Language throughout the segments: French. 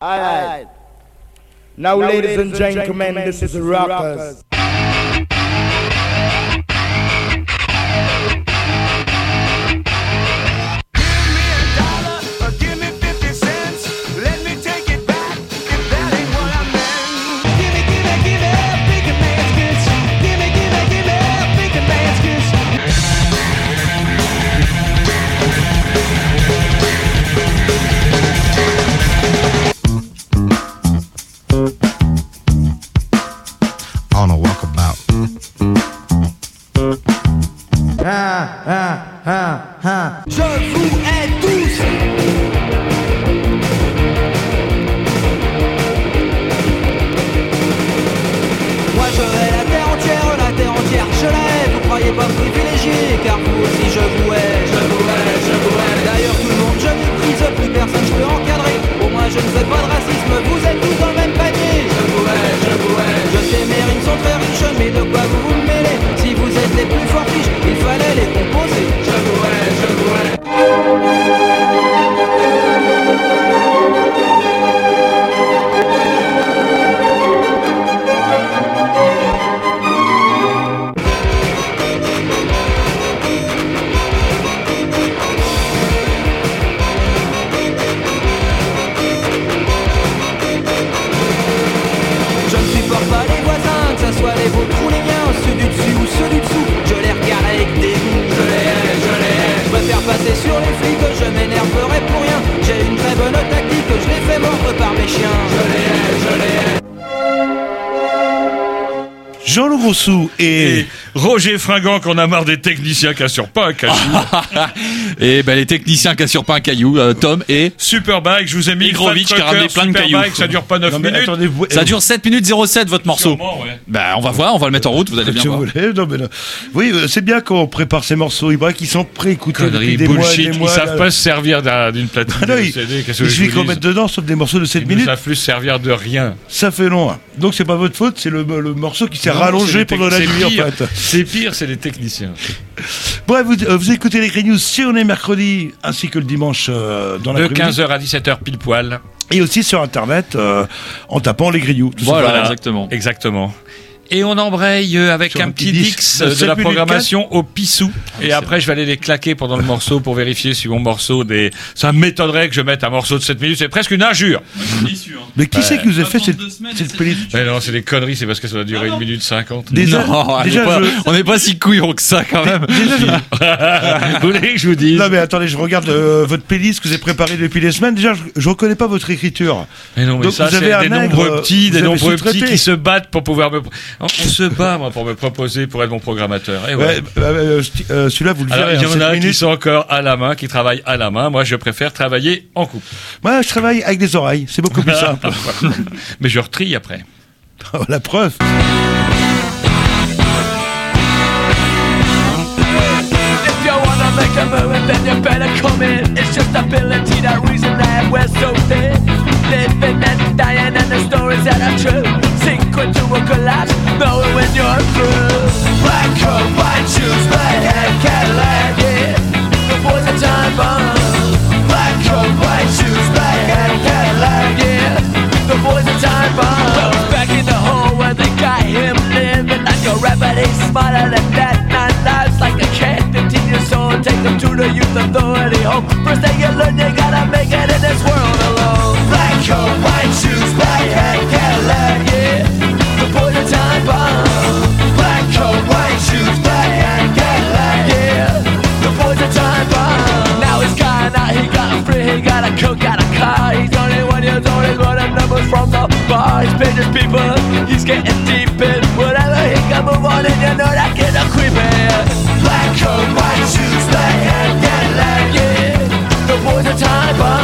All right. Now, now ladies, ladies and, gentlemen, gentlemen, this is Rockers. rockers. Roger Fringant qu'on a marre des techniciens qui assurent pas un caillou. Et ben les techniciens qui assurent pas un caillou, euh, Tom et Superbike, je vous ai mis Migrovic Fat qui a ramené plein de Superbike, cailloux. ça dure pas 9 Non, mais minutes. attendez, vous... ça dure 7 minutes 07 votre morceau. Sûrement, ouais. Bah on va voir, on va le mettre en route, vous allez bien voir. voulez, non, mais non. Oui, euh, c'est bien qu'on prépare ces morceaux. Il paraît qu'ils sont préécoutés depuis des mois et des ils savent là. pas se servir d'un- d'une platine Ah non, de il, CD, qu'est-ce que il je suffit qu'on mette dedans, sauf des morceaux de 7 Ils ne minutes. savent plus se servir de rien. Ça fait long. hein. Donc c'est pas votre faute, c'est le, le morceau qui s'est Non, rallongé pendant la nuit en c'est pire. fait. C'est pire, c'est les techniciens. Bref, vous, euh, vous écoutez les Grey News si on est mercredi, ainsi que le dimanche euh, dans De la 15h à 17h pile poil. Et aussi sur internet euh, en tapant les Grignoux. tout Voilà, simplement. exactement. Exactement. Et on embraye euh, avec Sur un un petit dix disque. euh, de Sept la programmation au pissou. Et après, je vais aller les claquer pendant le morceau pour vérifier si mon morceau des. Ça m'étonnerait que je mette un morceau de 7 minutes. C'est presque une injure. Mais qui c'est qui vous a fait cette, cette playlist Mais non, c'est des conneries. C'est parce que ça va durer une minute 50. Déjà, non, on déjà est pas, je- on n'est pas si couillons que ça quand même. Vous voulez que je vous dise Non mais attendez, je regarde euh, votre playlist que vous avez préparée depuis des semaines. Déjà, je, je reconnais pas votre écriture. Mais non, mais Donc, ça, vous c'est avez un des nombreux euh, petits, des nombreux petits qui se battent pour pouvoir me. On, on se bat, moi, pour me proposer pour être mon programmateur. Eh ouais. Ouais, euh, euh, euh, celui-là, vous le verrez. il y en en a qui minutes. sont encore à la main, qui travaillent à la main. Moi, je préfère travailler en couple. Moi, je travaille avec des oreilles. C'est beaucoup plus simple. Mais je retrie après. La preuve. A then you better come in. It's just ability, that reason that we're so thin. Living and dying, and the stories that are true. Home. First day you learn, you gotta make it in this world alone. Black coat, white shoes, black hat, Cadillac, yeah. The boys are time bomb. Black coat, white shoes, black hat, Cadillac, yeah. The boys are time bomb. Now he's gone out, he got free, he got a cook, got a car. He's only one years old, he's running numbers from the bar. He's paid his people, he's getting deep in whatever he can move on, and you know that kid a creeping. Black coat, white shoes, black boys are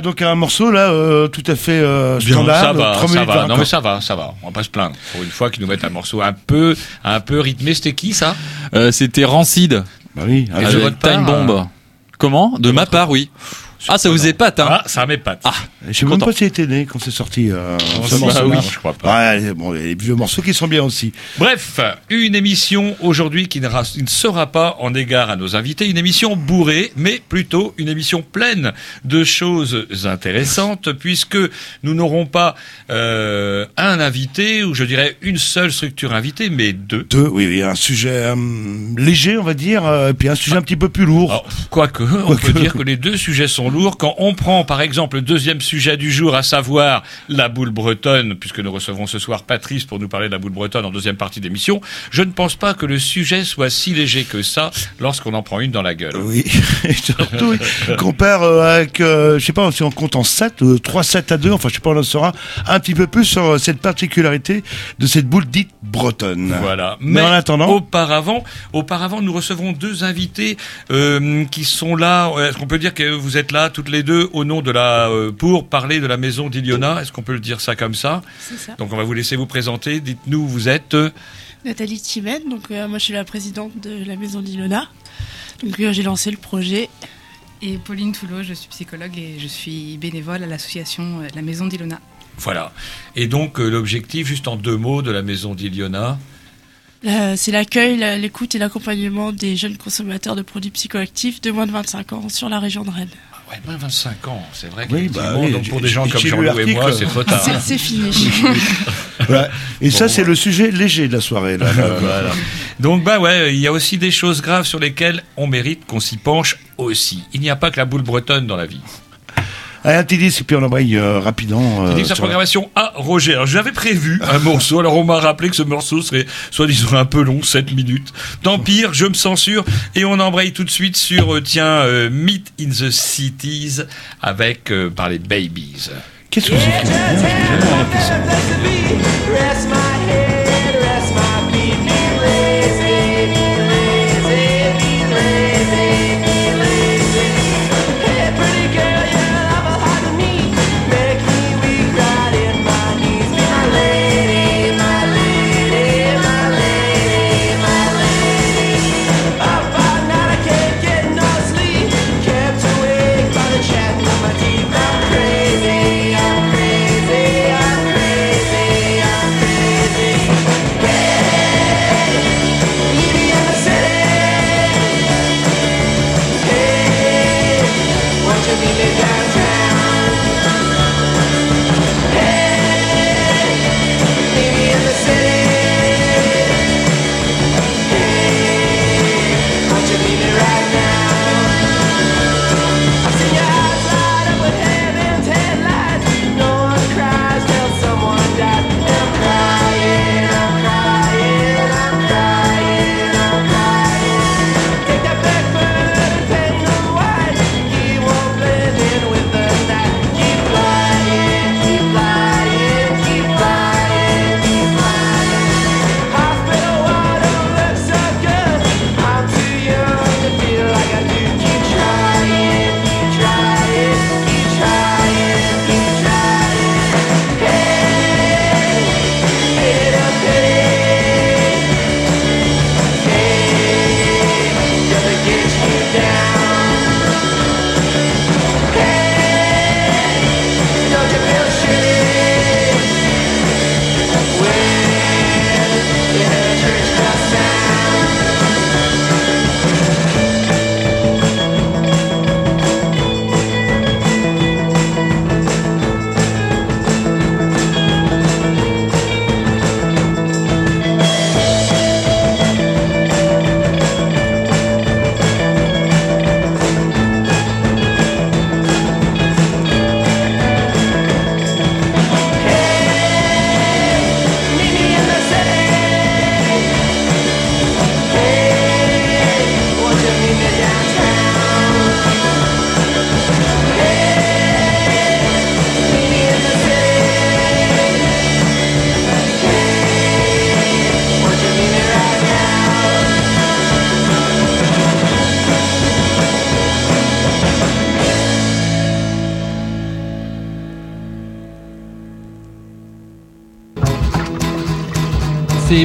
Donc un morceau là, euh, tout à fait euh, Bien, standard. ça va, 3 ça va. Non mais ça va, ça va. On va pas se plaindre. Pour une fois qu'ils nous mettent un morceau un peu, un peu rythmé. C'était qui ça? Euh, C'était Rancid. Bah oui, Et avec- Time Bomb. Comment? De ma part, oui. Ah, ça vous épate, hein Ah, ça m'épate. Ah, je sais même content. pas si était né quand c'est sorti. Euh, ce bah morceau-là. oui, je crois pas. Ouais, bon, les vieux morceaux qui sont bien aussi. Bref, une émission aujourd'hui qui ne, ra- ne sera pas en égard à nos invités, une émission bourrée, mais plutôt une émission pleine de choses intéressantes, puisque nous n'aurons pas euh, un invité, ou je dirais une seule structure invitée, mais deux. Deux, oui, oui, un sujet euh, léger, on va dire, euh, et puis un sujet un petit peu plus lourd. Alors, quoique, on peut dire que les deux sujets sont Quand on prend, par exemple, le deuxième sujet du jour, à savoir la boule bretonne, puisque nous recevrons ce soir Patrice pour nous parler de la boule bretonne en deuxième partie d'émission, je ne pense pas que le sujet soit si léger que ça lorsqu'on en prend une dans la gueule. Oui, et surtout, oui, compare euh, avec, euh, je sais pas si on compte en 7, euh, 3 7 à 2, enfin je sais pas, on en saura un petit peu plus sur euh, cette particularité de cette boule dite bretonne. Voilà. Mais, en attendant, auparavant, auparavant, nous recevrons deux invités euh, qui sont là. Est-ce qu'on peut dire que vous êtes là toutes les deux au nom de la euh, pour parler de la maison d'Iliona Est-ce qu'on peut le dire ça comme ça C'est ça. Donc on va vous laisser vous présenter. Dites-nous, où vous êtes. euh, Nathalie Timen, donc euh, moi je suis la présidente de la maison d'Ilona. Donc euh, j'ai lancé le projet. Et Pauline Toulot, je suis psychologue et je suis bénévole à l'association euh, La Maison d'Ilona. Voilà. Et donc euh, l'objectif, juste en deux mots, de la maison d'Iliona. Euh, c'est l'accueil, la- l'écoute et l'accompagnement des jeunes consommateurs de produits psychoactifs de moins de 25 ans sur la région de Rennes. Ouais, moins 25 ans, c'est vrai. Oui, bah oui, donc pour des gens comme Jean-Loup et moi, c'est trop tard. C'est- C'est fini. voilà. et ça c'est le sujet léger de la soirée. Là, Voilà. Donc bah ouais, il y a aussi des choses graves sur lesquelles on mérite qu'on s'y penche aussi. Il n'y a pas que la boule bretonne dans la vie. Allez, un petit disque, et puis on embraye euh, rapidement. euh, sur la- programmation à Roger. Alors j'avais prévu un morceau, alors on m'a rappelé que ce morceau serait soi-disant un peu long, 7 minutes. Tant pire, je me censure et on embraye tout de suite sur euh, tiens euh, Meet in the Cities avec euh, par les Babies. Qu'est-ce que c'est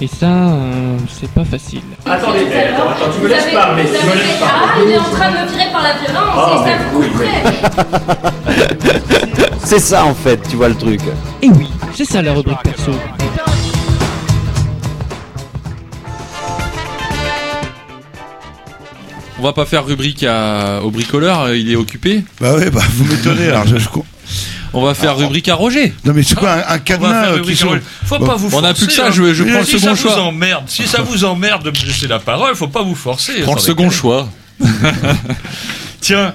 Et ça, euh, c'est pas facile. Attendez, attends, attends, tu me laisses parler, tu me laisses Ah, parler. il est en train de me virer par la violence, Ah, et ça mais vous oui. couperait. C'est ça en fait, tu vois le truc. Et oui, c'est ça la rubrique perso. On va pas faire rubrique à- au bricoleur, euh, il est occupé. Bah ouais, bah vous m'étonnez. Alors, je, je On va faire rubrique à Roger. Non mais c'est quoi un, On cadenas euh, qui sont... Faut Bon. pas vous On forcer. a plus que ça, hein. je- je prends le si second ça choix. Vous emmerde, si ça vous emmerde de me laisser la parole, faut pas vous forcer. Prends le second choix. Tiens,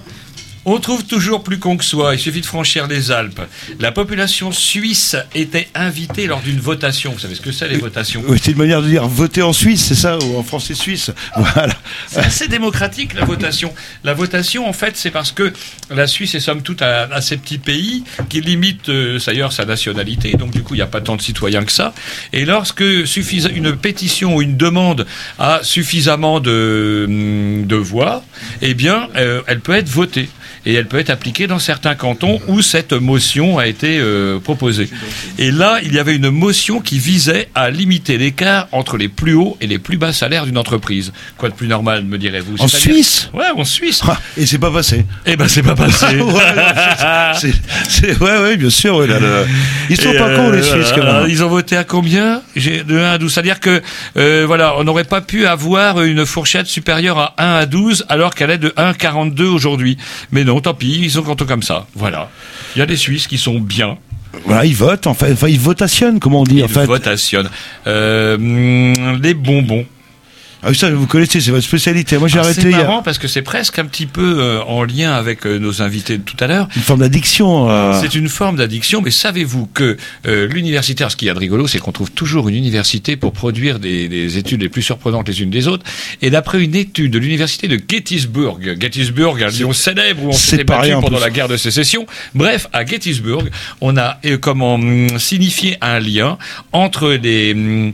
on trouve toujours plus con que soi. Il suffit de franchir les Alpes. La population suisse était invitée lors d'une votation. Vous savez ce que c'est les votations c'est une manière de dire voter en Suisse, c'est ça, ou en français suisse. Voilà. C'est assez démocratique la votation. La votation, en fait, c'est parce que la Suisse est somme toute un assez petit pays qui limite euh, d'ailleurs sa nationalité. Donc du coup, il n'y a pas tant de citoyens que ça. Et lorsque suffisa- une pétition ou une demande a suffisamment de, hum, de voix, eh bien, euh, elle peut être votée. Et elle peut être appliquée dans certains cantons où cette motion a été euh, proposée. Et là, il y avait une motion qui visait à limiter l'écart entre les plus hauts et les plus bas salaires d'une entreprise. Quoi de plus normal, me direz-vous? En Suisse Ouais, en Suisse. Ah, Et c'est pas passé. Eh ben, c'est pas passé. Ouais, c'est- ouais, ouais, bien sûr. ouais, là, le- Ils sont Et, pas cons, les euh, Suisses, quand même. Ils ont voté à combien? J'ai de 1 à 12. C'est-à-dire que, euh, voilà, on n'aurait pas pu avoir une fourchette supérieure à 1 à 12 alors qu'elle est de 1 à 42 aujourd'hui. Mais non, tant pis, ils sont contents comme ça. Voilà. Il y a des Suisses qui sont bien. Voilà, ils votent, en. Enfin, ils votationnent, comment on dit, en Ils fait. votationnent. Euh, hum, les bonbons. Ah ça, vous connaissez, c'est votre spécialité. Moi, j'ai Ah, arrêté C'est marrant parce que c'est presque un petit peu euh, en lien avec euh, nos invités de tout à l'heure. une forme d'addiction. euh. C'est une forme d'addiction, mais savez-vous que euh, l'universitaire, ce qu'il y a de rigolo, c'est qu'on trouve toujours une université pour produire des, des études les plus surprenantes les unes des autres. Et d'après une étude de l'université de Gettysburg, Gettysburg, un lion célèbre où on pas battu pendant la guerre de sécession. Bref, à Gettysburg, on a euh, comment signifié un lien entre les hum,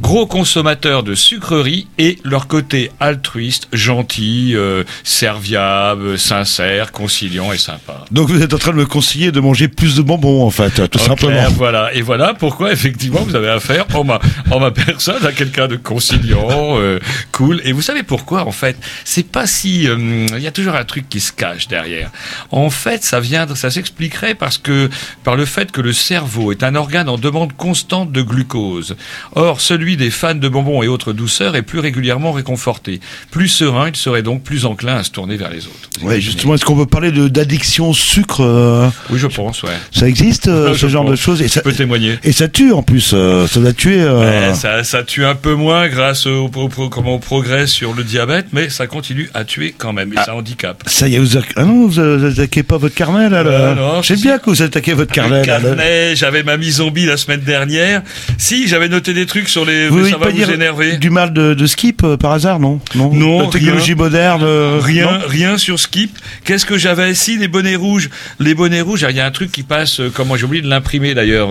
gros consommateurs de sucreries et leur côté altruiste, gentil, euh, serviable, sincère, conciliant et sympa. Donc, vous êtes en train de me conseiller de manger plus de bonbons, en fait, tout simplement. Voilà, et voilà pourquoi effectivement vous avez affaire en ma, en ma personne à quelqu'un de conciliant, euh, cool. Et vous savez pourquoi en fait? C'est pas si euh, il y a toujours un truc qui se cache derrière. En fait, ça vient, ça s'expliquerait parce que par le fait que le cerveau est un organe en demande constante de glucose. Or, celui des fans de bonbons et autres douceurs est plus régulièrement réconforté. Plus serein, il serait donc plus enclin à se tourner vers les autres. Imaginez justement, est-ce qu'on peut parler d'addiction au sucre euh, Oui, je pense, ouais. Ça existe, euh, Je ce genre pense. de choses et ça, Je peux témoigner. et ça tue en plus. euh, ça doit tuer. Ouais, ça, ça tue un peu moins grâce au, au- au- comment on progresse sur le diabète, mais ça continue à tuer quand même, et ça handicape. Ça y est, vous, a- ah non, vous, vous attaquez pas votre carnet là. là. Non, J'aime si, bien que vous attaquez votre carnet. Carnet, j'avais ma mise zombie la semaine dernière. Si, j'avais noté des trucs sur les. Vous mais ça va pas vous dire énerver. du mal de, de skip euh, par hasard, non? Non. Non, La technologie rien. moderne. euh, Rien, non rien sur Skip. Qu'est-ce que j'avais Si, les bonnets rouges? Les bonnets rouges, il y a un truc qui passe, euh, comment j'ai oublié de l'imprimer d'ailleurs,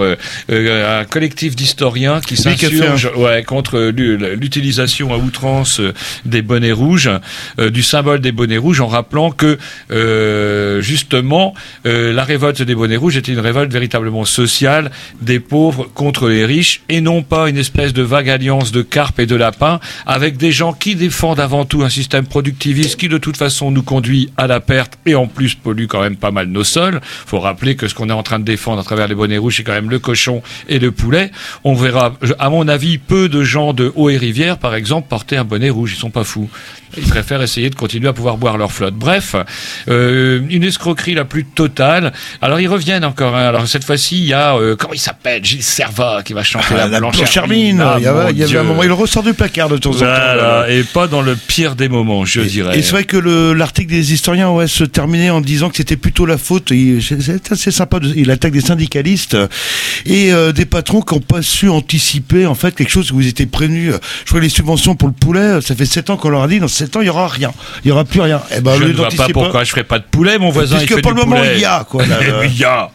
un collectif d'historiens qui s'insurge ouais, contre l'u- l'utilisation à outrance des bonnets rouges, du symbole des bonnets rouges, en rappelant que justement la révolte des bonnets rouges était une révolte véritablement sociale des pauvres contre les riches et non pas une espèce de vague alliance de carpes et de lapins avec des gens qui défendent avant tout un système productiviste qui de toute façon nous conduit à la perte et en plus pollue quand même pas mal nos sols. Faut rappeler que ce qu'on est en train de défendre à travers les bonnets rouges, c'est quand même le cochon et le poulet. On verra, à mon avis, peu de gens de Haut et Rivière, par exemple, porter un bonnet rouge. Ils sont pas fous. Ils préfèrent essayer de continuer à pouvoir boire leur flotte. Bref, euh, une escroquerie la plus totale. Alors ils reviennent encore. hein. Alors cette fois-ci, il y a euh, comment il s'appelle? Gilles Serva qui va chanter Ah, la, la Blanche Blanche Hermine. Hermine, Ah, il y avait, il y avait Dieu. un moment, il ressort du placard de temps en temps. Voilà, et pas dans le pire des moments, je dirais. Et c'est vrai que le- l'article des historiens ouais, se terminait en disant que c'était plutôt la faute. c'est- assez sympa. de- il attaque des syndicalistes et euh, des patrons qui n'ont pas su anticiper en fait quelque chose que vous étiez prévenu. Je crois que les subventions pour le poulet, ça fait 7 ans qu'on leur a dit dans 7 ans il y aura rien, il y aura plus rien. Eh ben, je ne vois pas pourquoi je ferais pas de poulet, mon voisin. Il fait pour le moment, il y a, quoi, là, oui, il y a.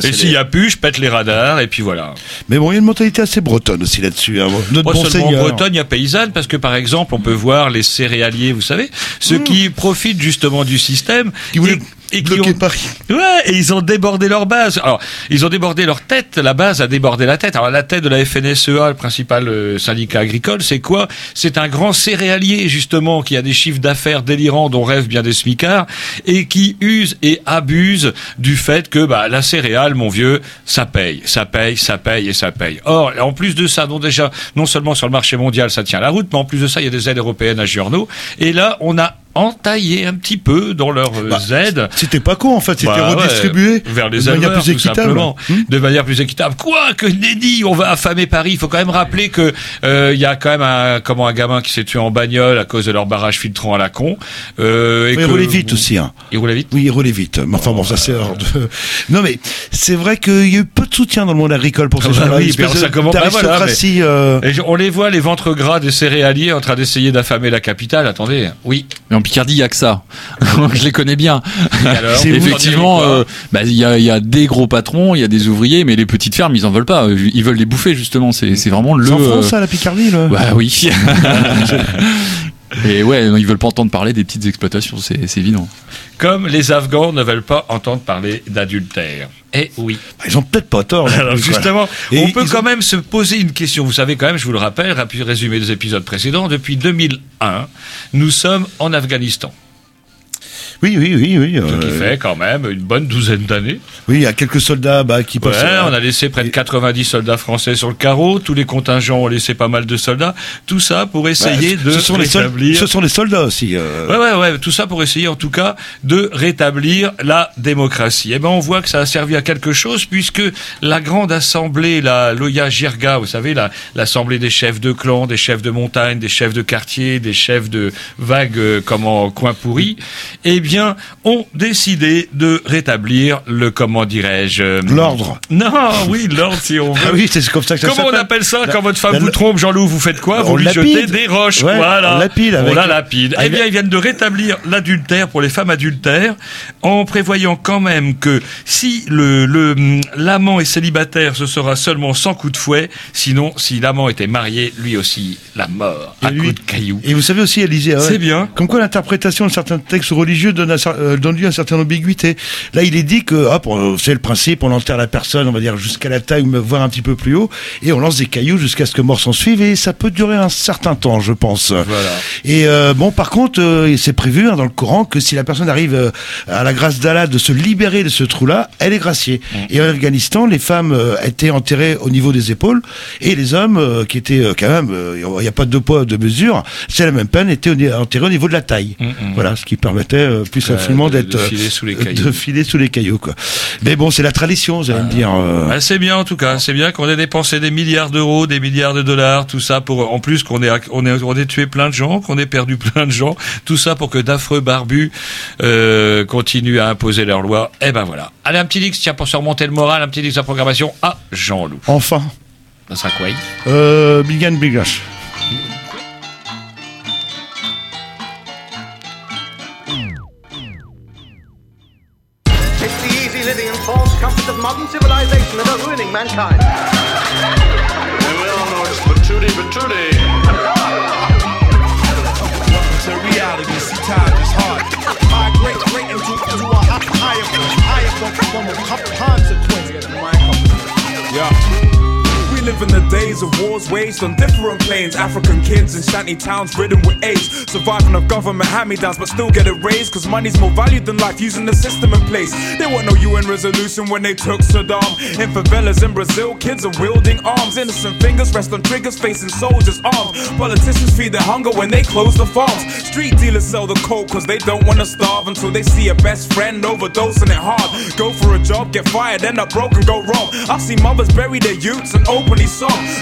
C'est et s'il les- y a plus, je pète les radars, et puis voilà. Mais bon, il y a une mentalité assez bretonne aussi là-dessus. hein. Notre Pas bon seulement seigneur. bretonne, il y a paysanne, parce que par exemple, on peut voir les céréaliers, vous savez, Mmh. ceux qui profitent justement du système. Qui voulaient et, qui ont... Paris. Ouais, et ils ont débordé leur base. Alors, ils ont débordé leur tête, la base a débordé la tête. Alors, la tête de la FNSEA, le principal euh, syndicat agricole, c'est quoi? C'est un grand céréalier, justement, qui a des chiffres d'affaires délirants dont rêvent bien des smicards, et qui use et abuse du fait que bah, la céréale, mon vieux, ça paye, ça paye, ça paye et ça paye. Or, en plus de ça, donc déjà, non seulement sur le marché mondial, ça tient la route, mais en plus de ça, il y a des aides européennes à journaux. Et là, on a entaillé un petit peu dans leurs euh, Bah, aides. C'était pas con en fait, c'était Bah ouais, redistribué vers les de manière plus équitable. simplement. Hmm de manière plus équitable. Quoi que Neddy, on va affamer Paris. Il faut quand même rappeler que euh, il y a quand même un comment un gamin qui s'est tué en bagnole à cause de leur barrage filtrant à la con. Euh, et Oui, il roulait vite aussi. Hein. Il roulait vite? Oui, il roulait vite. Mais enfin bon, ça c'est hors de... Non mais c'est vrai qu'il y a eu peu de soutien dans le monde agricole pour ces Ah bah gens-là. oui, ça de- commence- bah voilà, d'aristocratie, euh, Et on les voit, les ventres gras des céréaliers en train d'essayer d'affamer la capitale. Attendez, oui. Mais en Picardie, il y a que ça. Donc, je les connais bien. alors Effectivement, euh, bah, il y, a, il y a des gros patrons, il y a des ouvriers, mais les petites fermes, ils en veulent pas. Ils veulent les bouffer justement. C'est vraiment le. C'est en France, euh, ça, la Picardie, là Bah oui. Et ouais, non, ils veulent pas entendre parler des petites exploitations, c'est c'est évident. Comme les Afghans ne veulent pas entendre parler d'adultère. Eh oui. Bah, Ils ont peut-être pas tort. Alors quoi. justement, Et on peut quand ont- même se poser une question. Vous savez quand même, je vous le rappelle, résumé des épisodes précédents, depuis 2001, nous sommes en Afghanistan. Oui, oui, oui, oui. Ce qui euh, fait quand même une bonne douzaine d'années. Oui, il y a quelques soldats bah, qui Ouais, passent. on a laissé près de 90 soldats français sur le carreau. Tous les contingents ont laissé pas mal de soldats. Tout ça pour essayer Bah, de ce sont les rétablir. Ce sont les soldats aussi. euh. Ouais, ouais, ouais, tout ça pour essayer en tout cas de rétablir la démocratie. Eh ben, on voit que ça a servi à quelque chose puisque la grande assemblée, la Loya Jirga, vous savez, la- l'assemblée des chefs de clan, des chefs de montagne, des chefs de quartier, des chefs de vagues euh, comme en coin pourri, eh bien, ont décidé de rétablir le, comment dirais-je, euh, L'ordre. Non, oui, l'ordre si on veut. Ah oui, c'est comme ça que ça Comment on appelle ça quand votre femme la- vous trompe, Jean-Loup Vous faites quoi? On Vous lui lapide. jetez des roches. Ouais, voilà. on lapide On avec- la lapide. Eh bien, ils viennent de rétablir l'adultère pour les femmes adultères en prévoyant quand même que si le le- l'amant est célibataire, ce sera seulement sans coup de fouet. Sinon, si l'amant était marié, lui aussi, la mort à lui- coup de caillou. Et vous savez aussi, Élisée, ouais, C'est bien. Comme quoi l'interprétation de certains textes religieux donne, un euh, donne lieu à une certaine ambiguïté. Là, il est dit que, hop, c'est le principe, on enterre la personne, on va dire jusqu'à la taille, voire un petit peu plus haut, et on lance des cailloux jusqu'à ce que mort s'en suive, et ça peut durer un certain temps, je pense. Voilà. Et euh, bon, par contre, euh, c'est prévu hein, dans le Coran que si la personne arrive euh, à la grâce d'Allah de se libérer de ce trou-là, elle est graciée. Mm. Et en Afghanistan, les femmes étaient enterrées au niveau des épaules, et les hommes, qui étaient quand même, il n'y a pas de poids de mesure, c'est la même peine, étaient enterrés au niveau de la taille. Voilà, ce qui permettait plus de- d'être de euh, filer sous les de cailloux. filer sous les cailloux, quoi. Mais bon, c'est la tradition, vous allez me dire. euh. Ah, c'est bien en tout cas, c'est bien qu'on ait dépensé des milliards d'euros, des milliards de dollars, tout ça pour en plus qu'on ait on ait on ait tué plein de gens, qu'on ait perdu plein de gens, tout ça pour que d'affreux barbus euh, continuent à imposer leurs lois. Et ben voilà. Allez un petit X, tiens pour se remonter le moral, un petit X de la programmation à Jean-Loup. Enfin, Ça sera quoi euh, Big and Bigash. Of modern civilization that are ruining mankind. And we all know it's Patootie Patootie. to reality. See, time is hard. Migrate great into, into a hi- higher, higher form of con- consequence. Yeah. Live in the days of wars waged on different planes. African kids in shanty towns ridden with AIDS. Surviving of government hand me downs, but still get it raised. Cause money's more valued than life, using the system in place. There weren't no UN resolution when they took Saddam. In favelas in Brazil, kids are wielding arms. Innocent fingers rest on triggers, facing soldiers' armed. Politicians feed their hunger when they close the farms. Street dealers sell the coke cause they don't wanna starve until they see a best friend overdosing it hard. Go for a job, get fired, end up broke and go wrong. I've seen mothers bury their youths and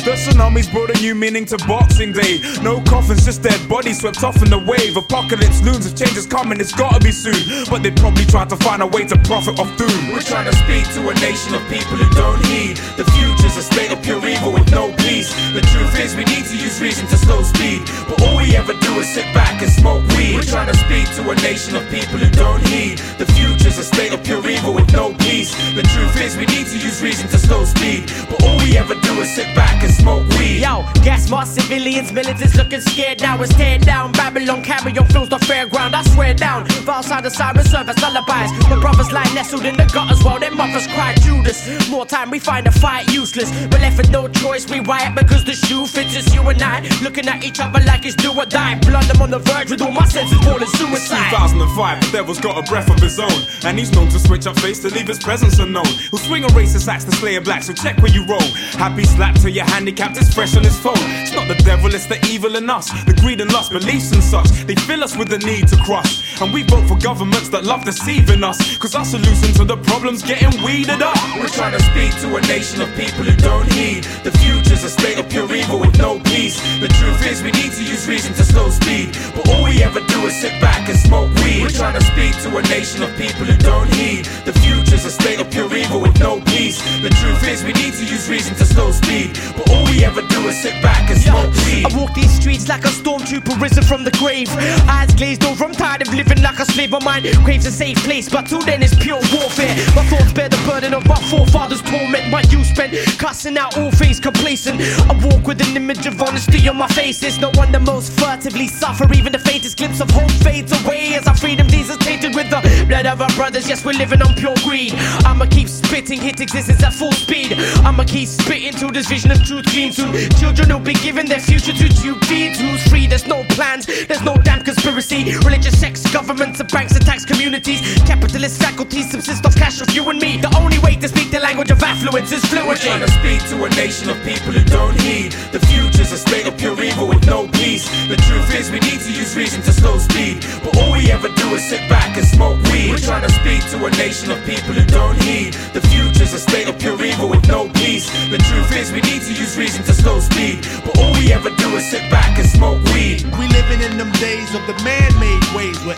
The tsunami's brought a new meaning to Boxing Day. No coffins, just dead bodies swept off in the wave. Apocalypse looms, if change is coming, it's gotta be soon. But they'd probably try to find a way to profit off doom. We're trying to speak to a nation of people who don't heed. The future's a state of pure evil with no peace. The truth is, we need to use reason to slow speed. But all we ever do is sit back and smoke weed. We're trying to speak to a nation of people who don't heed. The future's a state of pure evil with no peace. The truth is, we need to use reason to slow speed. But all we ever do is sit back and smoke weed. Gas mask civilians, militants looking scared now. It's tear down. Babylon carry on films the fairground. I swear down. Outside the siren service lullabies. The brothers lie nestled in the gutters while their mothers cry Judas. More time we find a fight useless. But left with no choice, we riot because the shoe fits us. You and I looking at each other like it's do or die. Blood, I'm on the verge with all my senses falling suicide. 2005, the devil's got a breath of his own. And he's known to switch up face to leave his presence unknown. He'll swing a racist axe to slay a black, so check where you roll. Happy slap till you're handicapped, it's fresh on his phone. It's not the devil, it's the evil in us. The greed and lust, beliefs and such. They fill us with the need to crush. And we vote for governments that love deceiving us. Cause our solution to the problem's getting weeded up. We're trying to speak to a nation of people who don't heed. The future's a state of pure evil with no peace. The truth is, we need to use reason to slow speed. But all we ever do is sit back and smoke weed. We're trying to speak to a nation of people who don't heed. The future's a state of pure evil with no peace. The truth is, we need to use reason to slow speed. But all we ever do is sit back and smoke weed. I walk these streets like a stormtrooper risen from the grave. Eyes glazed over, I'm tired of living like a slave. My mind craves a safe place, but till then it's pure warfare. My thoughts bear the burden of my forefathers' torment. My youth spent cussing out all face complacent. I walk with an image of honesty on my face. It's no wonder most furtively suffer. Even the faintest glimpse of hope fades away as our freedom these are tainted with the blood of our brothers. Yes, we're living on pure greed. I'ma keep spitting, hit existence at full speed. I'ma keep spitting till this vision of truth gleams soon. Children will be given their future to tube feeds. Who's free? There's no plans, there's no damn conspiracy. Religious sects, governments, and banks attacks communities. Capitalist faculties subsist off cash of you and me. The only way to speak the language of affluence is We're fluency. trying to speak to a nation of people who don't heed. The future's a state of pure evil with no peace. The truth is, we need to use reason to slow speed. But all we ever do is sit back and smoke weed. We're trying to speak to a nation of people who don't heed. The future's a state of pure evil with no peace. The truth is, we need to use reason to slow speed. But all we ever do is sit back and smoke weed. We living in them days of the man-made ways where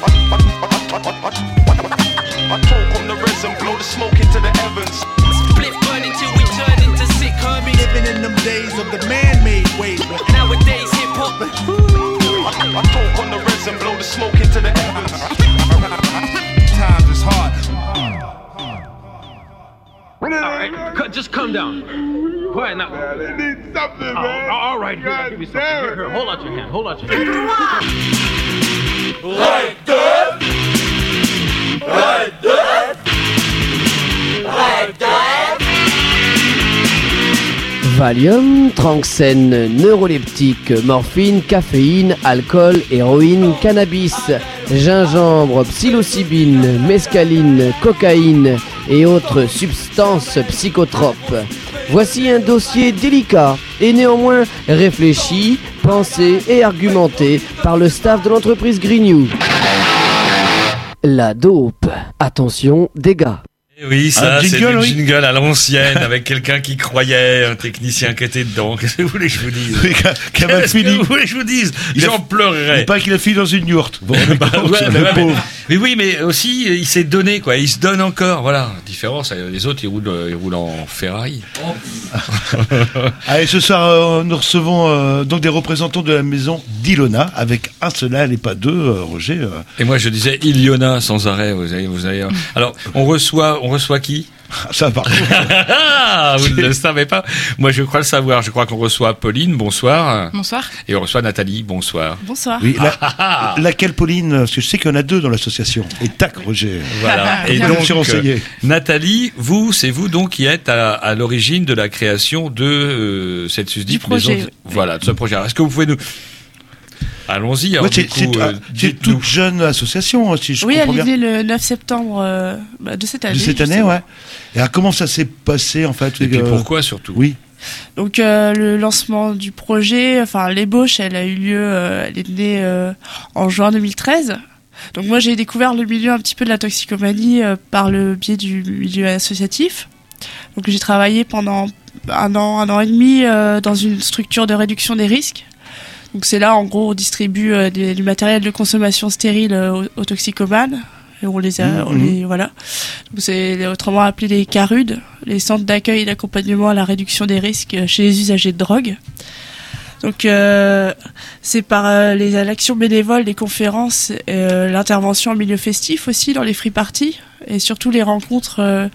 I talk on the resin, blow the smoke into the heavens. Split burning till we turn into sick hermies. living in them days of the man-made ways where Nowadays hip hop. I talk on the resin, blow the smoke into the heavens. Alright, c- just calm down. Quiet now. They need something, Oh, all right, here, I'll give you something. Here, here, hold out your hand. Hold out your hand. Like that, like that, like that. Valium, Tranxène, neuroleptique, morphine, caféine, alcool, héroïne, cannabis, gingembre, psilocybine, mescaline, cocaïne et autres substances psychotropes. Voici un dossier délicat et néanmoins réfléchi, pensé et argumenté par le staff de l'entreprise Greenew. La dope. Attention, dégâts. Eh Oui, ça, c'est le oui. jingle à l'ancienne avec quelqu'un qui croyait, un technicien qui était dedans. Qu'est-ce que vous voulez que je vous dise Qu'est-ce que vous voulez que je vous dise J'en pleurerais. Pas qu'il a fini dans une yourte. Bon, Bah, ouais, le mais, ouais, mais- oui, mais aussi il s'est donné quoi. Il se donne encore. Voilà. Différence. euh, Les autres ils roulent, euh, ils roulent en Ferrari. Allez, ce soir, euh, nous recevons euh, donc des représentants de la maison d'Ilona, avec un seul et pas deux, euh, Roger. euh. Et moi je disais Iliona sans arrêt. Vous avez, vous avez. Alors on reçoit, on reçoit qui Ça, par contre. Ah, vous ne le savez pas. Moi je crois le savoir. Je crois qu'on reçoit Pauline. Bonsoir. Bonsoir. Et on reçoit Nathalie. Bonsoir. Bonsoir. Oui, la- Ah, laquelle Pauline Parce que je sais qu'il y en a deux dans l'association. Et tac, Roger. Voilà. Et donc, euh, Nathalie, vous, c'est vous donc qui êtes à, à l'origine de la création de euh, cette susdite Du projet, maison. de- oui. Voilà, de ce projet. Est-ce que vous pouvez nous Allons-y. alors, Ouais, c'est euh, ah, toute jeune association, hein, si je oui, elle comprends est bien. née le 9 septembre euh, bah, de cette année. De cette année, justement. ouais. Et alors, comment ça s'est passé, en fait Et puis euh, pourquoi surtout? Oui. Donc euh, le lancement du projet, enfin l'ébauche, elle a eu lieu, euh, elle est née euh, en juin 2013. Donc moi j'ai découvert le milieu un petit peu de la toxicomanie euh, par le biais du milieu associatif. Donc j'ai travaillé pendant un an, un an et demi euh, dans une structure de réduction des risques. Donc c'est là, en gros, on distribue euh, des- du matériel de consommation stérile euh, aux, aux toxicomanes. Et on les a, Mhm, on les, voilà. Donc c'est autrement appelé les CARUD, les centres d'accueil et d'accompagnement à la réduction des risques euh, chez les usagers de drogue. Donc euh, c'est par euh, les l'action bénévole, les conférences, euh, l'intervention en milieu festif aussi dans les free parties et surtout les rencontres euh,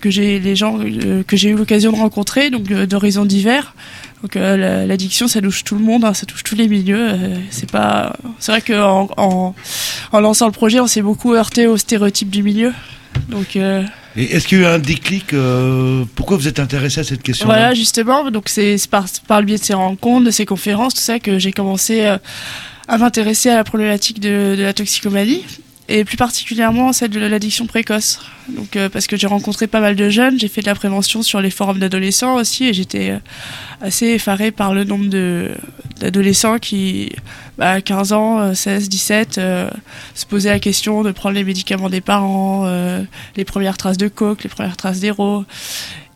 que j'ai les gens euh, que j'ai eu l'occasion de rencontrer donc d'horizons divers. Donc la- l'addiction ça touche tout le monde, hein, ça touche tous les milieux. c'est pas c'est vrai que en, en, lançant le projet on s'est beaucoup heurté aux stéréotypes du milieu. Donc Et est-ce qu'il y a eu un déclic euh, Pourquoi vous êtes intéressé à cette question Voilà, justement, donc c'est par, le biais de ces rencontres, de ces conférences, tout ça, que j'ai commencé euh, à m'intéresser à la problématique de la toxicomanie, et plus particulièrement celle de l'addiction précoce. Donc, euh, parce que j'ai rencontré pas mal de jeunes, j'ai fait de la prévention sur les forums d'adolescents aussi, et j'étais euh, assez effarée par le nombre d'adolescents qui, bah, à 15 ans, euh, 16, 17, euh, se posaient la question de prendre les médicaments des parents, les premières traces de coke, les premières traces d'héros.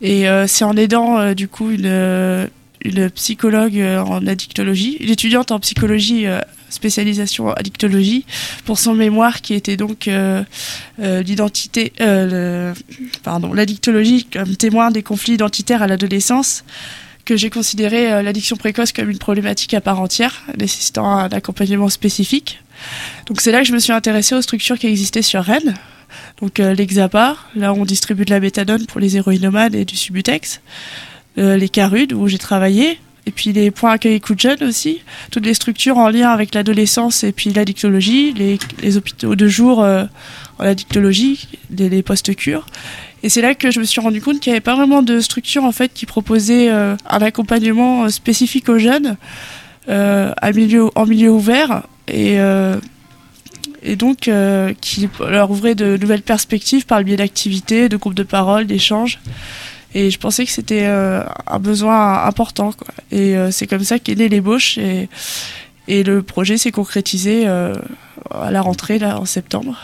Et c'est en aidant du coup une, psychologue en addictologie, une étudiante en psychologie spécialisation en addictologie pour son mémoire qui était donc euh, euh, l'identité, euh, pardon, l'addictologie comme témoin des conflits identitaires à l'adolescence que j'ai considéré l'addiction précoce comme une problématique à part entière, nécessitant un accompagnement spécifique. Donc c'est là que je me suis intéressée aux structures qui existaient sur Rennes. Donc euh, l'Exapa, là où on distribue de la méthadone pour les héroïnomanes et du Subutex. Les Carudes, où j'ai travaillé. Et puis les points accueil coup de jeunes aussi. Toutes les structures en lien avec l'adolescence et puis l'addictologie. Les, les hôpitaux de jour euh, en addictologie, les, les postes cures. Et c'est là que je me suis rendu compte qu'il n'y avait pas vraiment de structure en fait qui proposait euh, un accompagnement euh, spécifique aux jeunes à milieu, en milieu ouvert et, et donc qui leur ouvrait de nouvelles perspectives par le biais d'activités, de groupes de parole, d'échanges. Et je pensais que c'était euh, un besoin important. Quoi. Et euh, c'est comme ça qu'est née l'ébauche et, et le projet s'est concrétisé euh, à la rentrée là en septembre.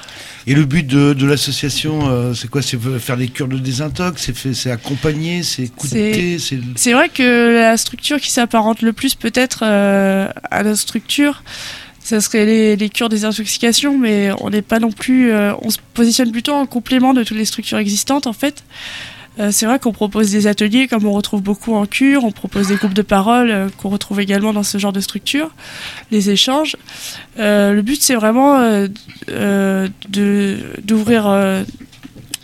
Et le but de, de l'association, euh, c'est quoi? C'est faire des cures de désintox? C'est accompagner C'est écouter C'est C'est vrai que la structure qui s'apparente le plus peut-être euh, à notre structure, ça serait les, les cures des intoxications, mais on n'est pas non plus. euh, on se positionne plutôt en complément de toutes les structures existantes en fait. Euh, c'est vrai qu'on propose des ateliers comme on retrouve beaucoup en cure, on propose des groupes de parole euh, qu'on retrouve également dans ce genre de structure, les échanges. Euh, le but c'est vraiment de d'ouvrir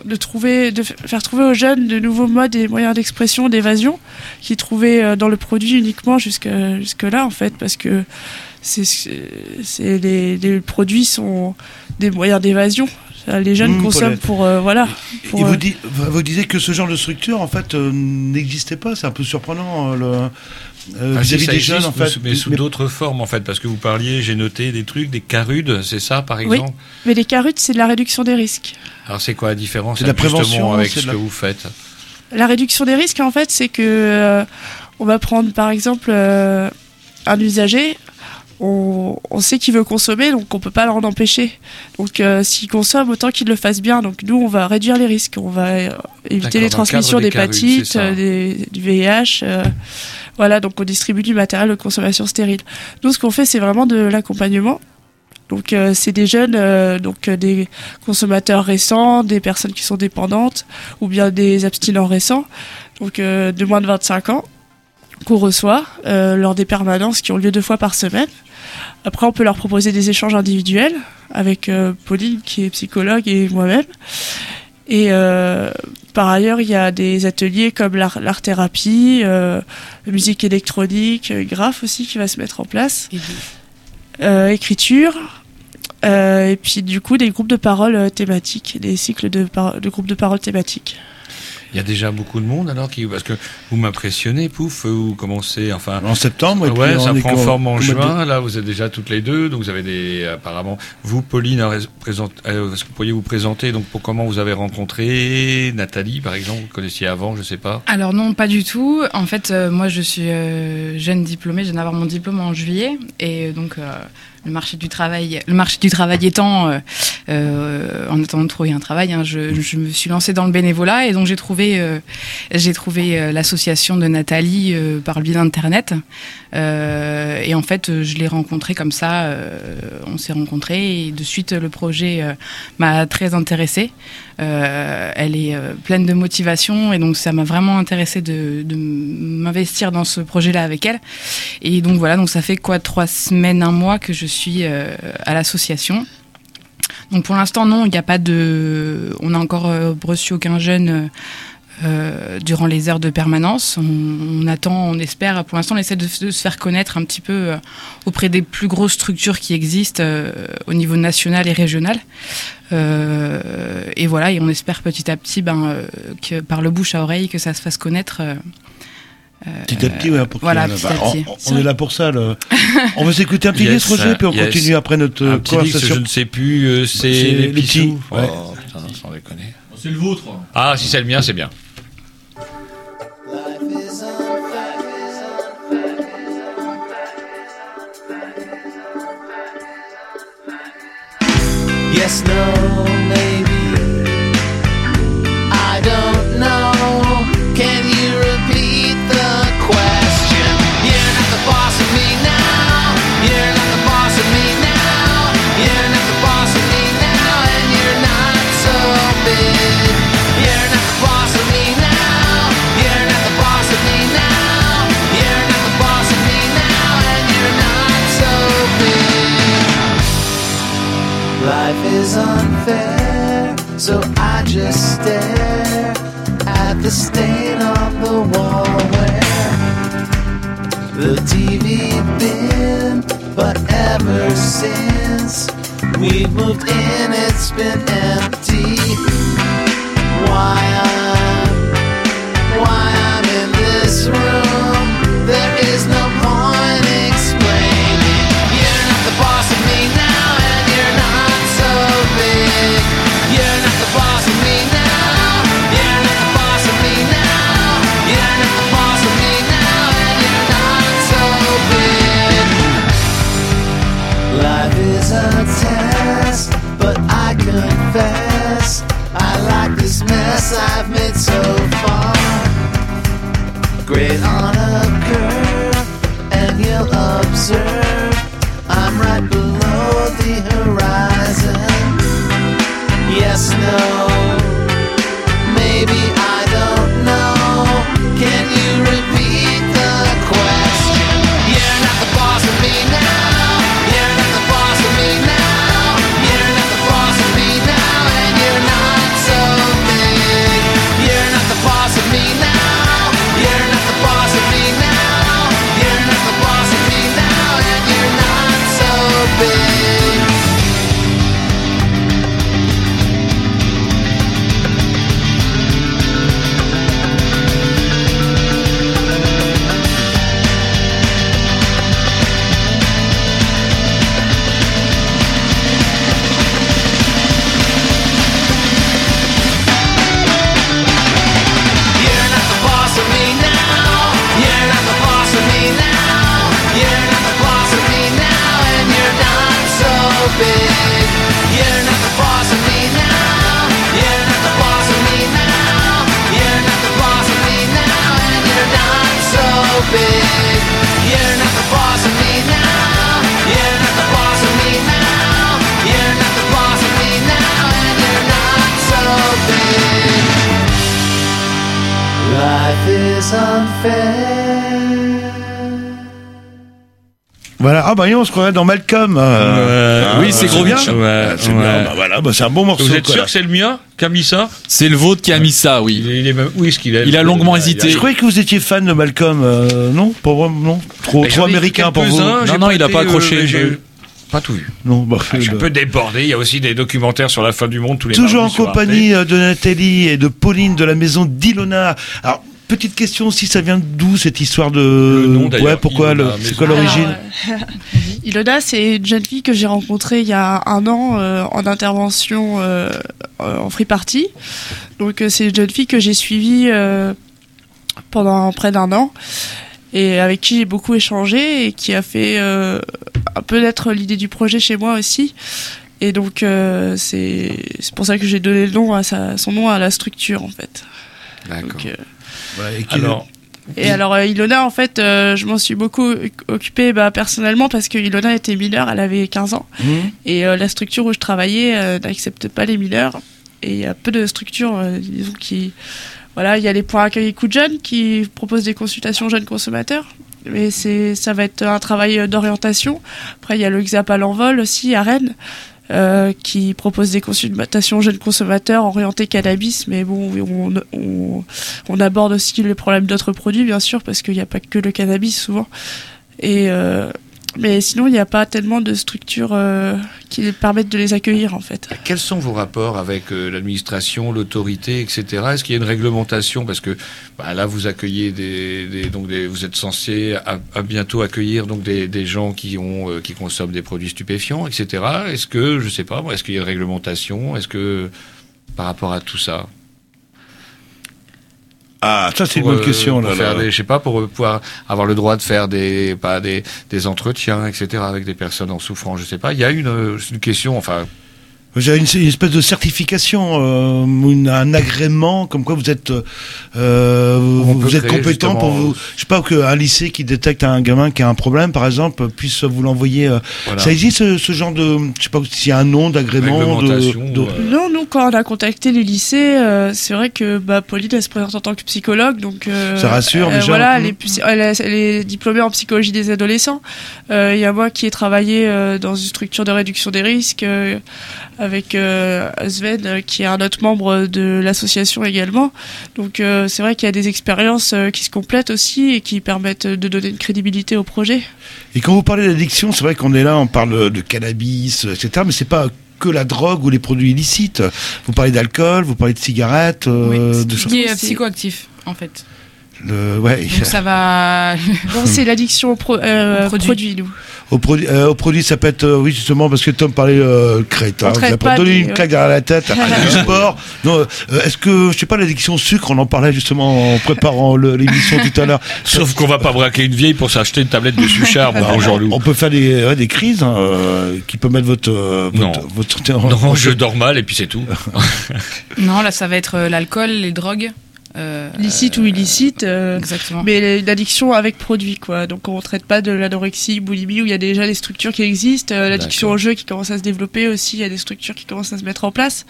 de trouver, de faire trouver aux jeunes de nouveaux modes et moyens d'expression, d'évasion, qu'ils trouvaient dans le produit uniquement jusque jusque là en fait, parce que c'est les produits sont des moyens d'évasion. Euh, Les jeunes Mmh, consomment pour euh, voilà. pour, Et vous, di- vous disiez que ce genre de structure, en fait, euh, n'existait pas. C'est un peu surprenant, euh, le, euh, Ah, si, vis-à-vis ça des existe, jeunes, en mais fait. sous- Mais sous d'autres formes, en fait, parce que vous parliez, j'ai noté des trucs, des carudes, c'est ça, par oui, exemple mais les carottes c'est de la réduction des risques. Alors, c'est quoi la différence C'est de la prévention, avec ce que vous faites La réduction des risques, en fait, c'est que euh, on va prendre par exemple euh, un usager. On, on sait qu'il veut consommer, donc on peut pas l'en empêcher. Donc euh, s'il consomme, autant qu'il le fasse bien. Donc nous, on va réduire les risques. On va euh, éviter les transmissions d'hépatite, euh, du VIH. voilà, donc on distribue du matériel de consommation stérile. Nous, ce qu'on fait, c'est vraiment de l'accompagnement. Donc euh, c'est des jeunes, euh, donc euh, des consommateurs récents, des personnes qui sont dépendantes ou bien des abstinents récents, donc de moins de 25 ans, qu'on reçoit euh, lors des permanences qui ont lieu deux fois par semaine. Après, on peut leur proposer des échanges individuels avec euh, Pauline qui est psychologue et moi-même. Et euh, par ailleurs, il y a des ateliers comme l'art l'art thérapie, euh, la musique électronique, graphe aussi qui va se mettre en place, écriture, et puis du coup des groupes de parole thématiques, des cycles de, de groupes de parole thématiques. Il y a déjà beaucoup de monde alors qui parce que vous m'impressionnez, pouf, vous commencez enfin en septembre. et ouais, puis ça on est prend forme en juin. Là, vous êtes déjà toutes les deux, donc vous avez des apparemment vous, Pauline, euh, présente- euh, est-ce que vous pourriez vous présenter donc pour comment vous avez rencontré Nathalie, par exemple, vous connaissiez avant, je sais pas. Alors non, pas du tout. En fait, euh, moi, je suis euh, jeune diplômée. Je viens d'avoir mon diplôme en juillet. Et euh, donc, euh, le marché du travail, le marché du travail étant, euh, euh, en attendant de trouver un travail, hein, je, je me suis lancée dans le bénévolat et donc j'ai trouvé, euh, j'ai trouvé l'association de Nathalie par le biais d'internet. Et en fait, je l'ai rencontrée comme ça. on s'est rencontrés et de suite le projet m'a très intéressée. Elle est pleine de motivation et donc ça m'a vraiment intéressé de, de m'investir dans ce projet-là avec elle. Et donc voilà, donc ça fait quoi trois semaines, un mois que je suis euh, à l'association. Donc pour l'instant non, il n'y a pas de, on n'a encore euh, reçu aucun jeune. euh, durant les heures de permanence. On, attend, on espère, pour l'instant on essaie de, se faire connaître un petit peu auprès des plus grosses structures qui existent au niveau national et régional. Et voilà, et on espère petit à petit ben, que par le bouche à oreille que ça se fasse connaître. Euh, Petit à petit, ouais, pour voilà, petit à bah, petit. On, on est là pour ça. le- On va s'écouter un petit Yes, disque, Roger, puis on yes. continue après notre Un petit conversation. je ne sais plus, euh, c'est C'est les petits, ouais. Oh, putain, sans déconner. C'est le vôtre. Ah, si c'est le mien, c'est bien. Yes, no, since we've moved in, it's been empty. Ah bah on se croirait dans Malcolm. euh. Ah, Oui, c'est bah, gros bien. Ouais, Ah, c'est bien, bah voilà, bah c'est un bon morceau. Vous êtes quoi, sûr là. que c'est le mien qui a mis ça C'est le vôtre qui a mis ça, oui. Il est, il est même- Où est-ce qu'il est? Il a longuement hésité. Je croyais que vous étiez fan de Malcolm, euh, non? Pas vraiment, non? Trop, trop américain pour vous j'ai Non, non, il a pas accroché. mais j'ai Euh, Pas tout vu. Non, bah, Ah, je suis un euh, peu débordé. Il y a aussi des documentaires sur la fin du monde tous les Toujours en compagnie euh, de Nathalie et de Pauline de la maison d'Ilona. Alors, petite question aussi, ça vient d'où cette histoire de. nom, d'ailleurs, ouais, pourquoi le- C'est quoi l'origine euh, Ilona, c'est une jeune fille que j'ai rencontrée il y a un an euh, en intervention euh, euh, en free party. Donc euh, c'est une jeune fille que j'ai suivie euh, pendant près d'un an et avec qui j'ai beaucoup échangé et qui a fait euh, un peu naître l'idée du projet chez moi aussi. Et donc euh, c'est c'est pour ça que j'ai donné le nom à sa, son nom à la structure en fait. D'accord. Et Alors, et alors euh, Ilona, en fait, euh, je m'en suis beaucoup occupée bah, personnellement parce que Ilona était mineure, elle avait 15 ans. Mhm. Et euh, la structure où je travaillais euh, n'accepte pas les mineurs. Et il y a peu de structures, euh, disons, qui... Voilà, il y a les points accueil écoute jeunes qui proposent des consultations jeunes consommateurs. Mais c'est, ça va être un travail d'orientation. Après, il y a le XAP à l'envol aussi, à Rennes. Euh, qui propose des consultations jeunes consommateurs orientés cannabis, mais bon, on, on, on aborde aussi les problèmes d'autres produits, bien sûr, parce qu'il n'y a pas que le cannabis souvent. Et euh, mais sinon, il n'y a pas tellement de structures euh, qui permettent de les accueillir, en fait. Quels sont vos rapports avec euh, l'administration, l'autorité, etc. Est-ce qu'il y a une réglementation? Parce que bah, là, vous accueillez donc vous êtes censé à, bientôt accueillir donc des, gens qui ont euh, qui consomment des produits stupéfiants, etc. Est-ce que je sais pas, est-ce qu'il y a une réglementation? Est-ce que par rapport à tout ça? Ah, ça c'est une bonne euh, question. pour Là, faire là. des- je sais pas, pour euh, pouvoir avoir le droit de faire des, pas des, des entretiens, etc. avec des personnes en souffrance, je sais pas. Il y a une, euh, une question, enfin, J'ai une, une espèce de certification, euh, une- un agrément, comme quoi vous êtes, euh, vous, vous êtes compétent pour vous. Je sais pas qu'un lycée qui détecte un gamin qui a un problème, par exemple, puisse vous l'envoyer. euh, Voilà. Ça existe ce, ce genre de, je sais pas s'il y a un nom d'agrément. De, de- euh, Non, nous, quand on a contacté les lycées, euh, c'est vrai que bah, Pauline, elle se présente en tant que psychologue, donc euh, Ça rassure, euh, déjà. Voilà, Mm. elle est, psy- elle, est, elle est diplômée en psychologie des adolescents. Euh, Il y a moi qui ai travaillé euh, dans une structure de réduction des risques euh, avec euh, Sven, euh, qui est un autre membre de l'association également. Donc euh, c'est vrai qu'il y a des expériences euh, qui se complètent aussi et qui permettent de donner une crédibilité au projet. Et quand vous parlez d'addiction, c'est vrai qu'on est là, on parle de cannabis, etc. Mais c'est pas que la drogue ou les produits illicites. Vous parlez d'alcool, vous parlez de cigarettes, euh, de choses. Qui est psychoactif, en fait. Le- ouais. Donc ça va. C'est l'addiction au pro- euh, Au produit. produit, nous. Au produit, euh, au produit, ça peut être, euh, oui, justement, parce que Tom parlait euh, crête. Hein, vous pas avez donné des- une claque derrière la tête. du sport. Non, euh, est-ce que, je sais pas, l'addiction au sucre, on en parlait justement en préparant l'émission tout à l'heure. sauf qu'on va pas braquer une vieille pour s'acheter une tablette de suchard, Jean-Loup. On peut faire des, ouais, des crises hein, euh, qui peuvent mettre votre, euh, Non. votre, votre, Non, je dors mal et puis c'est tout. Non, là, ça va être l'alcool, les drogues. Euh, licite ou illicite. euh, Exactement. Mais une addiction avec produit, quoi. Donc on traite pas de l'anorexie, boulimie, où il y a déjà des structures qui existent. euh, L'addiction au jeu qui commence à se développer aussi, il y a des structures qui commencent à se mettre en place.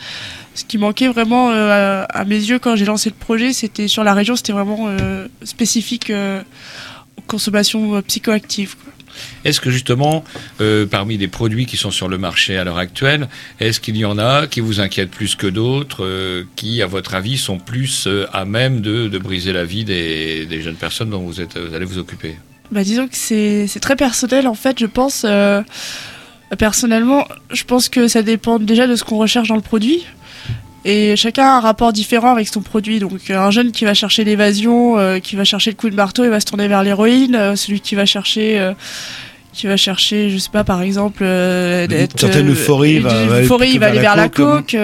Ce qui manquait vraiment euh, à, à mes yeux quand j'ai lancé le projet, c'était sur la région, c'était vraiment euh, spécifique euh, aux Est-ce que justement, euh, parmi les produits qui sont sur le marché à l'heure actuelle, est-ce qu'il y en a qui vous inquiètent plus que d'autres, euh, qui, à votre avis, sont plus euh, à même de, briser la vie des, jeunes personnes dont vous, vous allez vous occuper? Bah, disons que c'est très personnel en fait, je pense. personnellement, je pense que ça dépend déjà de ce qu'on recherche dans le produit. Et chacun a un rapport différent avec son produit. Donc euh, un jeune qui va chercher l'évasion, euh, qui va chercher le coup de marteau, il va se tourner vers l'héroïne. Euh, celui qui va chercher... euh, qui va chercher, je sais pas, par exemple, d'être, certaine euphorie, il va- d'une va aller euphorie, il va aller vers la coke,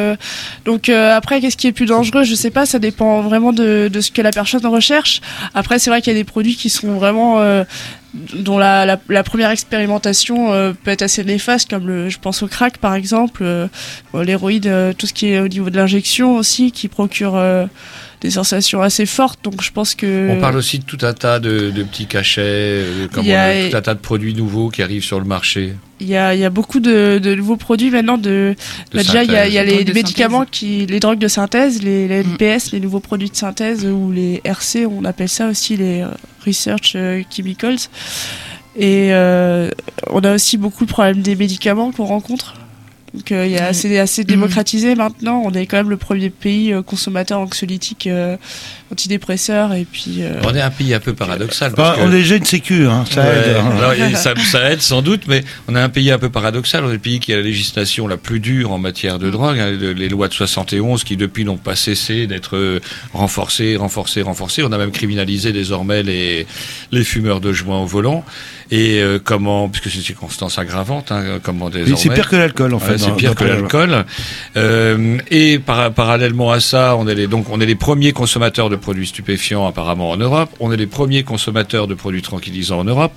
donc après, qu'est-ce qui est plus dangereux? Je sais pas, ça dépend vraiment de, de ce que la personne recherche. Après, c'est vrai qu'il y a des produits qui sont vraiment dont la, la, la première expérimentation euh, peut être assez néfaste, comme le, je pense au crack par exemple, euh, bon, l'héroïne, euh, tout ce qui est au niveau de l'injection aussi, qui procure euh, des sensations assez fortes. Donc je pense que On parle aussi de tout un tas de, de petits cachets, euh, comme Il y a- on a- tout un tas de produits nouveaux qui arrivent sur le marché. Il y a, il y a beaucoup de, de nouveaux produits maintenant. De, De bah déjà, il y a, il y a synthèse. les, médicaments, qui, les drogues de synthèse, les, les NPS, les nouveaux produits de synthèse, ou les RC, on appelle ça aussi les euh, Research euh, Chemicals. Et euh, on a aussi beaucoup le problème des médicaments qu'on rencontre. Donc euh, il y a Mm. assez, assez démocratisé maintenant. On est quand même le premier pays euh, consommateur anxiolytique, euh, antidépresseur, et puis. euh, On est un pays un peu paradoxal. Bah, parce que- on est déjà une sécu, hein, ça Ouais, aide. hein. alors, et ça, ça aide sans doute, mais on a un pays un peu paradoxal. On est le pays qui a la législation la plus dure en matière de drogue. hein, les lois de 71 qui depuis n'ont pas cessé d'être renforcées, renforcées, renforcées. On a même criminalisé désormais les, les fumeurs de joints au volant. Et euh, comment, puisque c'est une circonstance aggravante, hein, comment désormais. c'est pire que l'alcool, en fait, Ouais, c'est pire que l'alcool. Euh, et par- parallèlement à ça, on est les, donc on est les premiers consommateurs de produits stupéfiants apparemment en Europe. On est les premiers consommateurs de produits tranquillisants en Europe.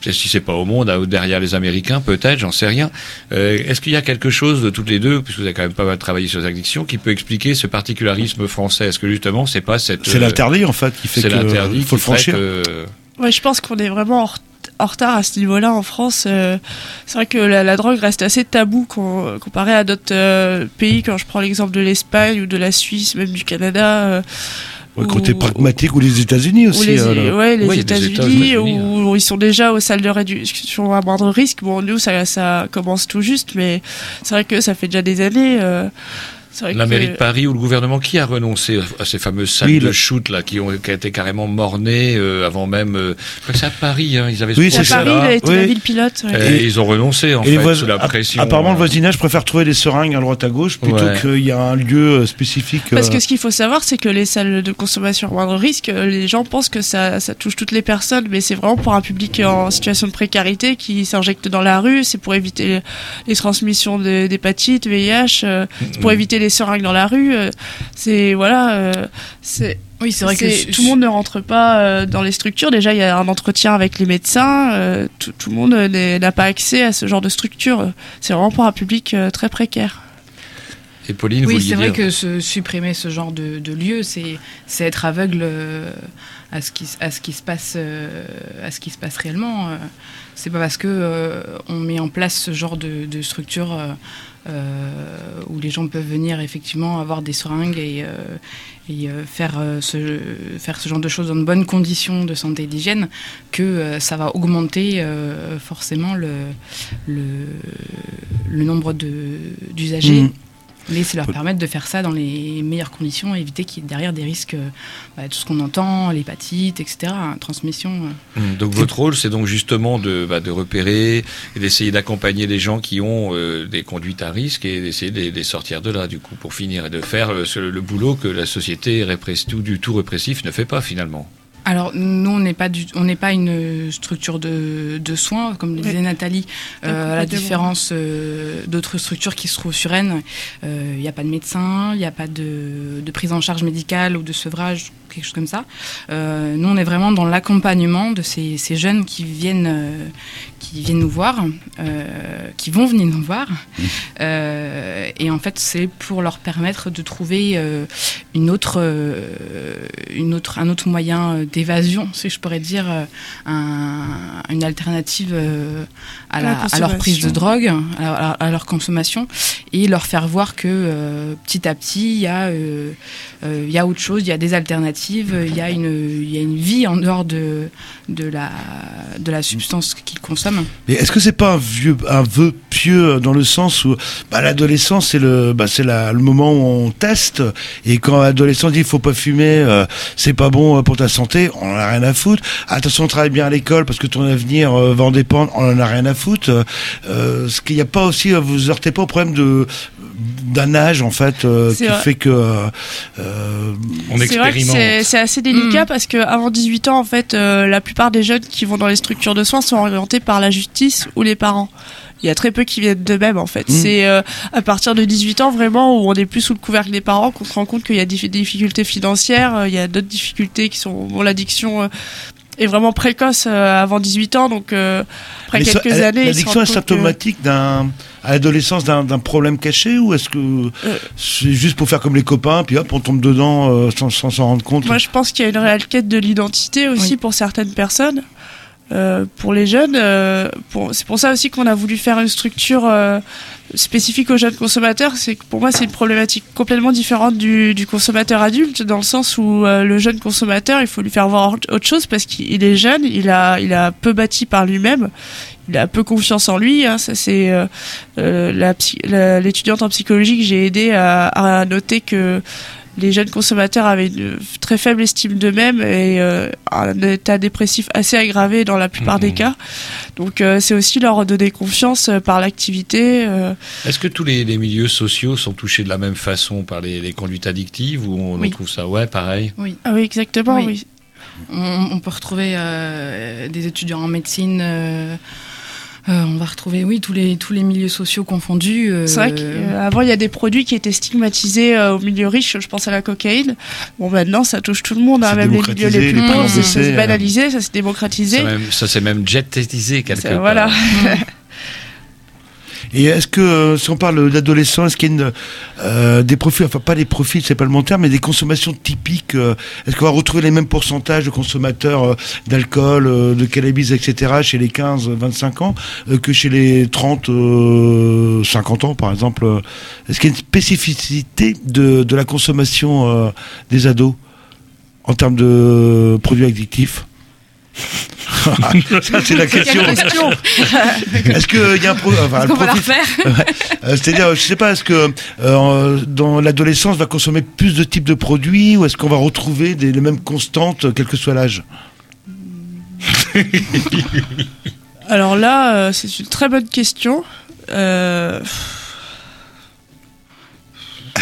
peut-être si c'est pas au monde, à- derrière les Américains, peut-être, j'en sais rien. Euh, Est-ce qu'il y a quelque chose de toutes les deux, puisque vous avez quand même pas mal travaillé sur les addictions, qui peut expliquer ce particularisme français? Est-ce que justement, c'est pas cette C'est euh, l'interdit en fait qui fait l'interdit faut qui le franchir. que- Ouais, je pense qu'on est vraiment en, en retard à ce niveau-là en France. euh, c'est vrai que la, la drogue reste assez tabou com- comparé à d'autres euh, pays. Quand je prends l'exemple de l'Espagne ou de la Suisse, même du Canada. euh, Ouais, côté pragmatique ou les États-Unis ou aussi. les, euh, là. ouais, les Oui, les États-Unis, États-Unis, où, où ils sont déjà aux salles de réduction à moindre risque. Bon, nous, ça, ça commence tout juste, mais c'est vrai que ça fait déjà des années. euh, vrai La que- mairie de Paris ou le gouvernement qui a renoncé à ces fameuses salles Oui, de le- shoot là qui ont qui a été carrément mornées euh, avant même. euh, je crois que c'est à Paris, hein, ils avaient. Oui, c'est. Paris, a été la ville pilote. ouais. Et ils ont renoncé en Et fait voisins- sous la app- pression. apparemment, le euh, voisinage préfère trouver des seringues à droite à gauche plutôt Ouais. qu'il y a un lieu euh, spécifique. Parce euh, que ce qu'il faut savoir, c'est que les salles de consommation à moindre risque, euh, les gens pensent que ça, ça touche toutes les personnes, mais c'est vraiment pour un public en situation de précarité qui s'injecte dans la rue, c'est pour éviter les, transmissions d'hépatite, VIH, euh, c'est pour éviter les seringues dans la rue. euh, c'est voilà, euh, c'est Oui, c'est vrai que tout le monde ne rentre pas euh, dans les structures. Déjà, il y a un entretien avec les médecins. tout, tout le monde n'a pas accès à ce genre de structure. C'est vraiment pour un public très précaire. Et Pauline, vous Oui, c'est vrai dire que se supprimer ce genre de, de lieu, c'est c'est être aveugle à ce qui à ce qui se passe à ce qui se passe réellement. C'est pas parce que euh, on met en place ce genre de, de structure euh, où les gens peuvent venir effectivement avoir des seringues et euh, euh, faire euh, ce faire ce genre de choses dans de bonnes conditions de santé et d'hygiène que euh, ça va augmenter euh, forcément le le, nombre d'usagers. Mais c'est leur permettre de faire ça dans les meilleures conditions, éviter qu'il y ait derrière des risques, euh, bah, tout ce qu'on entend, l'hépatite, etc., hein, transmission. euh. Hum, Donc votre rôle, c'est donc justement de, bah, de repérer et d'essayer d'accompagner les gens qui ont euh, des conduites à risque et d'essayer de les- sortir de là, du coup, pour finir et de faire euh, ce- le boulot que la société tout, du tout répressif ne fait pas finalement. Alors nous, on n'est pas du, on n'est pas une structure de, de soins, comme le disait Nathalie, euh, à la différence euh, d'autres structures qui se trouvent sur Rennes. euh, Il n'y a pas de médecin, il n'y a pas de, de prise en charge médicale ou de sevrage, quelque chose comme ça. Euh, nous, on est vraiment dans l'accompagnement de ces, ces jeunes qui viennent, euh, qui viennent nous voir, euh, qui vont venir nous voir. Euh, et en fait, c'est pour leur permettre de trouver euh, une autre, euh, une autre, un autre moyen d'évasion, si je pourrais dire, un- une alternative euh, à, À la la- à leur prise de drogue, à, à- à leur consommation, et leur faire voir que euh, petit à petit, il y, a, euh, euh, il y a autre chose, il y a des alternatives, il y a une, il y a une vie en dehors de, de, la, de la substance qu'ils consomment. Mais est-ce que c'est pas un vieux, un vœu pieux dans le sens où bah, l'adolescence c'est le, bah, le moment où on teste et quand l'adolescent dit il faut pas fumer, euh, c'est pas bon euh, pour ta santé, on en a rien à foutre. Attention, travaille bien à l'école parce que ton avenir euh, va en dépendre, on en a rien à foutre. Euh, ce qu'il n'y a pas aussi, euh, vous heurtez pas au problème de d'un âge en fait euh, qui vrai. fait que euh, euh, C'est vrai que c'est- assez délicat parce que avant 18 ans, en fait, euh, la plupart des jeunes qui vont dans les structures de soins sont orientés par la justice ou les parents. Il y a très peu qui viennent d'eux-mêmes en fait. Mm. C'est euh, à partir de 18 ans vraiment où on est plus sous le couvercle des parents qu'on se rend compte qu'il y a des des difficultés financières, euh, il y a d'autres difficultés qui sont bon, l'addiction euh, est vraiment précoce euh, avant 18 ans donc euh, après mais quelques années l'addiction est compte que- symptomatique d'un à l'adolescence d'un problème caché ou est-ce que Euh. c'est juste pour faire comme les copains puis hop on tombe dedans euh, sans sans s'en rendre compte? Moi, je pense qu'il y a une réelle quête de l'identité aussi pour certaines personnes. Euh, pour les jeunes, euh, c'est pour ça aussi qu'on a voulu faire une structure euh, spécifique aux jeunes consommateurs. C'est pour moi, c'est une problématique complètement différente du, du consommateur adulte, dans le sens où euh, le jeune consommateur, il faut lui faire voir autre chose parce qu'il est jeune, il a, il a peu bâti par lui-même. Il a peu confiance en lui. hein. Ça, c'est euh, l'étudiante en psychologie que j'ai aidé à, à noter que les jeunes consommateurs avaient une très faible estime d'eux-mêmes et euh, un état dépressif assez aggravé dans la plupart des cas. Donc euh, c'est aussi leur donner confiance euh, par l'activité. euh. Est-ce que tous les, les milieux sociaux sont touchés de la même façon par les, les conduites addictives ou on Oui. trouve ça ouais pareil Oui. Ah oui, exactement, oui. On, on peut retrouver euh, des étudiants en médecine, euh, Euh, on va retrouver, oui, tous les, tous les milieux sociaux confondus. euh, C'est vrai qu'avant, il y a des produits qui étaient stigmatisés euh, au milieu riche, je pense à la cocaïne. Bon, maintenant, ça touche tout le monde, hein, même les milieux les plus pauvres, ça s'est baissé, banalisé, ça s'est démocratisé. Ça, même- ça s'est même jetisé quelque part. Voilà. Et est-ce que, euh, si on parle d'adolescents, est-ce qu'il y a euh, des profils, enfin pas des profils, c'est pas le bon terme, mais des consommations typiques euh, Est-ce qu'on va retrouver les mêmes pourcentages de consommateurs d'alcool, de cannabis, etc. chez les 15-25 ans que chez les 30-50 ans, par exemple Est-ce qu'il y a une spécificité de, la consommation des ados en termes de produits addictifs? Ça, c'est la question. question Est-ce qu'il y a un pro- enfin, Est-ce le qu'on va la profil- refaire Ouais. Euh, C'est-à-dire, je sais pas, est-ce que euh, dans l'adolescence, on va consommer plus de types de produits ou est-ce qu'on va retrouver des, les mêmes constantes, euh, quel que soit l'âge Alors là, euh, c'est une très bonne question. Euh,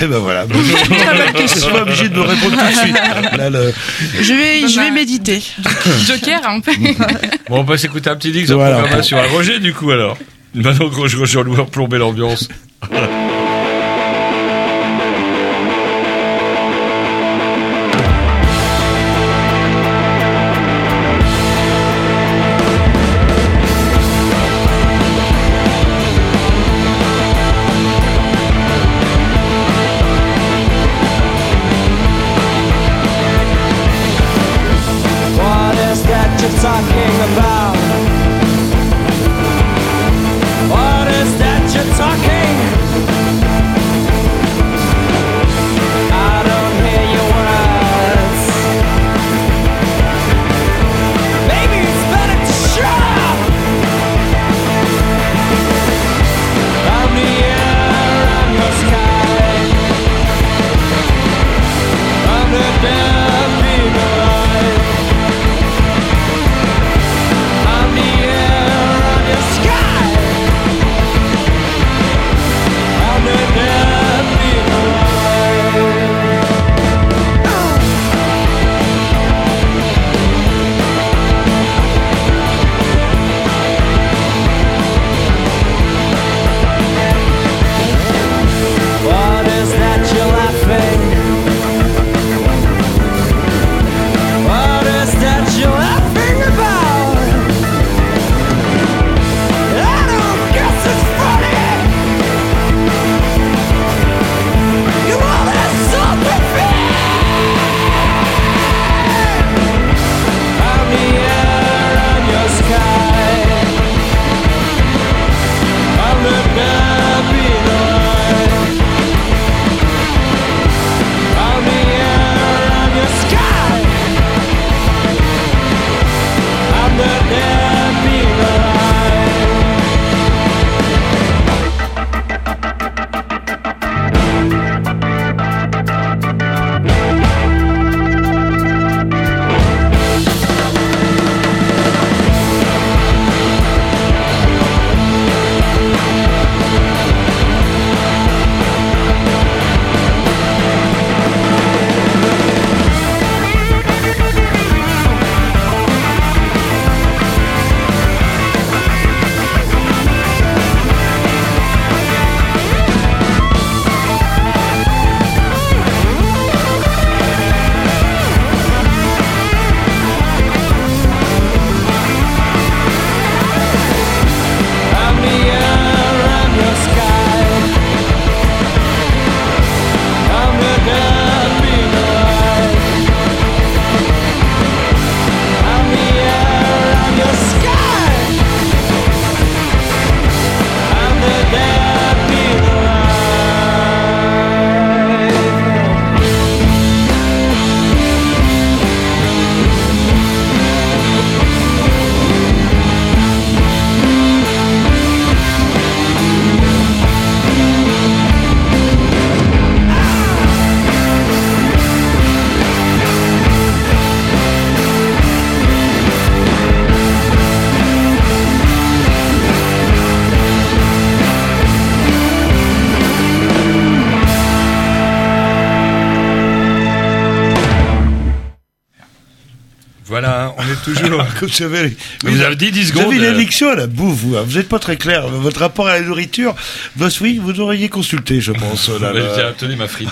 Eh ben voilà. Très bonne Je suis pas obligé de me répondre tout de suite. Là, le- je vais, je vais méditer. Joker, on peut. Bon, on va s'écouter un petit Dix en Voilà. programmation à Roger, du coup, alors. Maintenant que je rejoins nous plomber l'ambiance. What Comme vous avez, Vous avez dit 10 Vous secondes. avez une euh, addiction à la bouffe, vous. hein. Vous n'êtes pas très clair. Votre rapport à la nourriture, oui, vous auriez consulté, je pense. là. J'ai obtenu ma frite.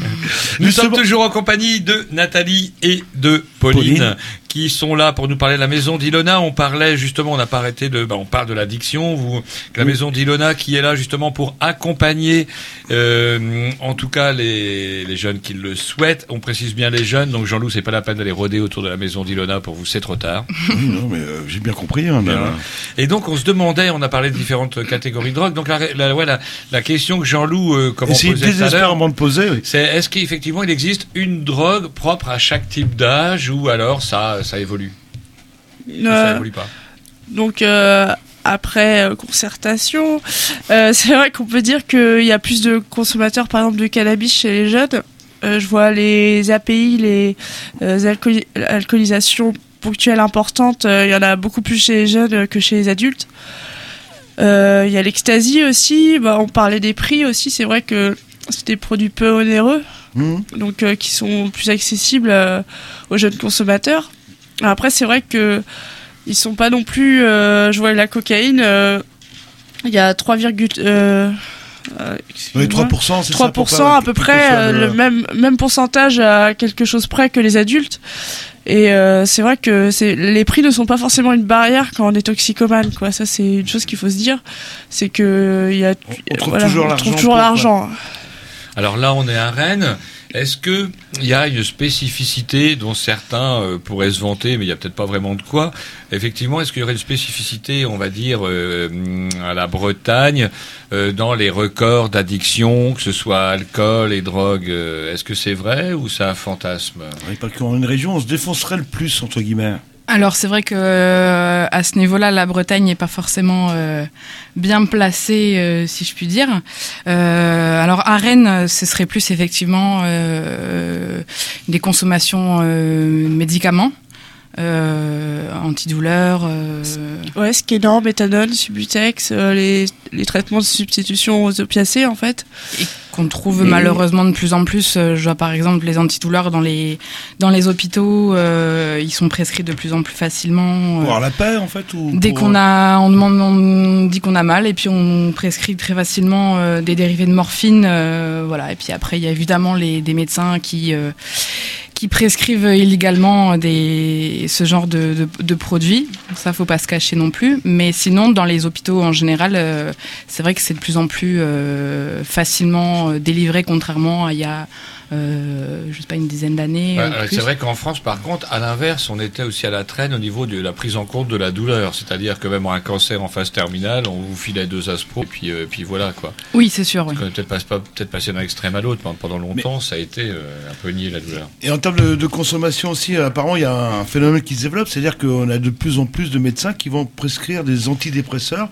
Nous sommes toujours en compagnie de Nathalie et de Pauline, Pauline. qui sont là pour nous parler de la maison d'Ilona. On parlait justement, on n'a pas arrêté de, bah, on parle de l'addiction. Vous, la maison d'Ilona qui est là justement pour accompagner, euh, en tout cas les, les jeunes qui le souhaitent. On précise bien les jeunes. Donc Jean-Loup, c'est pas la peine d'aller rôder autour de la maison d'Ilona pour vous, c'est trop tard. Oui, non, mais euh, j'ai bien compris. hein, mais, Et donc on se demandait, on a parlé de différentes catégories de drogue. Donc la, la, ouais, la, la question que Jean-Loup, euh, comme on Essayez posait désespérément de poser. oui. c'est est-ce qu'effectivement il existe une drogue propre à chaque type d'âge ou alors ça, ça évolue Ça Euh, évolue pas. Donc euh, après euh, concertation, c'est vrai qu'on peut dire qu'il y a plus de consommateurs par exemple de cannabis chez les jeunes. Je vois les API, les alcooli- alcoolisations ponctuelles importantes, il y en a beaucoup plus chez les jeunes que chez les adultes. Euh, Il y a l'ecstasy aussi, bah, on parlait des prix aussi, c'est vrai que c'est des produits peu onéreux, Mhm. donc euh, qui sont plus accessibles euh, aux jeunes consommateurs. Après, c'est vrai que ils sont pas non plus. euh, je vois la cocaïne, il y a 3, euh, euh, Oui, excusez-moi. 3%, c'est ça, 3% pour pas- à peu près, le- le même, même pourcentage à quelque chose près que les adultes. Et euh, c'est vrai que c'est les prix ne sont pas forcément une barrière quand on est toxicomane, quoi. Ça, c'est une chose qu'il faut se dire. C'est que il y a, on trouve voilà, toujours l'argent Alors là, on est à Rennes. Est-ce que il y a une spécificité dont certains euh, pourraient se vanter, mais il y a peut-être pas vraiment de quoi? Effectivement, est-ce qu'il y aurait une spécificité, on va dire, euh, à la Bretagne, euh, dans les records d'addiction, que ce soit alcool et drogue euh, Est-ce que c'est vrai ou c'est un fantasme? Oui, parce qu'en une région, on se défoncerait le plus, entre guillemets. Alors c'est vrai que euh, à ce niveau-là, la Bretagne n'est pas forcément euh, bien placée, euh, si je puis dire. Euh, alors à Rennes, ce serait plus effectivement des consommations médicaments. Euh, antidouleurs. euh, Ouais, skénor, méthanol, subutex, euh, les, les traitements de substitution aux opiacés, en fait. Et qu'on trouve Et- malheureusement de plus en plus. Euh, Je vois par exemple les antidouleurs dans les dans les hôpitaux, euh, ils sont prescrits de plus en plus facilement. Pour avoir la paix, en fait ou Dès pour, qu'on a, on demande, on dit qu'on a mal et puis on prescrit très facilement euh, des dérivés de morphine, euh, voilà. Et puis après, il y a évidemment les des médecins qui euh, qui prescrivent illégalement des ce genre de, de, de produits. Ça, faut pas se cacher non plus. Mais sinon, dans les hôpitaux en général, euh, c'est vrai que c'est de plus en plus euh, facilement euh, délivré, contrairement à il y a euh, je sais pas une dizaine d'années. Ouais, euh, euh, c'est vrai qu'en France, par contre, à l'inverse, on était aussi à la traîne au niveau de la prise en compte de la douleur. C'est-à-dire que même un cancer en phase terminale, on vous filait deux aspros, et puis, euh, puis voilà quoi. Oui, c'est sûr. Oui. On est peut-être pas, pas- peut-être passé d'un extrême à l'autre, mais pendant longtemps, ça a été euh, un peu nié la douleur. Et en termes de, de consommation aussi, apparemment, il y a un phénomène qui se développe, c'est-à-dire qu'on a de plus en plus de médecins qui vont prescrire des antidépresseurs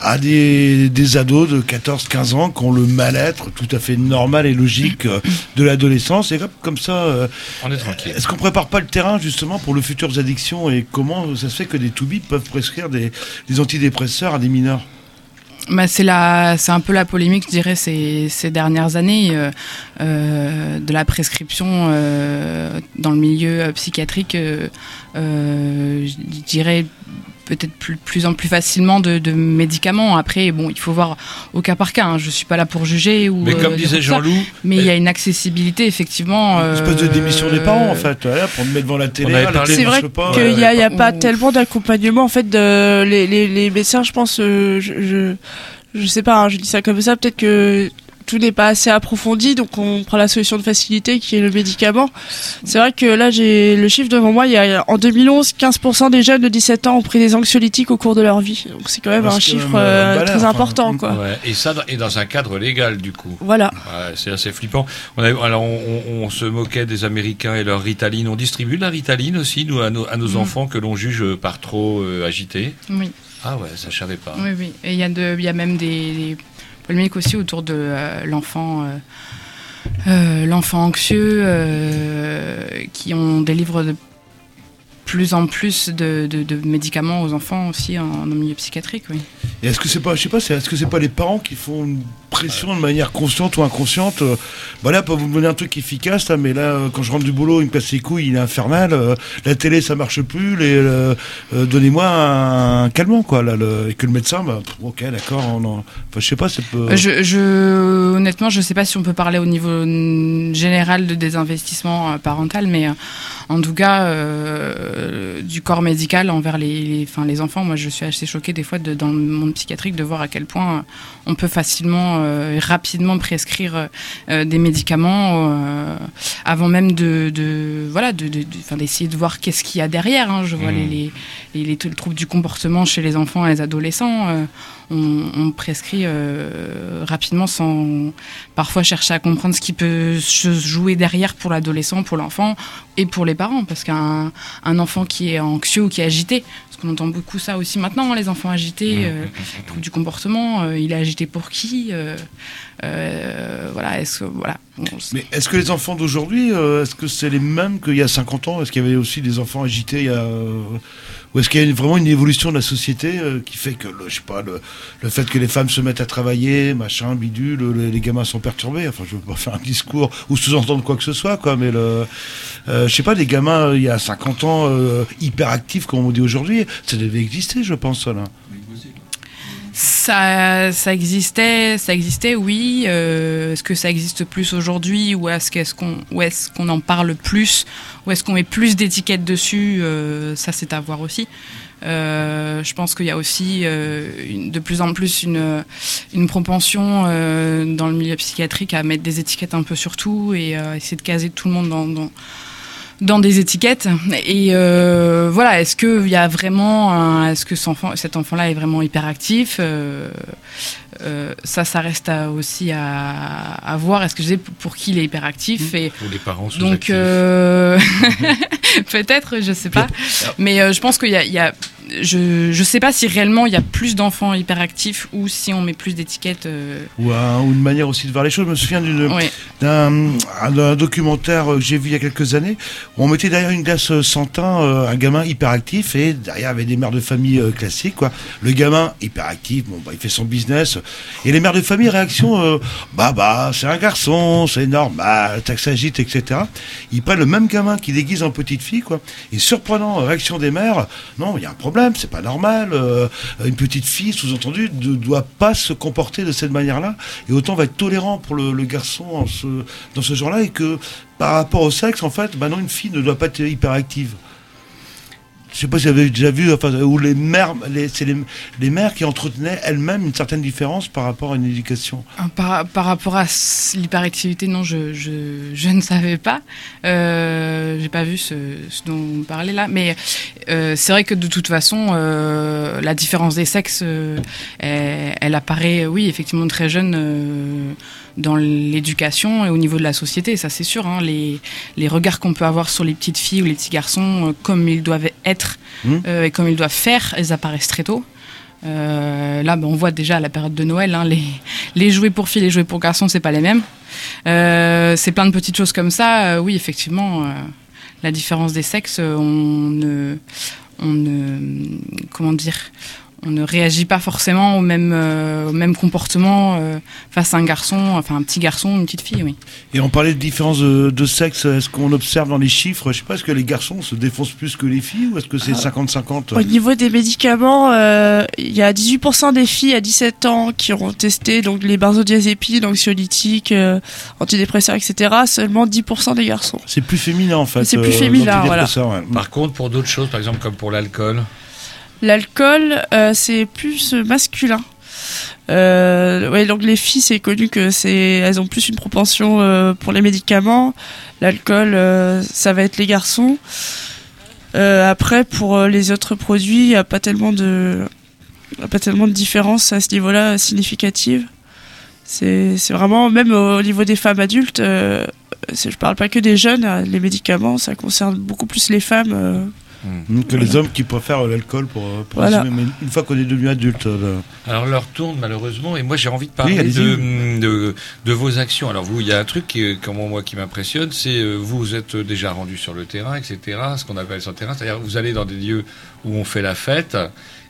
à des, des ados de 14-15 ans qui ont le mal-être tout à fait normal et logique euh, de l'adolescence. Et hop, comme ça, euh, On est tranquille. est-ce qu'on prépare pas le terrain justement pour le futures addictions et comment ça se fait que des toubibs peuvent prescrire des, des antidépresseurs à des mineurs? Bah, c'est la, c'est un peu la polémique, je dirais, ces, ces dernières années euh, euh, de la prescription euh, dans le milieu psychiatrique. euh, euh, je dirais peut-être plus, plus en plus facilement de, de médicaments. Après, bon, il faut voir au cas par cas. hein. Je suis pas là pour juger ou. Mais comme euh, disait. Jean-Loup, mais il y a une accessibilité effectivement. Une espèce de euh, démission des parents en fait, voilà, pour me mettre devant la télé. C'est vrai qu'il n'y a, y a pas Ou- tellement d'accompagnement en fait de les, les, les médecins je pense euh, je, je je sais pas hein, je dis ça comme ça peut-être que tout n'est pas assez approfondi donc on prend la solution de facilité qui est le médicament c'est vrai que là j'ai le chiffre devant moi il y a en 2011 15% des jeunes de 17 ans ont pris des anxiolytiques au cours de leur vie donc c'est quand même un chiffre même, euh, euh, très important mm. quoi Ouais, et ça, et dans un cadre légal, du coup. voilà Ouais, c'est assez flippant. On, a- alors, on, on- on se moquait des Américains et leur Ritaline. On distribue de la Ritaline aussi, nous, à nos, à nos Mhm. enfants que l'on juge par trop euh, agités. Oui. Ah ouais, ça je savais pas. Oui, oui. Et il y, a de- il y a même des, des polémiques aussi autour de euh, l'enfant. euh, euh, l'enfant anxieux qui on délivre de plus en plus de, de- de médicaments aux enfants aussi en, en milieu psychiatrique, oui. Et est-ce que c'est pas, je sais pas, est-ce que c'est pas les parents qui font une pression de manière consciente ou inconsciente euh, Bah là, pour vous donner un truc efficace, là, mais là, euh, quand je rentre du boulot, il me casse les couilles, il est infernal. euh, la télé, ça marche plus. Les, euh, donnez-moi un, calmant, quoi. Là, le- et que le médecin, bah, pff, ok, d'accord. on en- Enfin, je sais pas, c'est Je, je, honnêtement, je sais pas si on peut parler au niveau général de désinvestissement parental, mais en tout cas, euh, du corps médical envers les, les, enfin, les enfants, moi je suis assez choquée des fois de, dans le monde psychiatrique de voir à quel point euh, on peut facilement euh, et rapidement prescrire euh, des médicaments euh, avant même de, de voilà, de, de- de- d'essayer de voir qu'est-ce qu'il y a derrière. hein. Je vois les, les, les, les troubles du comportement chez les enfants et les adolescents. On, on prescrit euh, rapidement sans parfois chercher à comprendre ce qui peut se jouer derrière pour l'adolescent, pour l'enfant et pour les parents. Parce qu'un un enfant qui est anxieux ou qui est agité, parce qu'on entend beaucoup ça aussi maintenant, hein, les enfants agités, euh, troubles du comportement, euh, il est agité pour qui Voilà, est-ce que. Voilà. Mais est-ce que les enfants d'aujourd'hui, est-ce que c'est les mêmes qu'il y a 50 ans? Est-ce qu'il y avait aussi des enfants agités il y a, Ou est-ce qu'il y a vraiment une évolution de la société euh, qui fait que, le, je sais pas, le, fait que les femmes se mettent à travailler, machin, bidule, le- les gamins sont perturbés Enfin, je veux pas faire un discours ou sous-entendre quoi que ce soit, quoi, mais le, euh, je sais pas, les gamins, il y a 50 ans, euh, hyperactifs, comme on dit aujourd'hui, ça devait exister, je pense, là. Ça, ça existait, ça existait, oui. Euh, est-ce que ça existe plus aujourd'hui ou est-ce qu'est-ce qu'on, ou est-ce qu'on en parle plus ou est-ce qu'on met plus d'étiquettes dessus? Euh, Ça, c'est à voir aussi. Euh, je pense qu'il y a aussi euh, une- de plus en plus une, une propension euh, dans le milieu psychiatrique à mettre des étiquettes un peu sur tout et euh, essayer de caser tout le monde dans, dans, dans des étiquettes. Et euh, voilà, est-ce qu'il y a vraiment, est-ce que cet enfant, cet enfant-là est vraiment hyperactif Euh, euh, Ça, ça reste à- aussi à, à voir. Est-ce que je sais pour qui il est hyperactif et Ou les parents donc peut-être, je sais pas. Mais je pense qu'il y a, il y a- je je sais pas si réellement il y a plus d'enfants hyperactifs ou si on met plus d'étiquettes. euh, Ou, un- ou une manière aussi de voir les choses. Je me souviens Oui. d'un d'un documentaire que j'ai vu il y a quelques années où on mettait derrière une glace sans teint euh, un gamin hyperactif et derrière il y avait des mères de famille euh, classiques. Quoi. Le gamin hyperactif, bon, bah, il fait son business. Et les mères de famille, réaction bah bah, c'est un garçon, c'est normal, ça s'agite, etc. Ils prennent le même gamin qui déguise en petite fille. Quoi. Et surprenant, réaction des mères, non, il y a un problème, c'est pas normal. euh, une petite fille, sous-entendu, ne doit pas se comporter de cette manière-là. Et autant va être tolérant pour le, garçon dans ce genre-là, et que par rapport au sexe, en fait, non, une fille ne doit pas être hyperactive. Je sais pas si vous avez déjà vu, enfin, où les mères, les, c'est les, mères qui entretenaient elles-mêmes une certaine différence par rapport à une éducation. Ah, Par, par rapport à l'hyperactivité, non, je, je, je ne savais pas. Euh, J'ai pas vu ce, dont vous parlez là. Mais euh, c'est vrai que de toute façon, euh, la différence des sexes, euh, elle, elle apparaît, oui, effectivement, très jeune dans l'éducation et au niveau de la société, ça c'est sûr. hein. les, les regards qu'on peut avoir sur les petites filles ou les petits garçons, euh, comme ils doivent être Mmh. euh, et comme ils doivent faire, elles apparaissent très tôt. Euh, là, ben, on voit déjà à la période de Noël, hein, les, les jouets pour filles et les jouets pour garçons, c'est pas les mêmes. C'est plein de petites choses comme ça. Oui, effectivement, la différence des sexes, on ne, on ne, comment dire, on ne réagit pas forcément au même, euh, au même comportement euh, face à un garçon, enfin un petit garçon, une petite fille, oui. Et on parlait de différence de, de sexe, est-ce qu'on observe dans les chiffres, je sais pas, est-ce que les garçons se défoncent plus que les filles, ou est-ce que c'est 50-50 Au niveau des médicaments, euh, il y a 18% des filles à 17 ans qui ont testé donc les benzodiazépines, anxiolytiques, euh, antidépresseurs, etc. Seulement 10% des garçons. C'est plus féminin en fait. C'est plus euh, féminin, ouais. Par contre, pour d'autres choses, par exemple comme pour l'alcool, L'alcool, euh, c'est plus masculin. Euh, donc les filles, c'est connu que c'est, elles ont plus une propension euh, pour les médicaments. L'alcool, euh, ça va être les garçons. Après, pour les autres produits, il n'y a pas tellement de, pas tellement de différence à ce niveau-là significative. C'est, vraiment même au niveau des femmes adultes. Je parle pas que des jeunes. euh, Les médicaments, ça concerne beaucoup plus les femmes. Euh, Mm, Que les hommes qui préfèrent l'alcool pour, euh, pour Voilà. assumer. Mais une fois qu'on est devenu adulte. euh, Alors l'heure tourne malheureusement et moi j'ai envie de parler de, de, de vos actions. Alors vous, il y a un truc qui, comment moi qui m'impressionne, c'est euh, vous, vous êtes déjà rendu sur le terrain, etc. Ce qu'on appelle sur le terrain, c'est-à-dire vous allez dans des lieux où on fait la fête.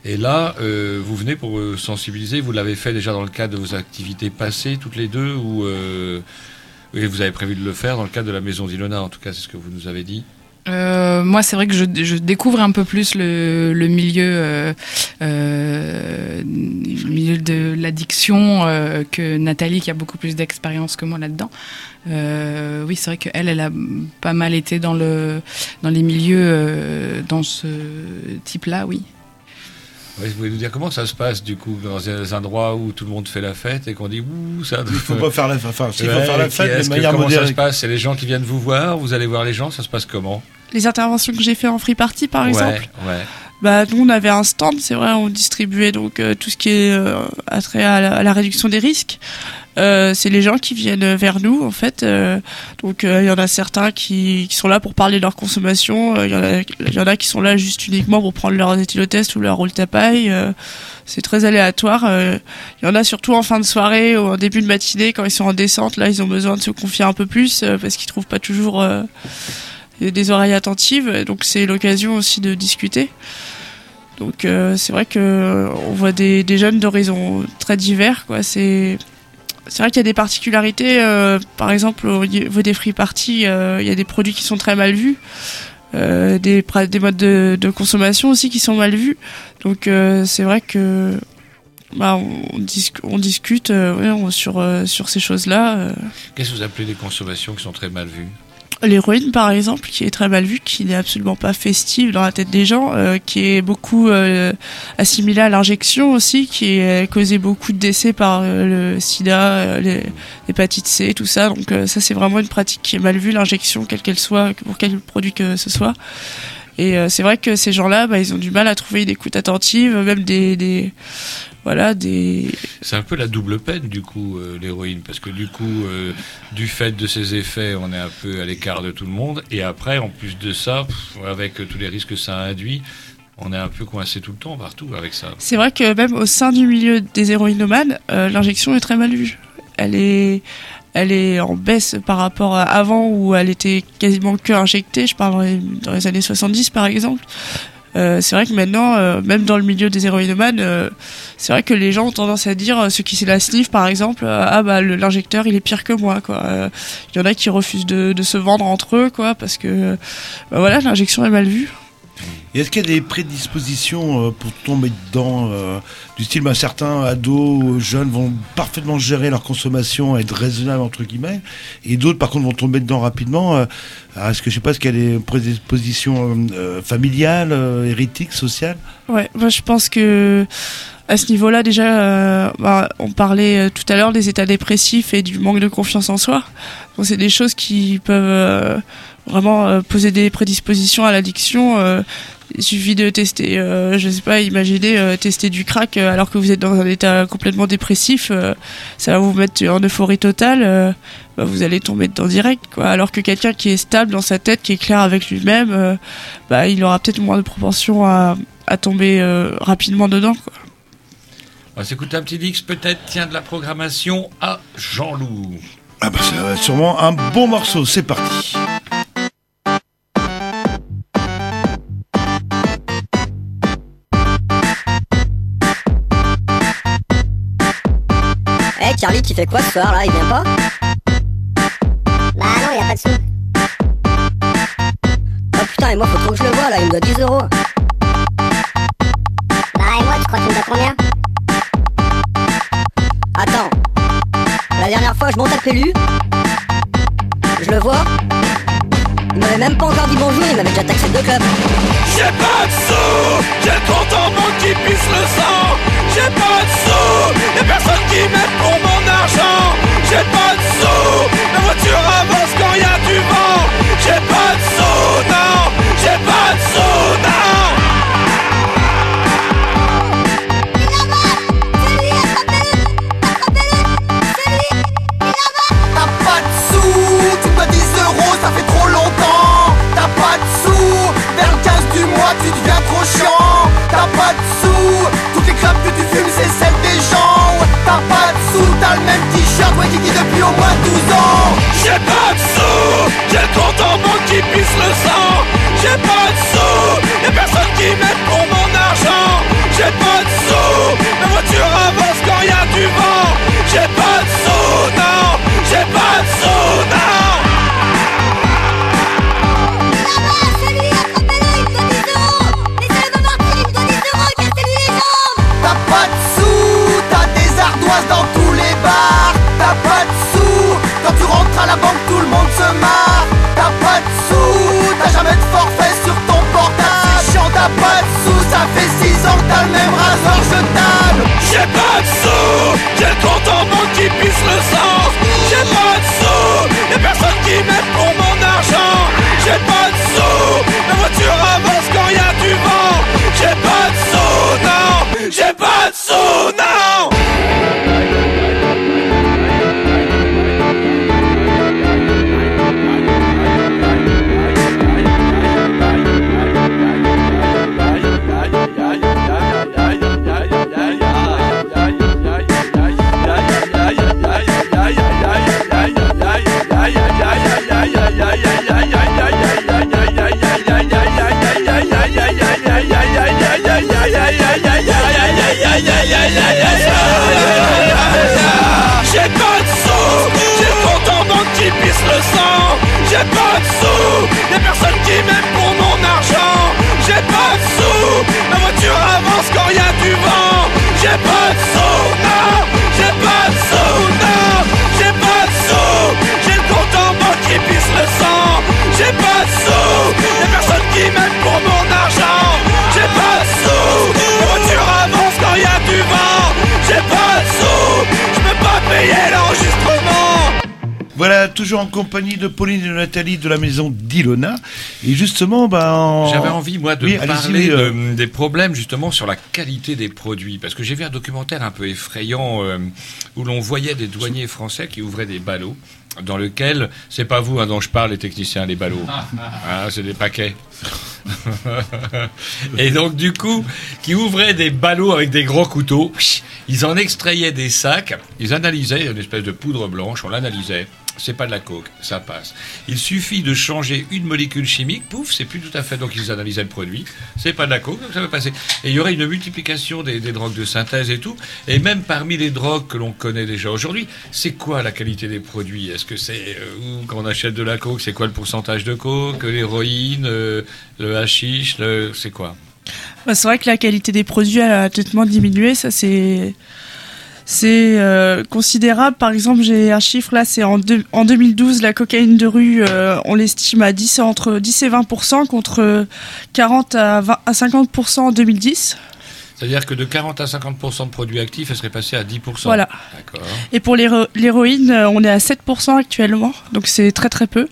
Et là, euh, vous venez pour euh, sensibiliser. Vous l'avez fait déjà dans le cadre de vos activités passées, toutes les deux, ou euh, et vous avez prévu de le faire dans le cadre de la maison d'Ilona. En tout cas, c'est ce que vous nous avez dit. Euh, moi, c'est vrai que je, je découvre un peu plus le, le milieu, euh, euh, milieu de l'addiction euh, que Nathalie, qui a beaucoup plus d'expérience que moi là-dedans. Euh, oui, c'est vrai qu'elle, elle a pas mal été dans le, dans les milieux, euh, dans ce type-là, oui. Vous pouvez nous dire comment ça se passe du coup dans des endroits où tout le monde fait la fête et qu'on dit ouh ça. Il faut pas faire la fête. Enfin, s'il faut Ouais, faire la fête, de que- manière comment ça se passe? C'est les gens qui viennent vous voir, vous allez voir les gens, ça se passe comment? Les interventions que j'ai fait en free party, par Ouais, exemple. ouais. Bah, nous, on avait un stand, c'est vrai, on distribuait donc euh, tout ce qui est euh, attrait à la, à la réduction des risques. Euh, c'est les gens qui viennent vers nous, en fait. donc, il y en a certains qui, qui sont là pour parler de leur consommation. Il y, en a- y en a qui sont là juste uniquement pour prendre leurs éthylotests ou leur roule tapaille. c'est très aléatoire. Il y en a surtout en fin de soirée ou en début de matinée, quand ils sont en descente. Là, ils ont besoin de se confier un peu plus parce qu'ils trouvent pas toujours des oreilles attentives. Donc, c'est l'occasion aussi de discuter. Donc euh, c'est vrai que euh, on voit des, des jeunes d'horizons très divers. Quoi. C'est c'est vrai qu'il y a des particularités. euh, par exemple, au niveau des free parties, il y a des produits qui sont très mal vus. des, des modes de, consommation aussi qui sont mal vus. Donc c'est vrai que bah, on, dis- on discute sur, sur ces choses-là. Qu'est-ce que vous appelez des consommations qui sont très mal vues? L'héroïne, par exemple, qui est très mal vue, qui n'est absolument pas festive dans la tête des gens, euh, qui est beaucoup euh, assimilée à l'injection aussi, qui a causé beaucoup de décès par euh, le sida, euh, l'hépatite C, tout ça. Donc euh, ça, c'est vraiment une pratique qui est mal vue, l'injection, quelle qu'elle soit, pour quel produit que ce soit. Et euh, c'est vrai que ces gens-là, bah, ils ont du mal à trouver une écoute attentive, même des, des voilà, des C'est un peu la double peine du coup euh, l'héroïne parce que du coup euh, du fait de ses effets on est un peu à l'écart de tout le monde et après en plus de ça pff, avec tous les risques que ça induit on est un peu coincé tout le temps partout avec ça. C'est vrai que même au sein du milieu des héroïnomanes, euh, l'injection est très mal vue. Elle est, elle est en baisse par rapport à avant où elle était quasiment que injectée. Je parle dans les, dans les années 70 par exemple. Euh, c'est vrai que maintenant, euh, même dans le milieu des héroïnomanes, euh, c'est vrai que les gens ont tendance à dire, ceux qui c'est la sniff par exemple, ah bah l'injecteur il est pire que moi quoi. Il y en a qui refusent de, de se vendre entre eux quoi parce que bah, voilà l'injection est mal vue. Est-ce qu'il y a des prédispositions euh, pour tomber dedans euh, Du style, bah, certains ados, euh, jeunes vont parfaitement gérer leur consommation, être raisonnables entre guillemets, et d'autres par contre vont tomber dedans rapidement. euh, est-ce que je sais pas, est-ce qu'il y a des prédispositions euh, euh, familiales, euh, hérétiques, sociales? Ouais, moi je pense que à ce niveau-là déjà, euh, bah, on parlait euh, tout à l'heure des états dépressifs et du manque de confiance en soi. C'est des choses qui peuvent euh, vraiment euh, poser des prédispositions à l'addiction. euh, il suffit de tester, euh, je sais pas, imaginez euh, tester du crack euh, alors que vous êtes dans un état complètement dépressif, euh, ça va vous mettre en euphorie totale. euh, bah, vous allez tomber dedans direct, quoi. Alors que quelqu'un qui est stable dans sa tête, qui est clair avec lui-même, euh, bah, il aura peut-être moins de propension à, à tomber euh, rapidement dedans, quoi. On va s'écouter un petit Dix peut-être tiens de la programmation à Jean-Loup. Ah bah c'est euh, sûrement un bon morceau, c'est parti. Charlie, tu fais quoi ce soir là Il vient pas Bah non, y a pas de sous. Oh putain, et moi faut trop que je le vois là, il me doit 10 euros. Bah et moi, tu crois qu'il me doit combien Attends. La dernière fois, je monte à Pélu. Je le vois. Il m'avait même pas encore dit bonjour, il m'avait déjà taxé deux clubs. J'ai pas de sous J'ai compte en qui pisse le sang J'ai pas de sous Y'a personne qui m'aide pour mon argent. J'ai pas de sous La voiture avance quand y a du vent. J'ai pas de sous, non J'ai pas de sous, non. T'as pas de sous, tu dois 10 euros, ça fait trop longtemps. T'as pas de sous, vers le 15 du mois, le même t-shirt, ouais qui dit depuis au moins 12 ans. J'ai pas de sous, j'ai le compte en banque qui pisse le sang. J'ai pas de sous, y'a personne qui m'aide pour mon argent. J'ai pas de sous, ma voiture avance quand y a du vent. J'ai pas de sous, non, j'ai pas de sous. T'as pas de sous, quand tu rentres à la banque, tout le monde se marre. T'as pas de sous, t'as jamais de forfait sur ton portable. C'est chiant, t'as pas de sous, ça fait 6 ans que t'as le même rasoir jetable. J'ai pas de sous, j'ai le compte en banque qui pisse le sens. J'ai pas de sous, y'a personne qui m'aide pour mon argent. J'ai pas de sous, ma voiture avance quand y a du vent. J'ai pas de sous, non, j'ai pas de sous, non. J'ai pas de sous, j'ai le compte banque qui pisse le sang. J'ai pas de sous, y'a personne qui m'aime pour mon argent. J'ai pas de sous, ma voiture avance quand y a du vent. J'ai pas de sous, non, j'ai pas de sous, non, j'ai pas de sous. J'ai le compte en banque qui pisse le sang. J'ai pas de sous, y'a personne qui m'aime toujours en compagnie de Pauline et de Nathalie de la maison d'Ilona. Et justement, bah, en- J'avais envie, moi, de Oui, parler euh, de- des problèmes, justement, sur la qualité des produits. Parce que j'ai vu un documentaire un peu effrayant euh, où l'on voyait des douaniers français qui ouvraient des ballots dans lequel, c'est pas vous hein, dont je parle, les techniciens, les ballots. Ah, c'est des paquets. Et donc, du coup, qui ouvraient des ballots avec des gros couteaux, ils en extrayaient des sacs, ils analysaient une espèce de poudre blanche, on l'analysait. C'est pas de la coke, ça passe. Il suffit de changer une molécule chimique, pouf, c'est plus tout à fait. Donc ils analysaient le produit, c'est pas de la coke, donc ça va passer. Et il y aurait une multiplication des, drogues de synthèse et tout. Et même parmi les drogues que l'on connaît déjà aujourd'hui, c'est quoi la qualité des produits? Est-ce que c'est euh, quand on achète de la coke, c'est quoi le pourcentage de coke, l'héroïne, euh, le hashish, le- c'est quoi? Bah, c'est vrai que la qualité des produits a nettement diminué, ça c'est c'est euh, considérable. Par exemple, j'ai un chiffre là, c'est en, en 2012, la cocaïne de rue, euh, on l'estime à 10, entre 10 et 20% contre 40 à, 20 à 50 en 2010. C'est-à-dire que de 40 à 50% de produits actifs, elle serait passée à 10%. Voilà. Et pour l'héro- l'héroïne, euh, on est à 7% actuellement, donc c'est très très peu.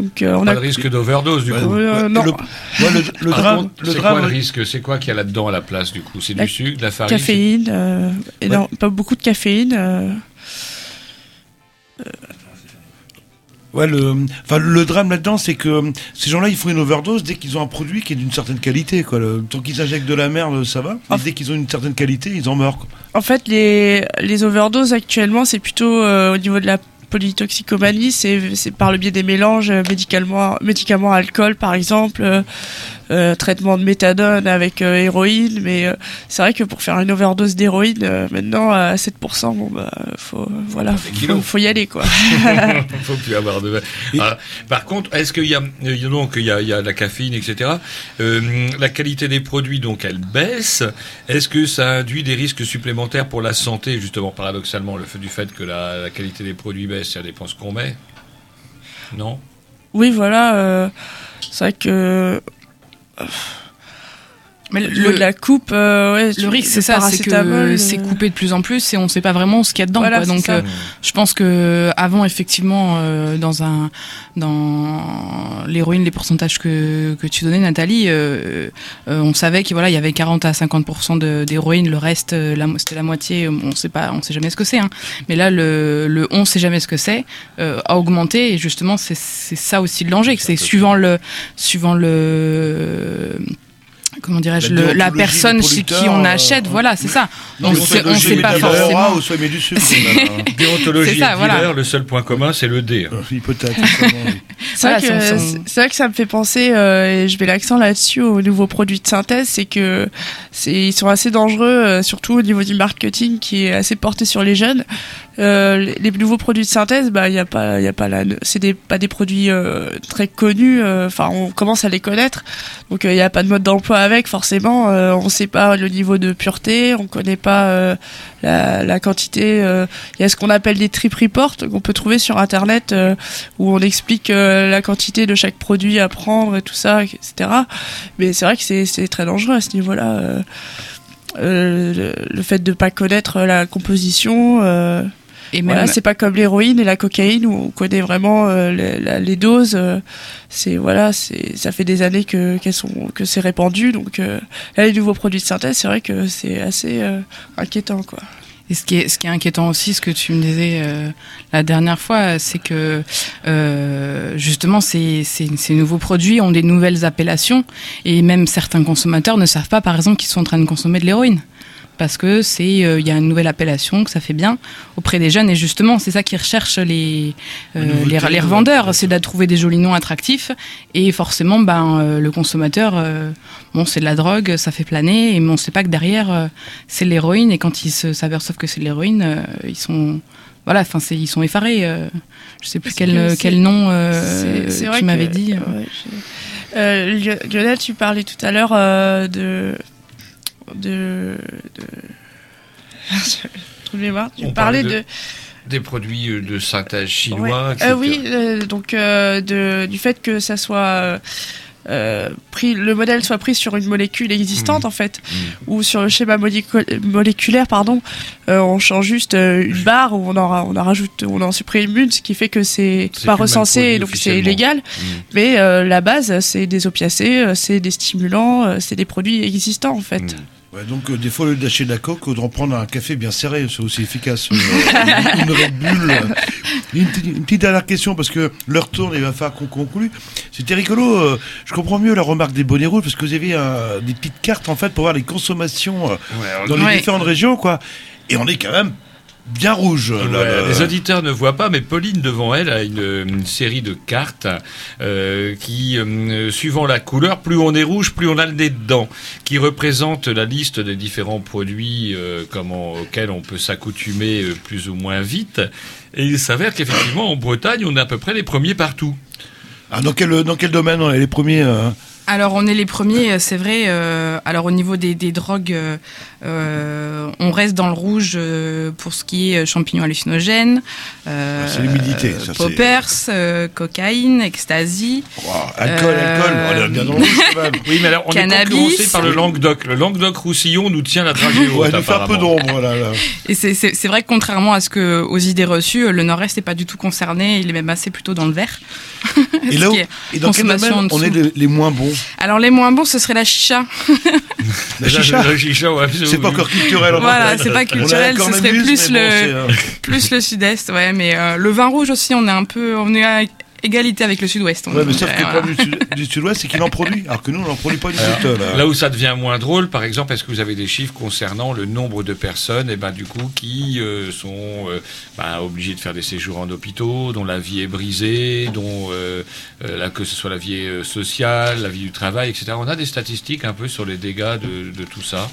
Donc euh, on Pas a de risque d'overdose, du coup. Euh, non. Le, ouais, le- le Par drame, contre, le c'est drame, quoi le risque? C'est quoi qu'il y a là-dedans à la place, du coup? C'est La du sucre, de la farine? caféine, euh, et non, pas beaucoup de caféine. euh, Ouais, le, enfin, le drame là-dedans, c'est que euh, ces gens-là, ils font une overdose dès qu'ils ont un produit qui est d'une certaine qualité. Quoi. Le- tant qu'ils injectent de la merde, ça va. Mais dès qu'ils ont une certaine qualité, ils en meurent. Quoi. En fait, les, les overdoses actuellement, c'est plutôt euh, au niveau de la polytoxicomanie, c'est par le biais des mélanges euh, médicalement, médicaments alcool, par exemple, euh, traitement de méthadone avec euh, héroïne. Mais euh, c'est vrai que pour faire une overdose d'héroïne, euh, maintenant à 7%, bon bah faut voilà, faut, y aller quoi. faut plus avoir de. Ah, par contre, est-ce qu'il y a il y a donc il y a, il y a de la caféine, etc. Euh, la qualité des produits donc elle baisse. Est-ce que ça induit des risques supplémentaires pour la santé, justement paradoxalement, le fait du fait que la, la qualité des produits baisse, ça dépend ce qu'on met? Non? oui, voilà, euh, c'est vrai que. Euh, Mais niveau de la coupe, euh, ouais, le risque, c'est ça, c'est que c'est coupé de plus en plus et on sait pas vraiment ce qu'il y a dedans. Voilà, quoi. Donc, euh, je pense que avant, effectivement, euh, dans un dans l'héroïne, les pourcentages que que tu donnais, Nathalie, euh, euh, on savait qu'il voilà, il y avait 40 à 50 de- d'héroïne, le reste, euh, c'était la moitié. On sait pas, on sait jamais ce que c'est. Hein. Mais là, le le on sait jamais ce que c'est euh, a augmenté et justement, c'est c'est ça aussi le danger, que c'est suivant le suivant le comment dirais-je, La personne chez qui on euh, achète, voilà, c'est ça. Non, on mais sait, pas forcément. Aura ou soit il met du sucre. Déontologie C'est ça, et voilà. dealer, le seul point commun, c'est le D. Oui, peut-être. C'est vrai, Voilà, que- son- son- c'est- vrai que ça me fait penser, euh, et je mets l'accent là-dessus, aux nouveaux produits de synthèse, c'est que c'est ils sont assez dangereux, euh, surtout au niveau du marketing qui est assez porté sur les jeunes. Euh, les, nouveaux produits de synthèse, bah il y a pas, il y a pas la, c'est des pas des produits euh, très connus. euh, Enfin, on commence à les connaître, donc il y a pas de mode d'emploi avec forcément. on sait pas le niveau de pureté, on connaît pas la, quantité. Il y a ce qu'on appelle des trip reports qu'on peut trouver sur internet où on explique la quantité de chaque produit à prendre et tout ça, etc. Mais c'est vrai que c'est très dangereux à ce niveau-là. le, le fait de pas connaître la composition. Et voilà, même- c'est pas comme l'héroïne et la cocaïne où on connaît vraiment euh, les, la- les doses. euh, c'est voilà, c'est ça fait des années que qu'elles sont que c'est répandu. Donc euh, là, les nouveaux produits de synthèse, c'est vrai que c'est assez euh, inquiétant, quoi. Et ce qui est, ce qui est inquiétant aussi, ce que tu me disais euh, la dernière fois, c'est que euh, justement ces, ces, ces nouveaux produits ont des nouvelles appellations et même certains consommateurs ne savent pas, par exemple, qu'ils sont en train de consommer de l'héroïne. Parce que c'est, euh, il y a une nouvelle appellation que ça fait bien auprès des jeunes et justement c'est ça qu'ils recherchent les euh, les, les revendeurs, c'est de trouver des jolis noms attractifs et forcément ben euh, le consommateur, euh, bon c'est de la drogue, ça fait planer et mais on sait pas que derrière euh, c'est de l'héroïne et quand ils s'aperçoivent que c'est de l'héroïne, euh, ils sont voilà, enfin c'est ils sont effarés. euh, je sais plus quel quel nom euh, tu m'avais dit. euh. ouais, Euh, Lionel, tu parlais tout à l'heure euh, de de de. Tu parlais de, de- Des produits euh, de synthèse Ouais. chinois, etc. Euh, oui, euh, donc euh, de, du fait que ça soit pris, le modèle soit pris sur une molécule existante Mhm. en fait, ou sur le schéma molécu- moléculaire, pardon, on change juste une barre ou on en, ra- on en rajoute, on en supprime une, ce qui fait que c'est pas recensé donc c'est illégal. Mhm. Mais la base, c'est des opiacés, c'est des stimulants, c'est des produits existants en fait. Ouais, donc euh, des fois, au lieu d'acheter de la coke, ou d'en prendre un café bien serré, c'est aussi efficace. Euh, une Red Bull. Une, petite- une petite dernière question, parce que l'heure tourne et il va falloir qu'on conclue. C'était rigolo, euh, je comprends mieux la remarque des bonnets rouges, parce que vous avez euh, des petites cartes, en fait, pour voir les consommations euh, alors, dans les Ouais. différentes régions, quoi. Et on est quand même bien rouge. là, Ouais, là. Les auditeurs ne voient pas, mais Pauline devant elle a une, une série de cartes euh, qui, euh, suivant la couleur, plus on est rouge, plus on a le nez dedans, qui représente la liste des différents produits euh, comment, auxquels on peut s'accoutumer plus ou moins vite. Et il s'avère qu'effectivement, en Bretagne, on est à peu près les premiers partout. Ah, dans, quel, dans quel domaine on est les premiers Alors on est les premiers, euh, c'est vrai. euh, alors au niveau des, des drogues, euh, on reste dans le rouge euh, pour ce qui est champignons hallucinogènes, euh, Ah, c'est l'humidité, ça, c'est- poppers, euh, cocaïne, ecstasy, Alcool, euh, alcool, on est bien dans le rouge quand même. Oui, mais alors on est Cannabis. concurrencé par le Languedoc. Le Languedoc-Roussillon nous tient la dragée haute. Ouais, nous fait un peu d'ombre, là, là. Et c'est- c'est c'est vrai que contrairement à ce que aux idées reçues, le Nord-Est n'est pas du tout concerné. Il est même assez plutôt dans le vert. Et là, où- et dans quel domaine on est les, les moins bons Alors les moins bons, ce serait la chicha. La chicha ouais, C'est pas encore culturel. en Voilà, c'est pas culturel, ce serait plus le euh, plus le sud-est, ouais. Mais euh, le vin rouge aussi, on est un peu, on est à égalité avec le sud-ouest. Ouais, mais sauf que le problème du, sud- du sud-ouest, c'est qu'il en produit, alors que nous, on n'en produit pas du Alors, tout. là. là où ça devient moins drôle, par exemple, est-ce que vous avez des chiffres concernant le nombre de personnes, et ben du coup, qui euh, sont euh, ben, obligées de faire des séjours en hôpitaux, dont la vie est brisée, dont euh, euh, là, que ce soit la vie sociale, la vie du travail, etc. On a des statistiques un peu sur les dégâts de, de tout ça.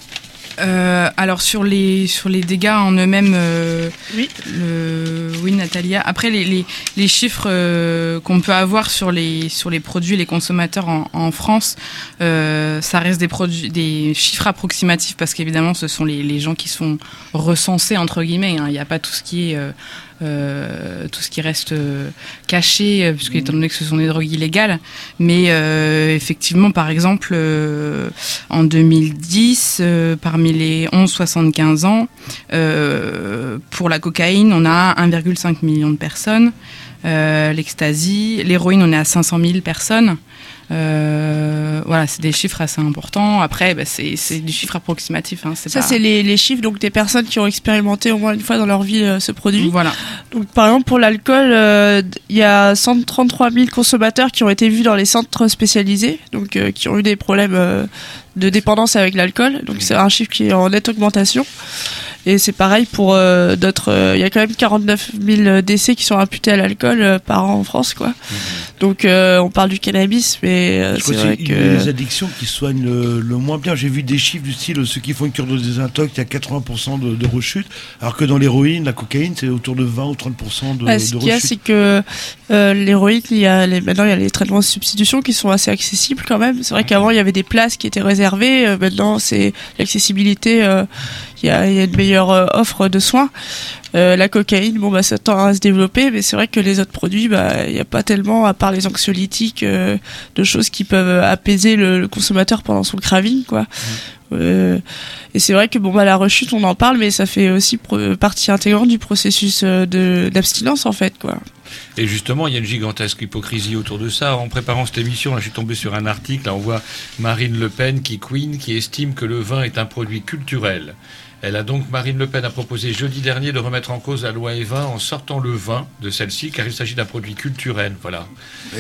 Euh, alors sur les sur les dégâts en eux-mêmes, euh, oui, le, oui Natalia. Après les, les, les chiffres euh, qu'on peut avoir sur les sur les produits, les consommateurs en, en France, euh, ça reste des produits, des chiffres approximatifs parce qu'évidemment ce sont les, les gens qui sont recensés entre guillemets. hein. Il n'y a pas tout ce qui est euh, tout ce qui reste euh, caché, euh, puisque étant donné que ce sont des drogues illégales. Mais effectivement, par exemple, en 2010, euh, parmi les 11-75 ans, pour la cocaïne, on a 1,5 million de personnes. L'ecstasy, l'héroïne, on est à 500 000 personnes. Euh, voilà, c'est des chiffres assez importants. Après, bah, c'est c'est du chiffre approximatif. Hein, Ça, pas- c'est les, les chiffres donc des personnes qui ont expérimenté au moins une fois dans leur vie euh, ce produit. Voilà. Donc, par exemple, pour l'alcool, euh, il y a 133 000 consommateurs qui ont été vus dans les centres spécialisés, donc euh, qui ont eu des problèmes de dépendance avec l'alcool. Donc, c'est un chiffre qui est en nette augmentation. Et c'est pareil pour euh, d'autres. euh, Il y a quand même 49 000 décès qui sont imputés à l'alcool euh, par an en France, quoi. Donc, euh, on parle du cannabis, mais c'est vrai c'est que. une des addictions qui soignent le, le moins bien. J'ai vu des chiffres du style ceux qui font une cure de désintox, il y a 80% de, de rechute, alors que dans l'héroïne, la cocaïne, c'est autour de 20 ou 30% de, Ouais, de ce qu'il y a, rechute. c'est que l'héroïne, il y a les, maintenant il y a les traitements de substitution qui sont assez accessibles quand même. C'est vrai qu'avant il y avait des places qui étaient réservées. maintenant c'est l'accessibilité. euh, il y, a, il y a une meilleure euh, offre de soins. Euh, la cocaïne, bon bah ça tend à se développer, mais c'est vrai que les autres produits, bah il n'y a pas tellement, à part les anxiolytiques, euh, de choses qui peuvent apaiser le, le consommateur pendant son craving, quoi. Euh, et c'est vrai que bon bah la rechute, on en parle, mais ça fait aussi partie intégrante du processus de d'abstinence en fait, quoi. Et justement, il y a une gigantesque hypocrisie autour de ça. En préparant cette émission, là, je suis tombé sur un article. Là, on voit Marine Le Pen, qui queen, qui estime que le vin est un produit culturel. Elle a donc, Marine Le Pen a proposé jeudi dernier de remettre en cause la loi E20 en sortant le vin de celle-ci, car il s'agit d'un produit culturel. Voilà.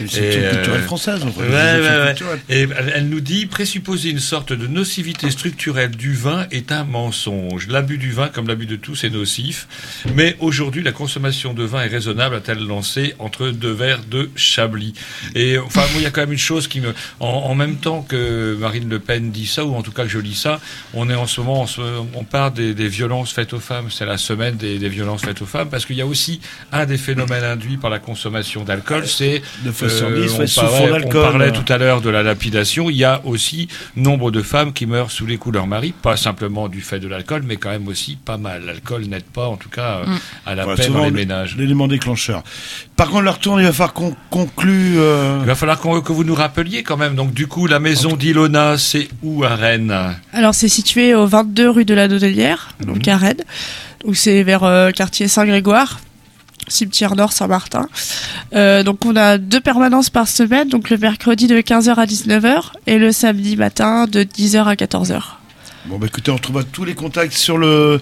C'est une culturelle française, en. Ouais, ouais, culturelles. Et elle, nous dit présupposer une sorte de nocivité structurelle du vin est un mensonge. L'abus du vin, comme l'abus de tous, est nocif. Mais aujourd'hui, la consommation de vin est raisonnable, a-t-elle lancé entre deux verres de Chablis. Et enfin, il y a quand même une chose qui me, en, en même temps que Marine Le Pen dit ça, ou en tout cas que je lis ça, on est en ce moment, on, se- on des, des violences faites aux femmes. C'est la semaine des, des violences faites aux femmes, parce qu'il y a aussi un des phénomènes induits par la consommation d'alcool, c'est De façon lisse, on, parlait, on parlait tout à l'heure de la lapidation. Il y a aussi nombre de femmes qui meurent sous les coups de leur mari, pas simplement du fait de l'alcool, mais quand même aussi pas mal. L'alcool n'aide pas, en tout cas, euh, Mm. à la Ouais, paix dans les ménages. L'élément déclencheur. Par contre, leur tour, il va falloir qu'on conclue. euh, Il va falloir que vous nous rappeliez quand même. Donc, du coup, la maison d'Ilona, c'est où à Rennes? Alors c'est situé au 22 rue de la Dodelière, donc à Rennes. Donc c'est vers euh, le quartier Saint-Grégoire, cimetière nord Saint-Martin. Euh, donc on a deux permanences par semaine, donc le mercredi de 15h à 19h et le samedi matin de 10h à 14h. Bon, bah écoutez, on retrouvera tous les contacts sur le,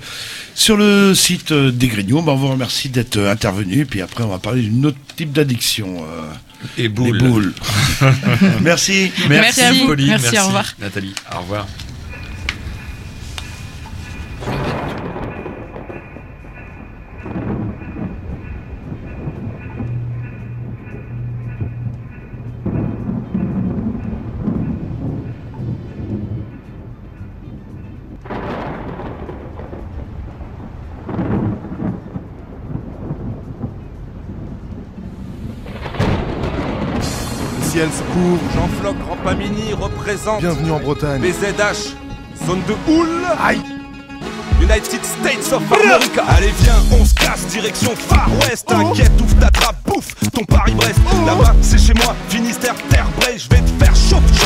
sur le site euh, des Grignoux. Bah, on vous remercie d'être euh, intervenu. Puis après, on va parler d'une autre type d'addiction. euh, Et boules. les boules. merci. Merci, Merci à vous. Pauline. Merci, au revoir. Nathalie, au revoir. Le ciel se couvre. Jean Floc, Rampamini représente Bienvenue en Bretagne. BZH, zone de houle. Aïe. United States of America. Allez viens, on se casse, direction Far West. T'inquiète, ouvre ta trappe, bouffe ton Paris-Brest. Là-bas, c'est chez moi, Finistère, Terre, Brest. Je vais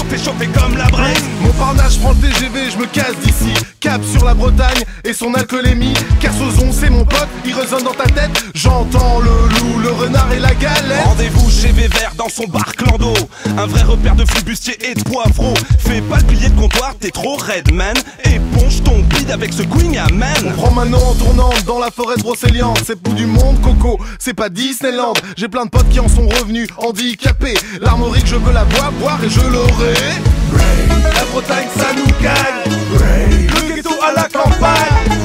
chauffer, chauffer, chauffer comme la Bresse. Mon parnage prend le TGV, je me casse d'ici. Cap sur la Bretagne et son alcoolémie. Kersozon, c'est mon pote, il résonne dans ta tête. J'entends le loup, le renard et la galette. Rendez-vous chez Vévert dans son bar Clando Un vrai repère de flibustier et de poivreau Fais pas le billet de comptoir, t'es trop red man Éponge ton bide avec ce queen à man On prend maintenant en tournante dans la forêt de Brocéliande. C'est bout du monde, Coco, c'est pas Disneyland. J'ai plein de potes qui en sont revenus handicapés. L'armorique, je veux la boire, boire et je l'aurai. La Bretagne, ça nous gagne. Le ghetto à la campagne.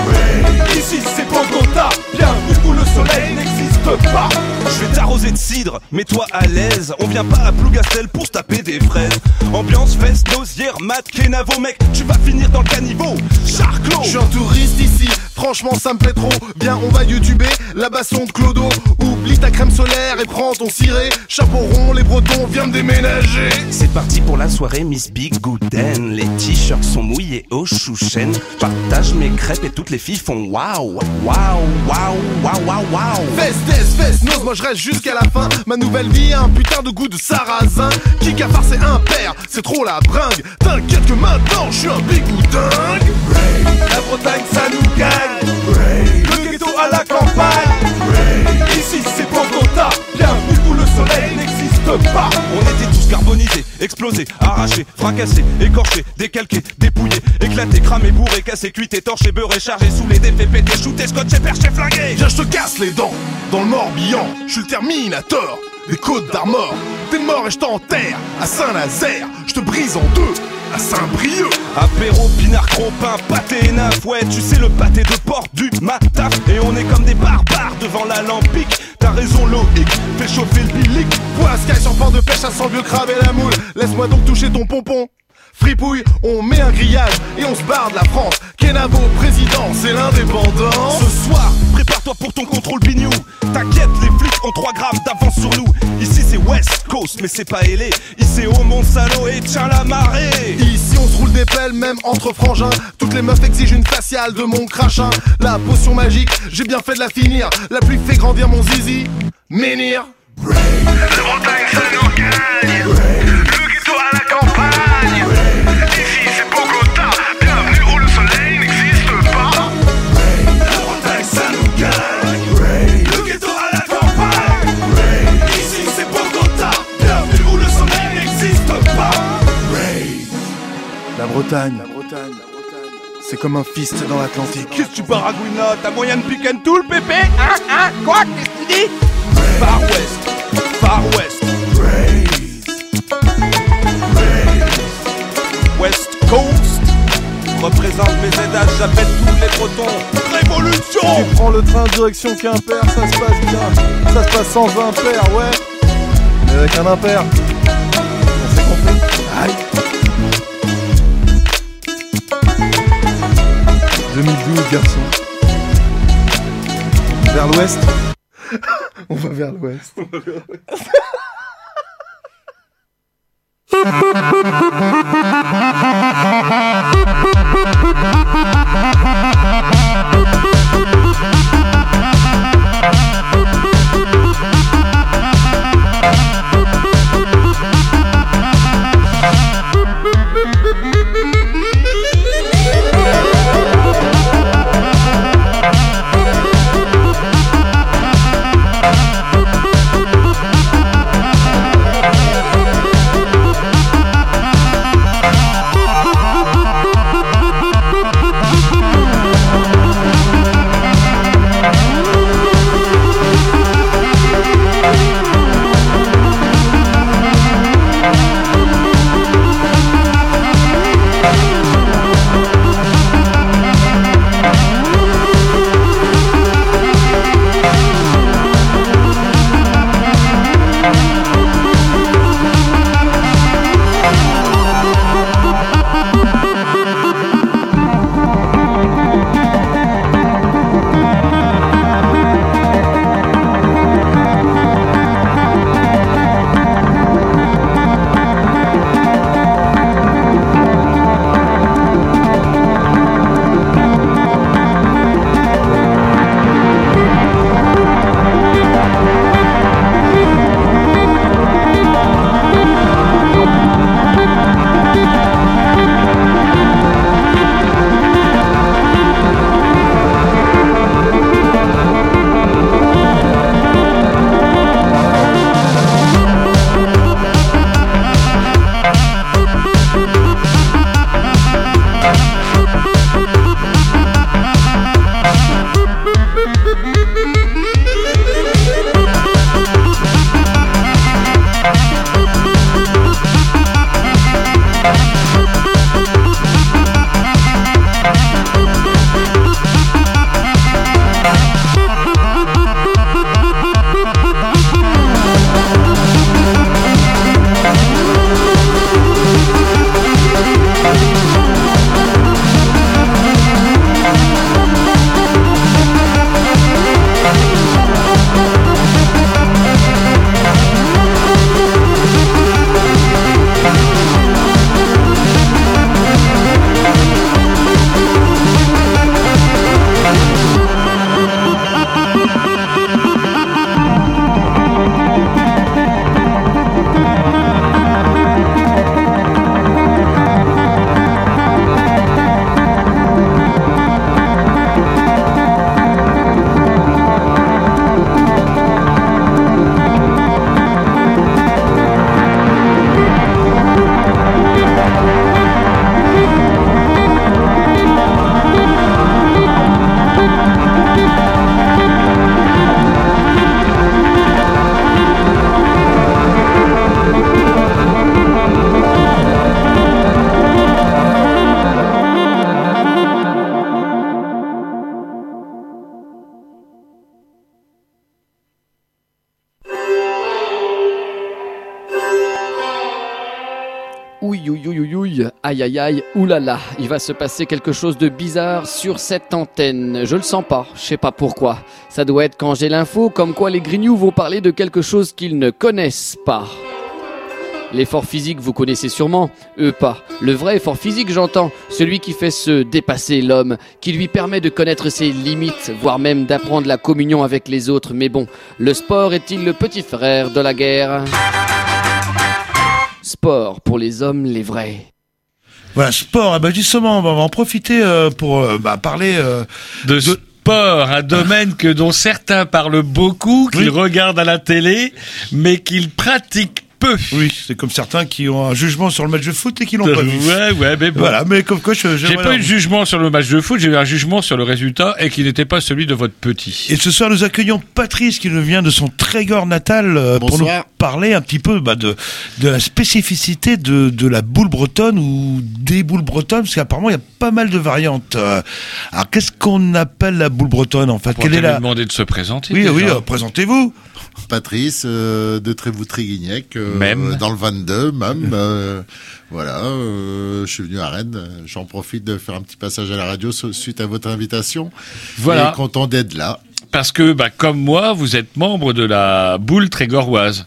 Ici, c'est Bogota, bienvenue où le soleil pas. Je vais t'arroser de cidre, mets-toi à l'aise On vient pas à Plougastel pour se taper des fraises Ambiance, fesse, nosière, mat, kenavo Mec, tu vas finir dans le caniveau Charclos Je suis un touriste ici, franchement ça me plaît trop. Viens, on va youtuber la basson de Clodo. Oublie ta crème solaire et prends ton ciré. Chapeau rond, les bretons, viens me déménager. C'est parti pour la soirée Miss Big Gooden Les t-shirts sont mouillés au chouchen Partage mes crêpes et toutes les filles font waouh Waouh, waouh, waouh, waouh, waouh Fesse, nose, moi je reste jusqu'à la fin. Ma nouvelle vie a un putain de goût de sarrasin. Qui cafard, c'est un père, c'est trop la bringue. T'inquiète que maintenant je suis un big ou dingue. La Bretagne, ça nous gagne. Le ghetto à la campagne. Ici c'est Bogota, bienvenue où le soleil pas. On était tous carbonisés et Explosé, arraché, fracassé, écorché, décalqué, dépouillé, éclaté, cramé, bourré, cassé, cuit, étorché, beurré, chargé, sous les défaits, pété, shooté, scotché, perché, flingué Viens, je te casse les dents dans le Morbihan. Je suis le Terminator des côtes d'Armor. T'es mort et je t'enterre à Saint-Nazaire. Je te brise en deux à Saint-Brieuc. Apéro, pinard, cropin, pâté et neuf Ouais, tu sais le pâté de porte du mataf Et on est comme des barbares devant l'alambic T'as raison Loïc, fais chauffer le bilic Point Sky sur port de pêche, sent le vieux crabe et la moule. Laisse-moi donc toucher ton pompon. Fripouille, on met un grillage et on se barre de la France. Kenavo, président, c'est l'indépendance. Ce soir, prépare-toi pour ton contrôle bignou T'inquiète, les flics ont 3 grammes d'avance sur nous Ici c'est West Coast, mais c'est pas ailé Ici au Mont Salo et tiens la marée Ici on se roule des pelles, même entre frangins. Toutes les meufs exigent une faciale de mon crachin. La potion magique, j'ai bien fait de la finir. La pluie fait grandir mon zizi. Menhir. La Bretagne, ça nous gagne. La Bretagne. C'est comme un fist dans l'Atlantique. Qu'est-ce que tu baragouines là T'as moyen de pick and tool, pépé? Hein Hein? Quoi? Qu'est-ce que tu dis? Far West Far West West Coast Représente mes aidages, j'appelle tous les bretons Révolution Tu prends le train direction Quimper, ça se passe bien. Ça se passe sans impair, ouais. Mais avec un impair. Vers l'ouest. On va vers l'ouest. Aïe, aïe, aïe. Oulala. Il va se passer quelque chose de bizarre sur cette antenne. Je le sens pas. Je sais pas pourquoi. Ça doit être quand j'ai l'info, comme quoi les grignoux vont parler de quelque chose qu'ils ne connaissent pas. L'effort physique, vous connaissez sûrement, eux pas. Le vrai effort physique, j'entends, celui qui fait se dépasser l'homme, qui lui permet de connaître ses limites, voire même d'apprendre la communion avec les autres. Mais bon, le sport est-il le petit frère de la guerre? Sport pour les hommes, les vrais. Voilà, sport. Eh ben justement, on va en profiter euh, pour euh, bah, parler euh, de, sport, un domaine que dont certains parlent beaucoup, qu'ils regardent à la télé, mais qu'ils pratiquent peu. Oui, c'est comme certains qui ont un jugement sur le match de foot et qui l'ont pas vu. Ouais, ouais, mais bon. Voilà, mais comme quoi je. J'ai pas eu de jugement sur le match de foot, j'ai eu un jugement sur le résultat et qui n'était pas celui de votre petit. Et ce soir, nous accueillons Patrice qui nous vient de son Trégor natal euh, pour nous parler un petit peu bah, de, de la spécificité de, de la boule bretonne ou des boules bretonnes, parce qu'apparemment il y a pas mal de variantes. Euh, Alors qu'est-ce qu'on appelle la boule bretonne en fait? On Quelle est lui la demander de se présenter. Oui, déjà. oui, euh, présentez-vous. Patrice euh, de Trévoux-Tréguignac, euh, Même. dans le 22, même. euh, voilà, je suis venu à Rennes. J'en profite de faire un petit passage à la radio su- suite à votre invitation. Voilà. Et content d'être là. Parce que, bah, comme moi, vous êtes membre de la boule trégoroise.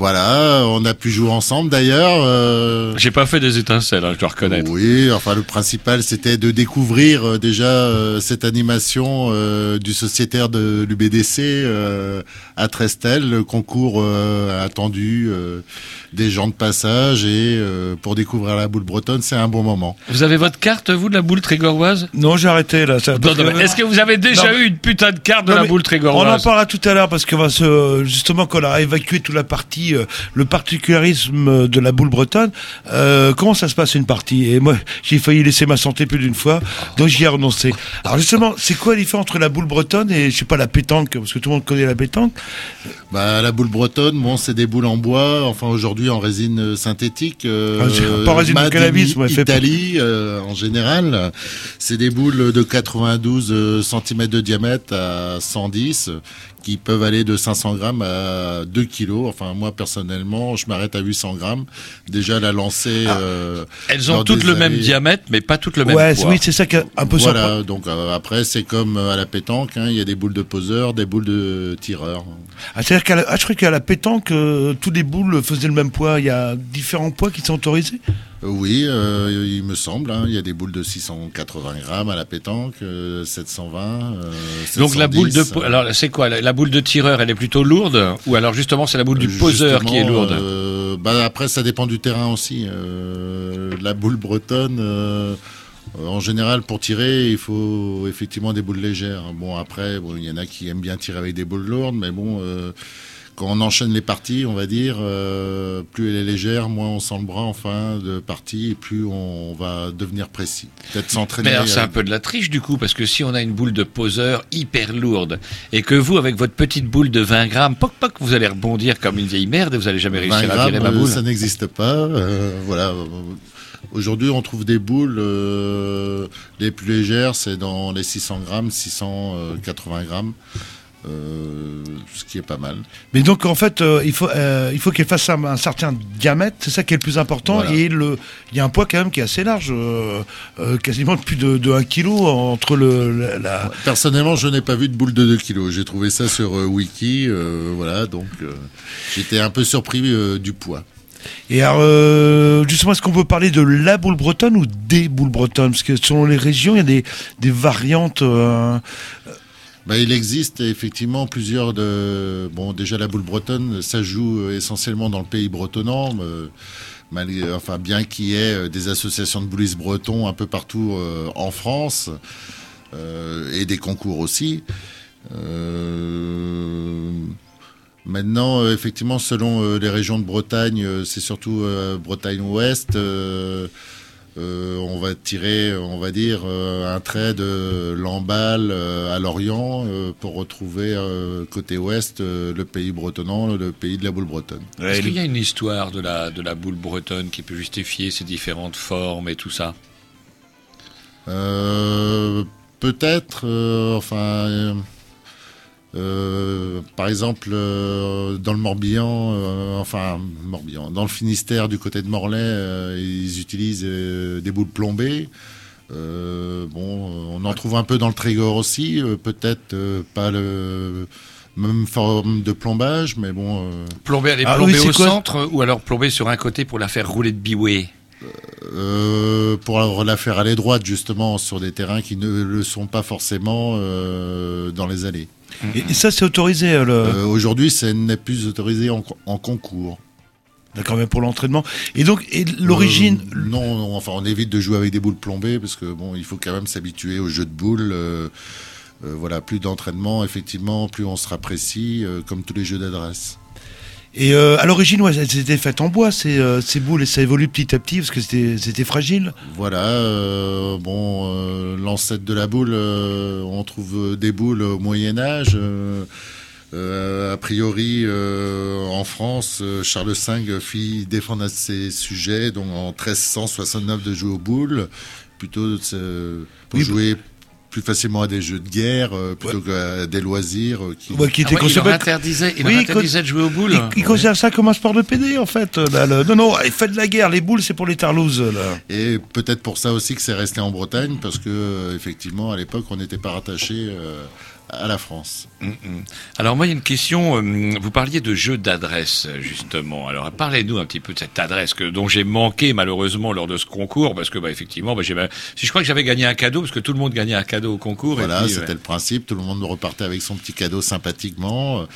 Voilà, on a pu jouer ensemble d'ailleurs. euh, J'ai pas fait des étincelles, hein, je dois reconnaître. Oui, enfin le principal c'était de découvrir euh, déjà euh, cette animation euh, du sociétaire de l'UBDC euh, à Trestel, le concours euh, attendu euh, des gens de passage et euh, pour découvrir la boule bretonne, c'est un bon moment. Vous avez votre carte, vous, de la boule trégoroise Non, j'ai arrêté là. Ça, Est-ce que vous avez déjà Non, eu une putain de carte de Non, la boule On en trégoroise parlera tout à l'heure parce qu'on va se justement qu'on a évacué toute la partie, euh, le particularisme de la boule bretonne. Euh, comment ça se passe une partie? Et moi, j'ai failli laisser ma santé plus d'une fois, donc j'y ai renoncé. Alors justement, c'est quoi la différence entre la boule bretonne et je sais pas la pétanque parce que tout le monde connaît la pétanque? Bah, la boule bretonne, bon, c'est des boules en bois, enfin aujourd'hui en résine euh, synthétique. Euh, Ah, pas résine de cannabis, in ouais, Italie euh, en général. C'est des boules de 92 cm de diamètre à 110 qui peuvent aller de 500 grammes à 2 kilos. Enfin, moi personnellement, je m'arrête à 800 grammes. Déjà la lancer. euh, Elles ont toutes le même diamètre, mais pas toutes le même Ouais, poids. oui, c'est ça qui est un peu Voilà, surprenant. donc euh, après c'est comme euh, à la pétanque, hein, il y a des boules de poseurs, des boules de tireurs. Ah, c'est-à-dire qu'à la, ah, je crois qu'à la pétanque, euh, tous les boules faisaient le même poids. Il y a différents poids qui sont autorisés? Euh, Oui, euh, il me semble. hein, il y a des boules de 680 grammes à la pétanque, euh, 720. euh, Donc la 710, boule de euh, alors c'est quoi? La, boule de tireur elle est plutôt lourde? Ou alors justement c'est la boule du poseur qui est lourde? euh, bah après, ça dépend du terrain aussi. Euh, la boule bretonne. euh, euh, en général, pour tirer, il faut effectivement des boules légères. Bon, après, bon, il y en a qui aiment bien tirer avec des boules lourdes, mais bon, euh, quand on enchaîne les parties, on va dire, euh, plus elle est légère, moins on sent le bras en fin de partie, et plus on va devenir précis. Peut-être s'entraîner. C'est un peu de la triche du coup parce que si on a une boule de poseur hyper lourde et que vous avec votre petite boule de 20 grammes, poc poc, vous allez rebondir comme une vieille merde et vous allez jamais 20 réussir à virer grammes, ma boule. ça n'existe pas. euh, voilà. Aujourd'hui, on trouve des boules euh, les plus légères, c'est dans les 600 grammes, 680 grammes, euh, ce qui est pas mal. Mais donc en fait, euh, il faut euh, il faut qu'elle fasse un, un certain diamètre, c'est ça qui est le plus important. Voilà. Et le il y a un poids quand même qui est assez large, quasiment plus de, de 1 kg entre le la, Personnellement, je n'ai pas vu de boule de 2 kilos. J'ai trouvé ça sur Wiki, voilà, donc j'étais un peu surpris du poids. Et alors, euh, justement, est-ce qu'on peut parler de la boule bretonne ou des boules bretonnes? Parce que selon les régions, il y a des, des variantes. euh, Bah, il existe effectivement plusieurs de. Bon, déjà la boule bretonne, ça joue euh, essentiellement dans le pays bretonnant. euh, enfin, bien qu'il y ait euh, des associations de boulistes bretons un peu partout en France et des concours aussi. Maintenant, effectivement, selon les régions de Bretagne, c'est surtout euh, Bretagne Ouest. Euh, on va tirer, on va dire, euh, un trait de Lamballe euh, à Lorient euh, pour retrouver euh, côté ouest euh, le pays bretonnant, le pays de la boule bretonne. Est-ce qu'il y a une histoire de la de la boule bretonne qui peut justifier ces différentes formes et tout ça? Euh, Peut-être, euh, enfin, euh, par exemple, euh, dans le Morbihan, euh, enfin Morbihan, dans le Finistère, du côté de Morlaix, euh, ils utilisent euh, des boules plombées. Euh, bon, on en trouve un peu dans le Trégor aussi, euh, peut-être euh, pas le même forme de plombage, mais bon. euh, Plomber, elle est Ah plombée oui, au quoi centre ou alors plomber sur un côté pour la faire rouler de biway? Euh, pour la faire aller droite justement sur des terrains qui ne le sont pas forcément euh, dans les allées. Et, et ça, c'est autorisé euh, le... Euh, Aujourd'hui, ça n'est plus autorisé en, en concours. D'accord, mais pour l'entraînement. Et donc, et l'origine. Euh, non, non, enfin, on évite de jouer avec des boules plombées parce que bon, il faut quand même s'habituer au jeu de boules. euh, voilà, plus d'entraînement, effectivement, plus on sera précis, comme tous les jeux d'adresse. Et euh, à l'origine, ouais, elles étaient faites en bois, ces, euh, ces boules, et ça évolue petit à petit parce que c'était fragile. Voilà, euh, bon, l'ancêtre de la boule, on trouve des boules au Moyen Âge. euh, a priori, en France, Charles V fit défendre à ses sujets, donc en 1369, de jouer aux boules, plutôt de pour Oui, jouer plus facilement à des jeux de guerre, euh, plutôt qu'à des loisirs. euh, qui... Ouais, qui était Ah ouais, il considéré- leur interdisait- il leur Oui, interdisait de jouer aux boules. Ils, considèrent ça comme un sport de PD, en fait. euh, là, le- Non, non, faites de la guerre, les boules, c'est pour les tarlouses. Là. Et peut-être pour ça aussi que c'est resté en Bretagne, parce que effectivement, à l'époque, on n'était pas rattaché euh, à la France. Mm, mm. Alors moi, il y a une question. euh, Vous parliez de jeu d'adresse, justement. Alors parlez-nous un petit peu de cette adresse que, dont j'ai manqué malheureusement lors de ce concours, parce que bah, effectivement, bah, si je crois que j'avais gagné un cadeau, parce que tout le monde gagnait un cadeau au concours. Voilà, c'était ouais. le principe. Tout le monde repartait avec son petit cadeau sympathiquement.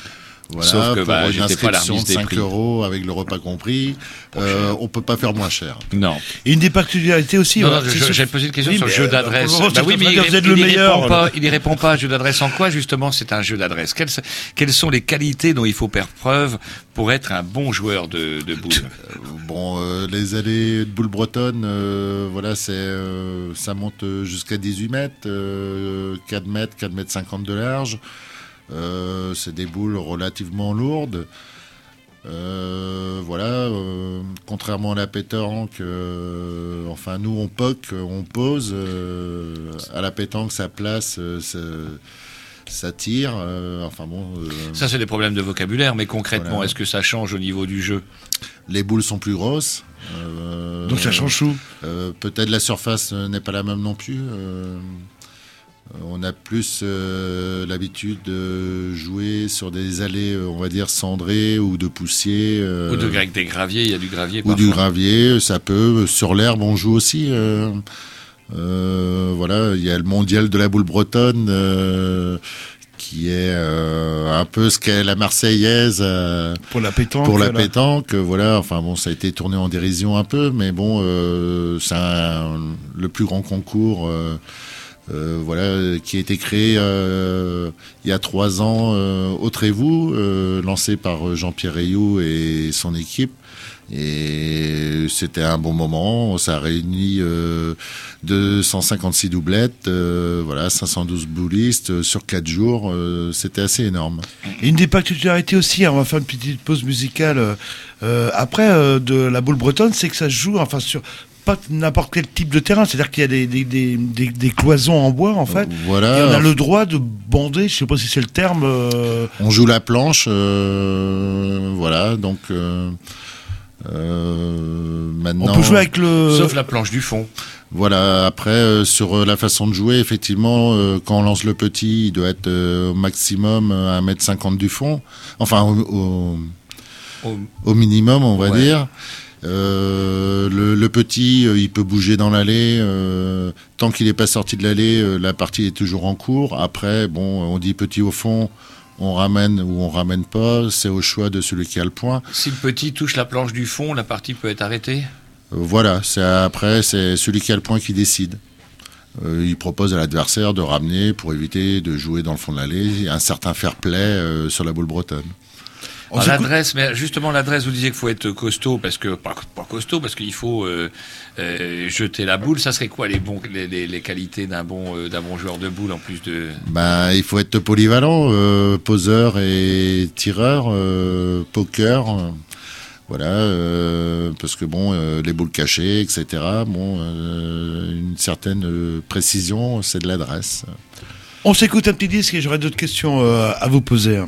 Euh, Voilà, Sauf que, pour bah, une j'étais pas à la inscription remise de des 5 prix. euros avec le repas compris, euh, on peut pas faire moins cher. Non. Et une des particularités aussi. Non, ouais, non, je- j'ai posé une question Oui, sur le jeu euh, d'adresse. Bah oui, mais il, vous êtes il le y meilleur. répond pas. Il y répond pas à jeu d'adresse en quoi justement C'est un jeu d'adresse? Quelles, quelles sont les qualités dont il faut faire preuve pour être un bon joueur de, de boules Bon, euh, les allées de boules bretonnes, euh, voilà, c'est euh, ça monte euh, jusqu'à 18 mètres, euh, 4 mètres, 4 mètres 50 de large. Euh, c'est des boules relativement lourdes. Euh, voilà, euh, contrairement à la pétanque, euh, enfin nous on poque, on pose. euh, à la pétanque, ça place, euh, ça, ça tire. euh, enfin bon. euh, Ça, c'est des problèmes de vocabulaire, mais concrètement, Voilà. est-ce que ça change au niveau du jeu? Les boules sont plus grosses. euh, Donc ça change tout. euh, Peut-être la surface n'est pas la même non plus. Euh, on a plus euh, l'habitude de jouer sur des allées, euh, on va dire, cendrées ou de poussier. euh, Ou de avec des graviers, il y a du gravier ou du gravier, ça peut. Sur l'herbe, on joue aussi. euh, euh, voilà, il y a le mondial de la boule bretonne euh, qui est euh, un peu ce qu'est la Marseillaise euh, Pour la pétanque. pour la voilà. pétanque. Voilà, enfin bon, ça a été tourné en dérision un peu, mais bon, euh, c'est un- le plus grand concours. Euh, euh, voilà, qui a été créé euh, il y a trois ans euh, au Trévoux, euh, lancé par Jean-Pierre Rayou et son équipe. Et c'était un bon moment. Ça a réuni euh, 256 doublettes, euh, voilà, 512 boulistes euh, sur quatre jours. euh, c'était assez énorme. Une des particularités aussi, hein, on va faire une petite pause musicale euh, euh, après euh, de la boule bretonne, c'est que ça se joue enfin sur pas n'importe quel type de terrain, c'est-à-dire qu'il y a des, des, des, des- des cloisons en bois en fait. Voilà. Et on a le droit de bander, je sais pas si c'est le terme. euh, On joue la planche, euh, voilà, donc euh, euh, maintenant. On peut jouer avec le. Sauf la planche du fond. Voilà, après, euh, sur euh, la façon de jouer, effectivement, euh, quand on lance le petit, il doit être euh, au maximum à 1m50 du fond. Enfin, au, au, Au- au minimum, on va Ouais. dire. Euh, le, le petit, euh, il peut bouger dans l'allée. euh, tant qu'il n'est pas sorti de l'allée, la partie est toujours en cours. Après, bon, on dit petit au fond, on ramène ou on ramène pas. C'est au choix de celui qui a le point. Si le petit touche la planche du fond, la partie peut être arrêtée? Voilà, c'est après, c'est celui qui a le point qui décide. Il propose à l'adversaire de ramener pour éviter de jouer dans le fond de l'allée. Il y a un certain fair play sur la boule bretonne. L'adresse, mais justement l'adresse, vous disiez qu'il faut être costaud parce que pas, pas costaud parce qu'il faut euh, euh, jeter la boule. Ça serait quoi les bons les, les- les qualités d'un bon euh, d'un bon joueur de boule en plus de Ben, il faut être polyvalent, euh, poseur et tireur, euh, poker. voilà, euh, parce que bon, euh, les boules cachées, etc. Bon, euh, une certaine précision, c'est de l'adresse. On s'écoute un petit disque et j'aurai d'autres questions euh, à vous poser.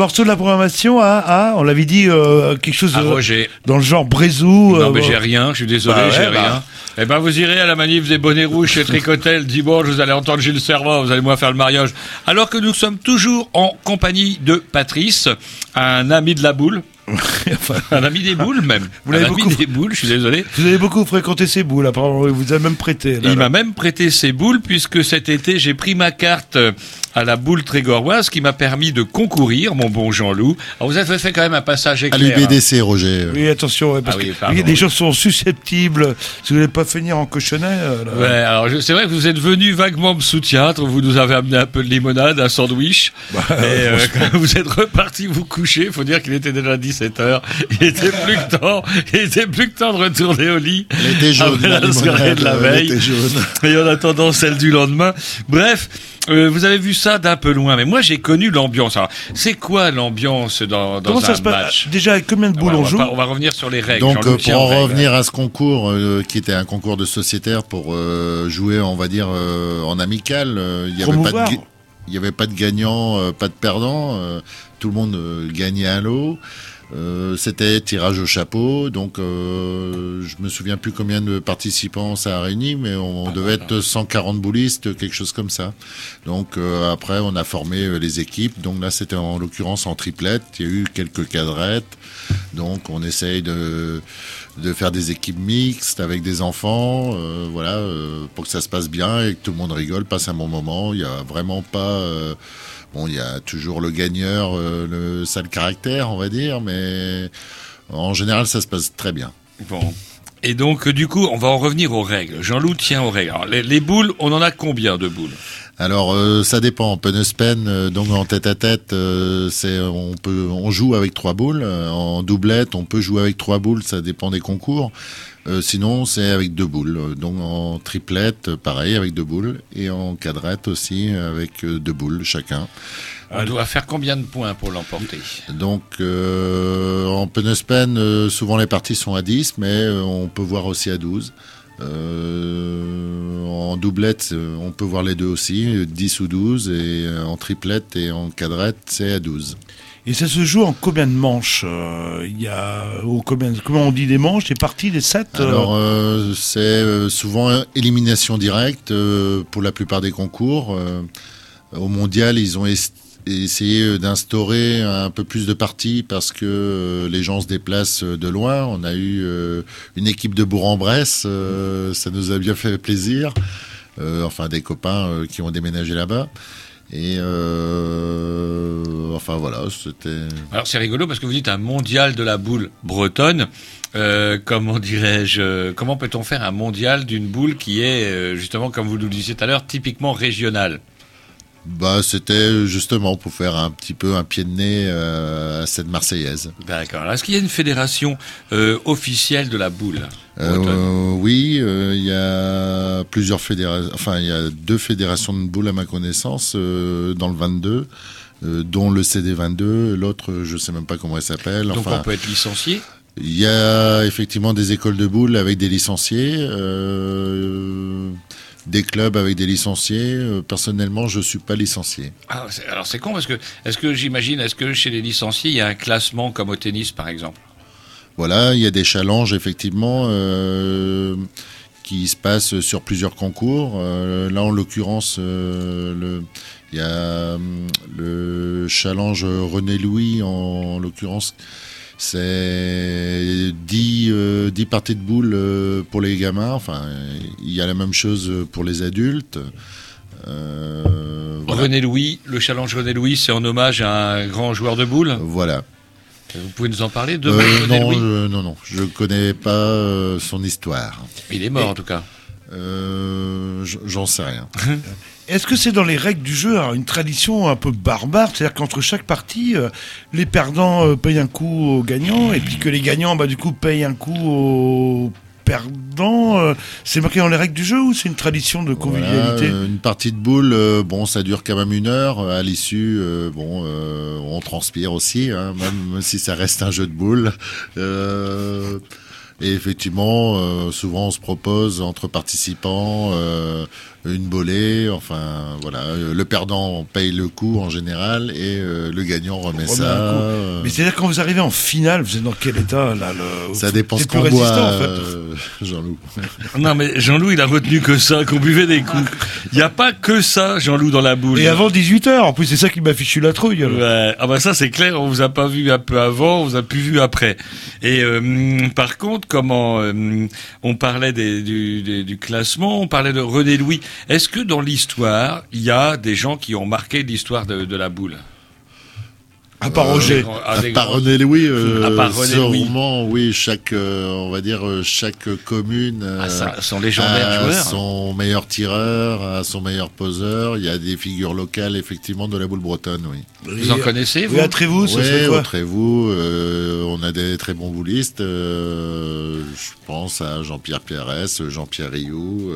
Morceau de la programmation à, à, on l'avait dit, euh, quelque chose À de- Roger. dans le genre Brézou. Non, euh, mais j'ai rien, je suis désolé, Bah ouais, j'ai bah. rien. Eh ben, vous irez à la manif des bonnets rouges chez Tricotel dimanche, vous allez entendre Gilles Servant, vous allez moi faire le mariage. Alors que nous sommes toujours en compagnie de Patrice, un ami de la boule. un ami des boules, même. Vous l'avez un ami beaucoup- des boules, je suis désolé. Vous avez beaucoup fréquenté ces boules, apparemment, il vous a même prêté. là, Il m'a même prêté ses boules puisque cet été j'ai pris ma carte euh, à la boule trégoroise qui m'a permis de concourir, mon bon Jean-Loup. Alors vous avez fait quand même un passage À éclair. hein. l'UBDC, Roger. Oui, attention, parce Ah oui, que pardon. les gens sont susceptibles. Si vous voulez pas finir en cochonnet. euh, là. Ouais, alors je- c'est vrai que vous êtes venu vaguement me soutiatre, vous nous avez amené un peu de limonade, un sandwich, Bah, et euh, quand vous êtes reparti vous coucher, faut dire qu'il était déjà 17h, il était plus que temps, il était plus que temps de retourner au lit Elle était jaune, après la la soirée de la elle veille, était jaune. et en attendant celle du lendemain. Bref, euh, vous avez vu ça d'un peu loin, mais moi j'ai connu l'ambiance. Alors, c'est quoi l'ambiance dans, dans Comment un ça se passe match? Déjà, avec combien de boules Ouais, on on, va joue on va revenir sur les règles. Donc, euh, pour en revenir à ce concours, euh, qui était un concours de sociétaire pour euh, jouer, on va dire, euh, en amical, euh, il n'y avait, pas de il y avait pas de gagnant, euh, pas de perdant. euh, tout le monde euh, gagnait un lot. Euh, C'était tirage au chapeau, donc euh, je me souviens plus combien de participants ça a réuni, mais on Ah, devait être 140 boulistes, quelque chose comme ça. Donc euh, après, on a formé euh, les équipes. Donc là, c'était en l'occurrence en triplette. Il y a eu quelques cadrettes. Donc on essaye de, de faire des équipes mixtes avec des enfants, euh, voilà, euh, pour que ça se passe bien et que tout le monde rigole, passe un bon moment. Il y a vraiment pas, euh, bon, il y a toujours le gagneur, euh, le sale caractère, on va dire, mais en général ça se passe très bien. Bon. Et donc, euh, du coup, on va en revenir aux règles. Jean-Loup tient aux règles. Alors, les, les boules, on en a combien de boules? Alors euh, ça dépend. Penuspen, euh, donc en tête à tête, euh, c'est on peut on joue avec trois boules. En doublette, on peut jouer avec trois boules. Ça dépend des concours. Euh, sinon, c'est avec deux boules. Donc en triplette, pareil avec deux boules, et en quadrette aussi avec euh, deux boules chacun. On doit faire combien de points pour l'emporter? Donc euh, en Penuspen, euh, souvent les parties sont à 10, mais on peut voir aussi à 12. Euh, en doublette, euh, on peut voir les deux aussi, euh, 10 ou 12, et euh, en triplette et en quadrette, c'est à 12. Et ça se joue en combien de manches Euh, Il y a combien, comment on dit des manches, des parties, des sets euh Alors euh, c'est souvent élimination directe pour la plupart des concours. Au mondial, ils ont est- essayé euh, d'instaurer un peu plus de parties parce que euh, les gens se déplacent euh, de loin. On a eu une équipe de Bourg-en-Bresse, ça nous a bien fait plaisir. Enfin, des copains qui ont déménagé là-bas. Et enfin voilà, c'était. Alors c'est rigolo parce que vous dites un mondial de la boule bretonne. Comment dirais-je Comment peut-on faire un mondial d'une boule qui est justement, comme vous nous le disiez tout à l'heure, typiquement régionale? Bah, c'était justement pour faire un petit peu un pied de nez euh, à cette Marseillaise. D'accord. Est-ce qu'il y a une fédération euh, officielle de la boule Euh, oui, il y a plusieurs fédérations. Enfin, il y a deux fédérations de boules à ma connaissance dans le 22, euh, dont le CD22. L'autre, je sais même pas comment elle s'appelle. Donc Enfin, on peut être licencié? Il y a effectivement des écoles de boules avec des licenciés, euh, des clubs avec des licenciés. Euh, personnellement, je suis pas licencié. Ah, c'est- Alors c'est con parce que est-ce que j'imagine, est-ce que chez les licenciés il y a un classement comme au tennis par exemple? Voilà, il y a des challenges effectivement euh, qui se passent sur plusieurs concours. Euh, là, en l'occurrence, le, il y a hum, le challenge René Louis, en, l'occurrence, c'est 10, euh, 10 parties de boules euh, pour les gamins. Enfin, il y a la même chose pour les adultes. Euh, voilà. René Louis, le challenge René Louis, c'est en hommage à un grand joueur de boules. Voilà. Vous pouvez nous en parler de Euh, René non, Louis? je, non, non, je connais pas son histoire. Il est mort en tout cas. J'en sais rien. Est-ce que c'est dans les règles du jeu hein, une tradition un peu barbare C'est-à-dire qu'entre chaque partie, euh, les perdants euh, payent un coup aux gagnants et puis que les gagnants, bah, du coup, payent un coup aux perdants euh, C'est marqué dans les règles du jeu ou c'est une tradition de convivialité une partie de boule, bon, ça dure quand même une heure. À l'issue, bon, on transpire aussi, hein, même si ça reste un jeu de boules. Euh, et effectivement, souvent on se propose entre participants une bolée. Enfin, voilà, euh, le perdant paye le coup en général et euh, le gagnant remet Remet ça. euh, Mais c'est-à-dire quand vous arrivez en finale, vous êtes dans quel état là le... ça dépend ce qu'on boit, en fait. euh, Jean-Loup. Non mais Jean-Loup il a retenu que ça, qu'on buvait des coups. Il n'y a pas que ça, Jean-Loup, dans la boule. Et avant 18h, en plus c'est ça qui m'a fichu la trouille. Ouais. Ah bah ça c'est clair, on vous a pas vu un peu avant, on vous a plus vu après. Et euh, hum, par contre, comment hum, on parlait des- du, des- du classement, on parlait de René Louis. Est-ce que dans l'histoire, il y a des gens qui ont marqué l'histoire de, de la boule À part Roger. Ah, À part René Louis, euh, À part René Louis. sûrement, oui, chaque, euh, on va dire, euh, chaque commune euh, Ah, ça, son légendaire a joueur. son meilleur tireur, a son meilleur poseur. Il y a des figures locales, effectivement, de la boule bretonne, oui. Vous en connaissez, vous Oui, à Trévoux, ça Oui, quoi Trévoux, euh, on a des très bons boulistes. euh, je pense à Jean-Pierre Pierres, Jean-Pierre Rioux,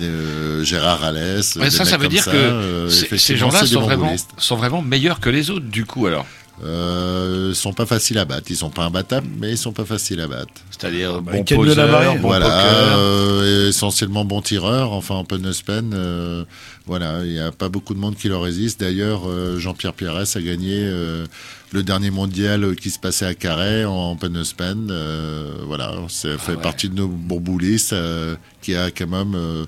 euh, Gérard Alès. Ouais, ça, ça veut dire ça, que euh, ces- gens-là sont vraiment, sont vraiment meilleurs que les autres, du coup, alors. Euh, sont pas faciles à battre. Ils sont pas imbattables, mais ils sont pas faciles à battre. C'est-à-dire Bah, bon Étienne de la poseur, Marée. bon voilà, poker. euh, essentiellement bon tireur. Enfin, en Penuspen, euh, voilà, il n'y a pas beaucoup de monde qui leur résiste. D'ailleurs, euh, Jean-Pierre Pierres a gagné euh, le dernier mondial qui se passait à Carhaix en Penuspen. Euh, voilà, ça fait ouais. partie de nos bourboulistes euh, qui a quand même euh,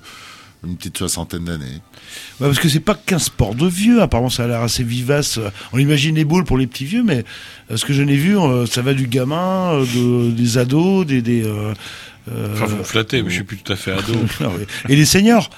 une petite soixantaine d'années. Ouais, parce que c'est pas qu'un sport de vieux, apparemment ça a l'air assez vivace. On imagine les boules pour les petits vieux, mais euh, ce que je n'ai vu, euh, ça va du gamin, euh, de- des ados, des... des euh, Enfin, vous me flattez, mais je suis plus tout à fait ado. Et les seniors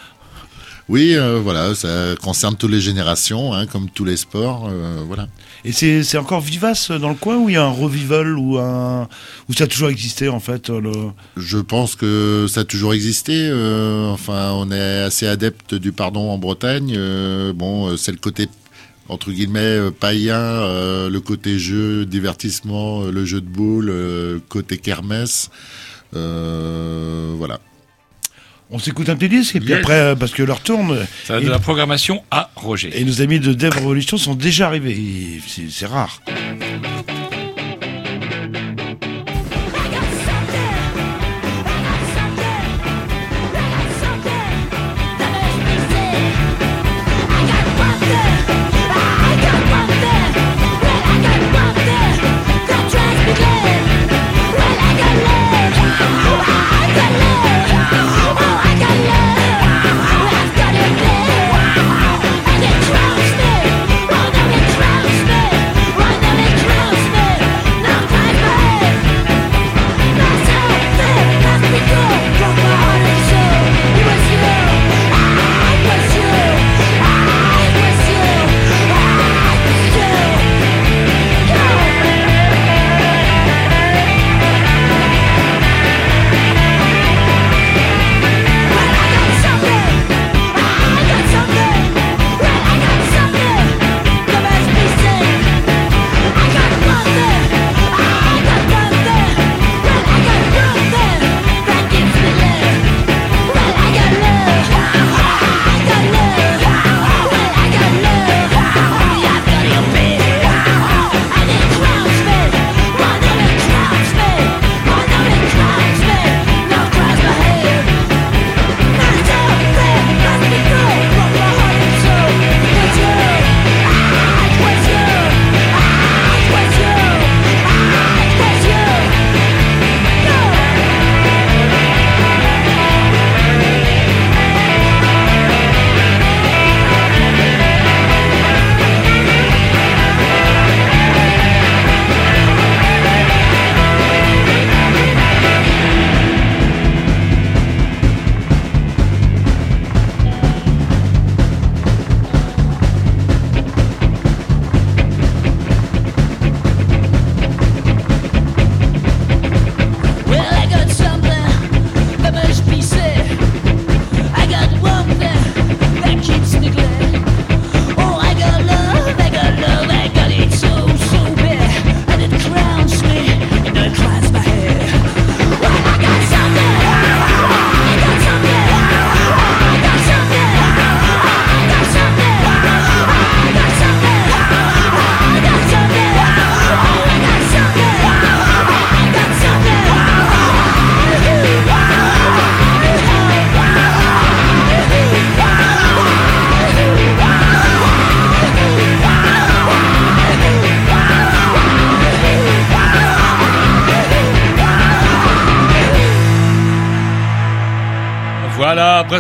Oui, euh, voilà, ça concerne toutes les générations, hein, comme tous les sports, euh, voilà. Et c'est encore vivace dans le coin ou il y a un revival ou un ou ça a toujours existé en fait le... Je pense que ça a toujours existé. euh, enfin, on est assez adepte du pardon en Bretagne. bon, c'est le côté entre guillemets païen, euh, le côté jeu, divertissement, le jeu de boules, euh, côté kermesse. euh, voilà. On s'écoute un petit disque et puis Yes. après euh, parce que l'heure tourne. Ça va de la programmation à Roger. et nos amis de Dev Revolution sont déjà arrivés. C'est rare.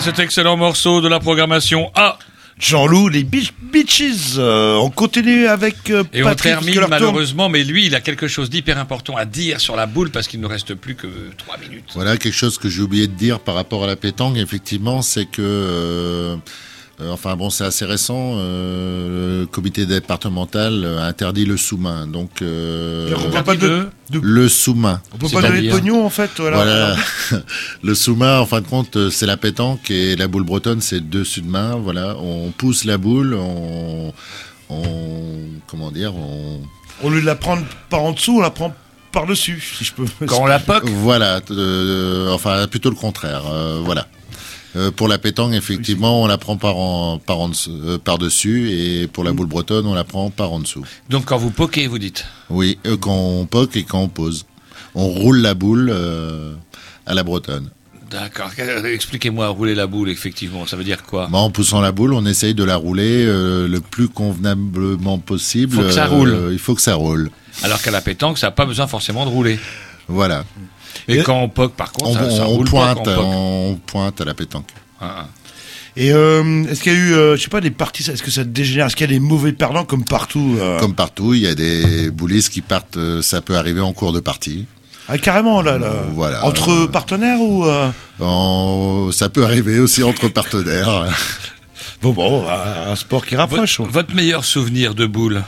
Cet excellent morceau de la programmation A. Jean-Loup, les Beach Beaches. Euh, on continue avec euh, Et on Patrick, que termine malheureusement, mais lui, il a quelque chose d'hyper important à dire sur la boule parce qu'il ne reste plus que 3 minutes. Voilà quelque chose que j'ai oublié de dire par rapport à la pétanque, effectivement, c'est que, euh, euh, enfin bon, c'est assez récent, euh, le comité départemental a interdit le sous-main. Donc, euh, On peut pas de- de- le sous-main. On peut pas donner de pognon en fait. Voilà. Voilà. le sous-main, en fin de compte, c'est la pétanque et la boule bretonne, c'est dessus de main. Voilà, on pousse la boule, on, on comment dire, on. Au lieu de la prendre par en dessous, on la prend par dessus, si je peux. Voilà, euh, enfin plutôt le contraire. euh, voilà. Euh, pour la pétanque, effectivement, on la prend par en, par en euh, par dessus, et pour la boule bretonne, on la prend par en dessous. Donc quand vous poquez, vous dites Oui, euh, quand on poke et quand on pose, on roule la boule à la bretonne. D'accord. Expliquez-moi, rouler la boule, effectivement, ça veut dire quoi? Bah, en poussant la boule, on essaye de la rouler le plus convenablement possible. Faut que ça roule. il faut que ça roule. Alors qu'à la pétanque, ça n'a pas besoin forcément de rouler. Voilà. Et quand on poque, par contre, on, ça, ça on roule pointe, pas quand on poque. on pointe à la pétanque. Ah, ah. Et euh, est-ce qu'il y a eu, euh, je sais pas, des parties, est-ce que ça dégénère Est-ce qu'il y a des mauvais perdants comme partout euh Comme partout, il y a des boulistes qui partent, euh, ça peut arriver en cours de partie. Ah, carrément, là, là. Voilà. Entre partenaires ou euh En- Ça peut arriver aussi entre partenaires. Bon, bon, un un sport qui rapproche. Votre, votre meilleur souvenir de boule?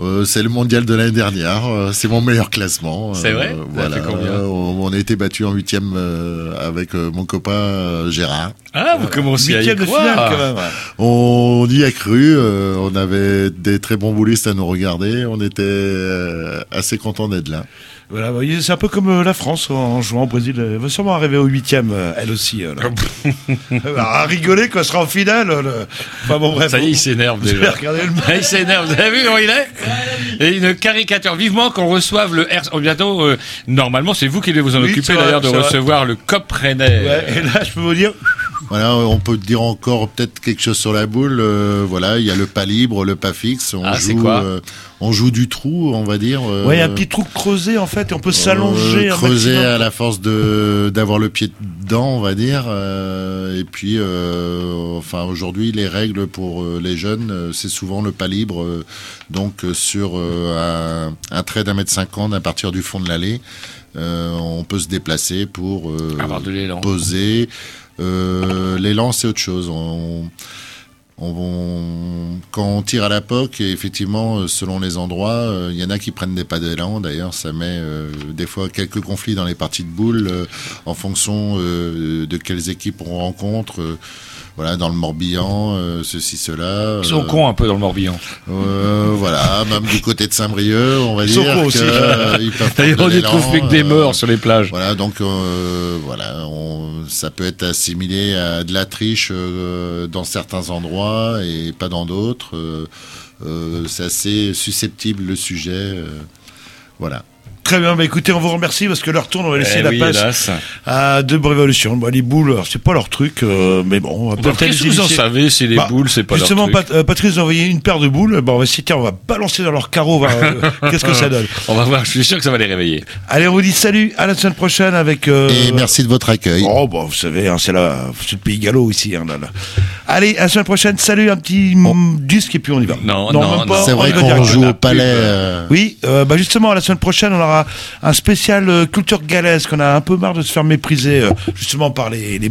Euh, c'est le mondial de l'année dernière. euh, c'est mon meilleur classement. C'est vrai? Euh, Voilà. fait combien? On, on a été battu en huitième euh, avec euh, mon copain euh, Gérard. Ah, vous commencez à y de croire. finale, quand même. On y a cru. euh, on avait des très bons boulistes à nous regarder. On était euh, assez contents d'être là. Voilà, c'est un peu comme euh, la France en jouant au Brésil. Elle va sûrement arriver au huitième, euh, elle aussi. euh, va rigoler quand sera en finale. le- Enfin bon, bref. Ça y est, il s'énerve déjà. le il s'énerve. Vous avez vu comment il est Et une caricature. Vivement qu'on reçoive le R. oh, Bientôt, euh, normalement, c'est vous qui devez vous en Oui, occuper d'ailleurs de vrai. recevoir le COP Rennais. Ouais, et là, je peux vous dire. Voilà, on peut dire encore peut-être quelque chose sur la boule. euh, voilà, il y a le pas libre, le pas fixe. On Ah, joue, quoi euh, on joue du trou, on va dire. euh, Ouais, il y a un petit trou creusé en fait, et on peut s'allonger. euh, un creuser à la force de d'avoir le pied dedans, on va dire. euh, et puis, euh, enfin, aujourd'hui, les règles pour euh, les jeunes, euh, c'est souvent le pas libre. euh, donc, euh, sur euh, un, un trait d'un mètre cinquante à partir du fond de l'allée, euh, on peut se déplacer pour euh, Avoir de l'élan. poser. Euh, L'élan, c'est autre chose. On, quand on tire à la POC, et effectivement, euh, selon les endroits, euh, il y en a qui prennent des pas d'élan. D'ailleurs, ça met euh, des fois quelques conflits dans les parties de boules euh, en fonction euh, de quelles équipes on rencontre. Voilà, dans le Morbihan, euh, ceci, cela. Ils sont euh, cons un peu dans le Morbihan. euh, voilà, même du côté de Saint-Brieuc, on va Ils dire sont cons que, aussi. ils peuvent D'ailleurs, on y trouve plus que des morts sur les plages. Voilà, donc euh, voilà, on, ça peut être assimilé à de la triche dans certains endroits et pas dans d'autres. C'est assez susceptible le sujet. voilà. Très bien, bah écoutez, on vous remercie parce que leur tourne, on va laisser Eh la oui, passe hélas. à deux révolutions. Bon, les boules, c'est pas leur truc, euh, mais bon, on va Bah, peut-être qu'est-ce que les vous en savez si les Bah, boules, c'est pas leur Justement, truc Pat- euh, Patrice a envoyé une paire de boules. Bon, on va tiens, on va balancer dans leur carreau, euh, qu'est-ce que ça donne On va voir, je suis sûr que ça va les réveiller. Allez, on vous dit salut, à la semaine prochaine avec. euh, Et merci de votre accueil. Oh, bah, vous savez, hein, c'est c'est le pays gallo ici. Hein, là, là. Allez, à la semaine prochaine, salut, un petit mm, disque et puis on y va. Non, non, même pas, C'est on vrai y va qu'on joue au palais. Oui, bah justement, la semaine prochaine, on aura un spécial euh, culture galaise qu'on a un peu marre de se faire mépriser, euh, justement par les, les.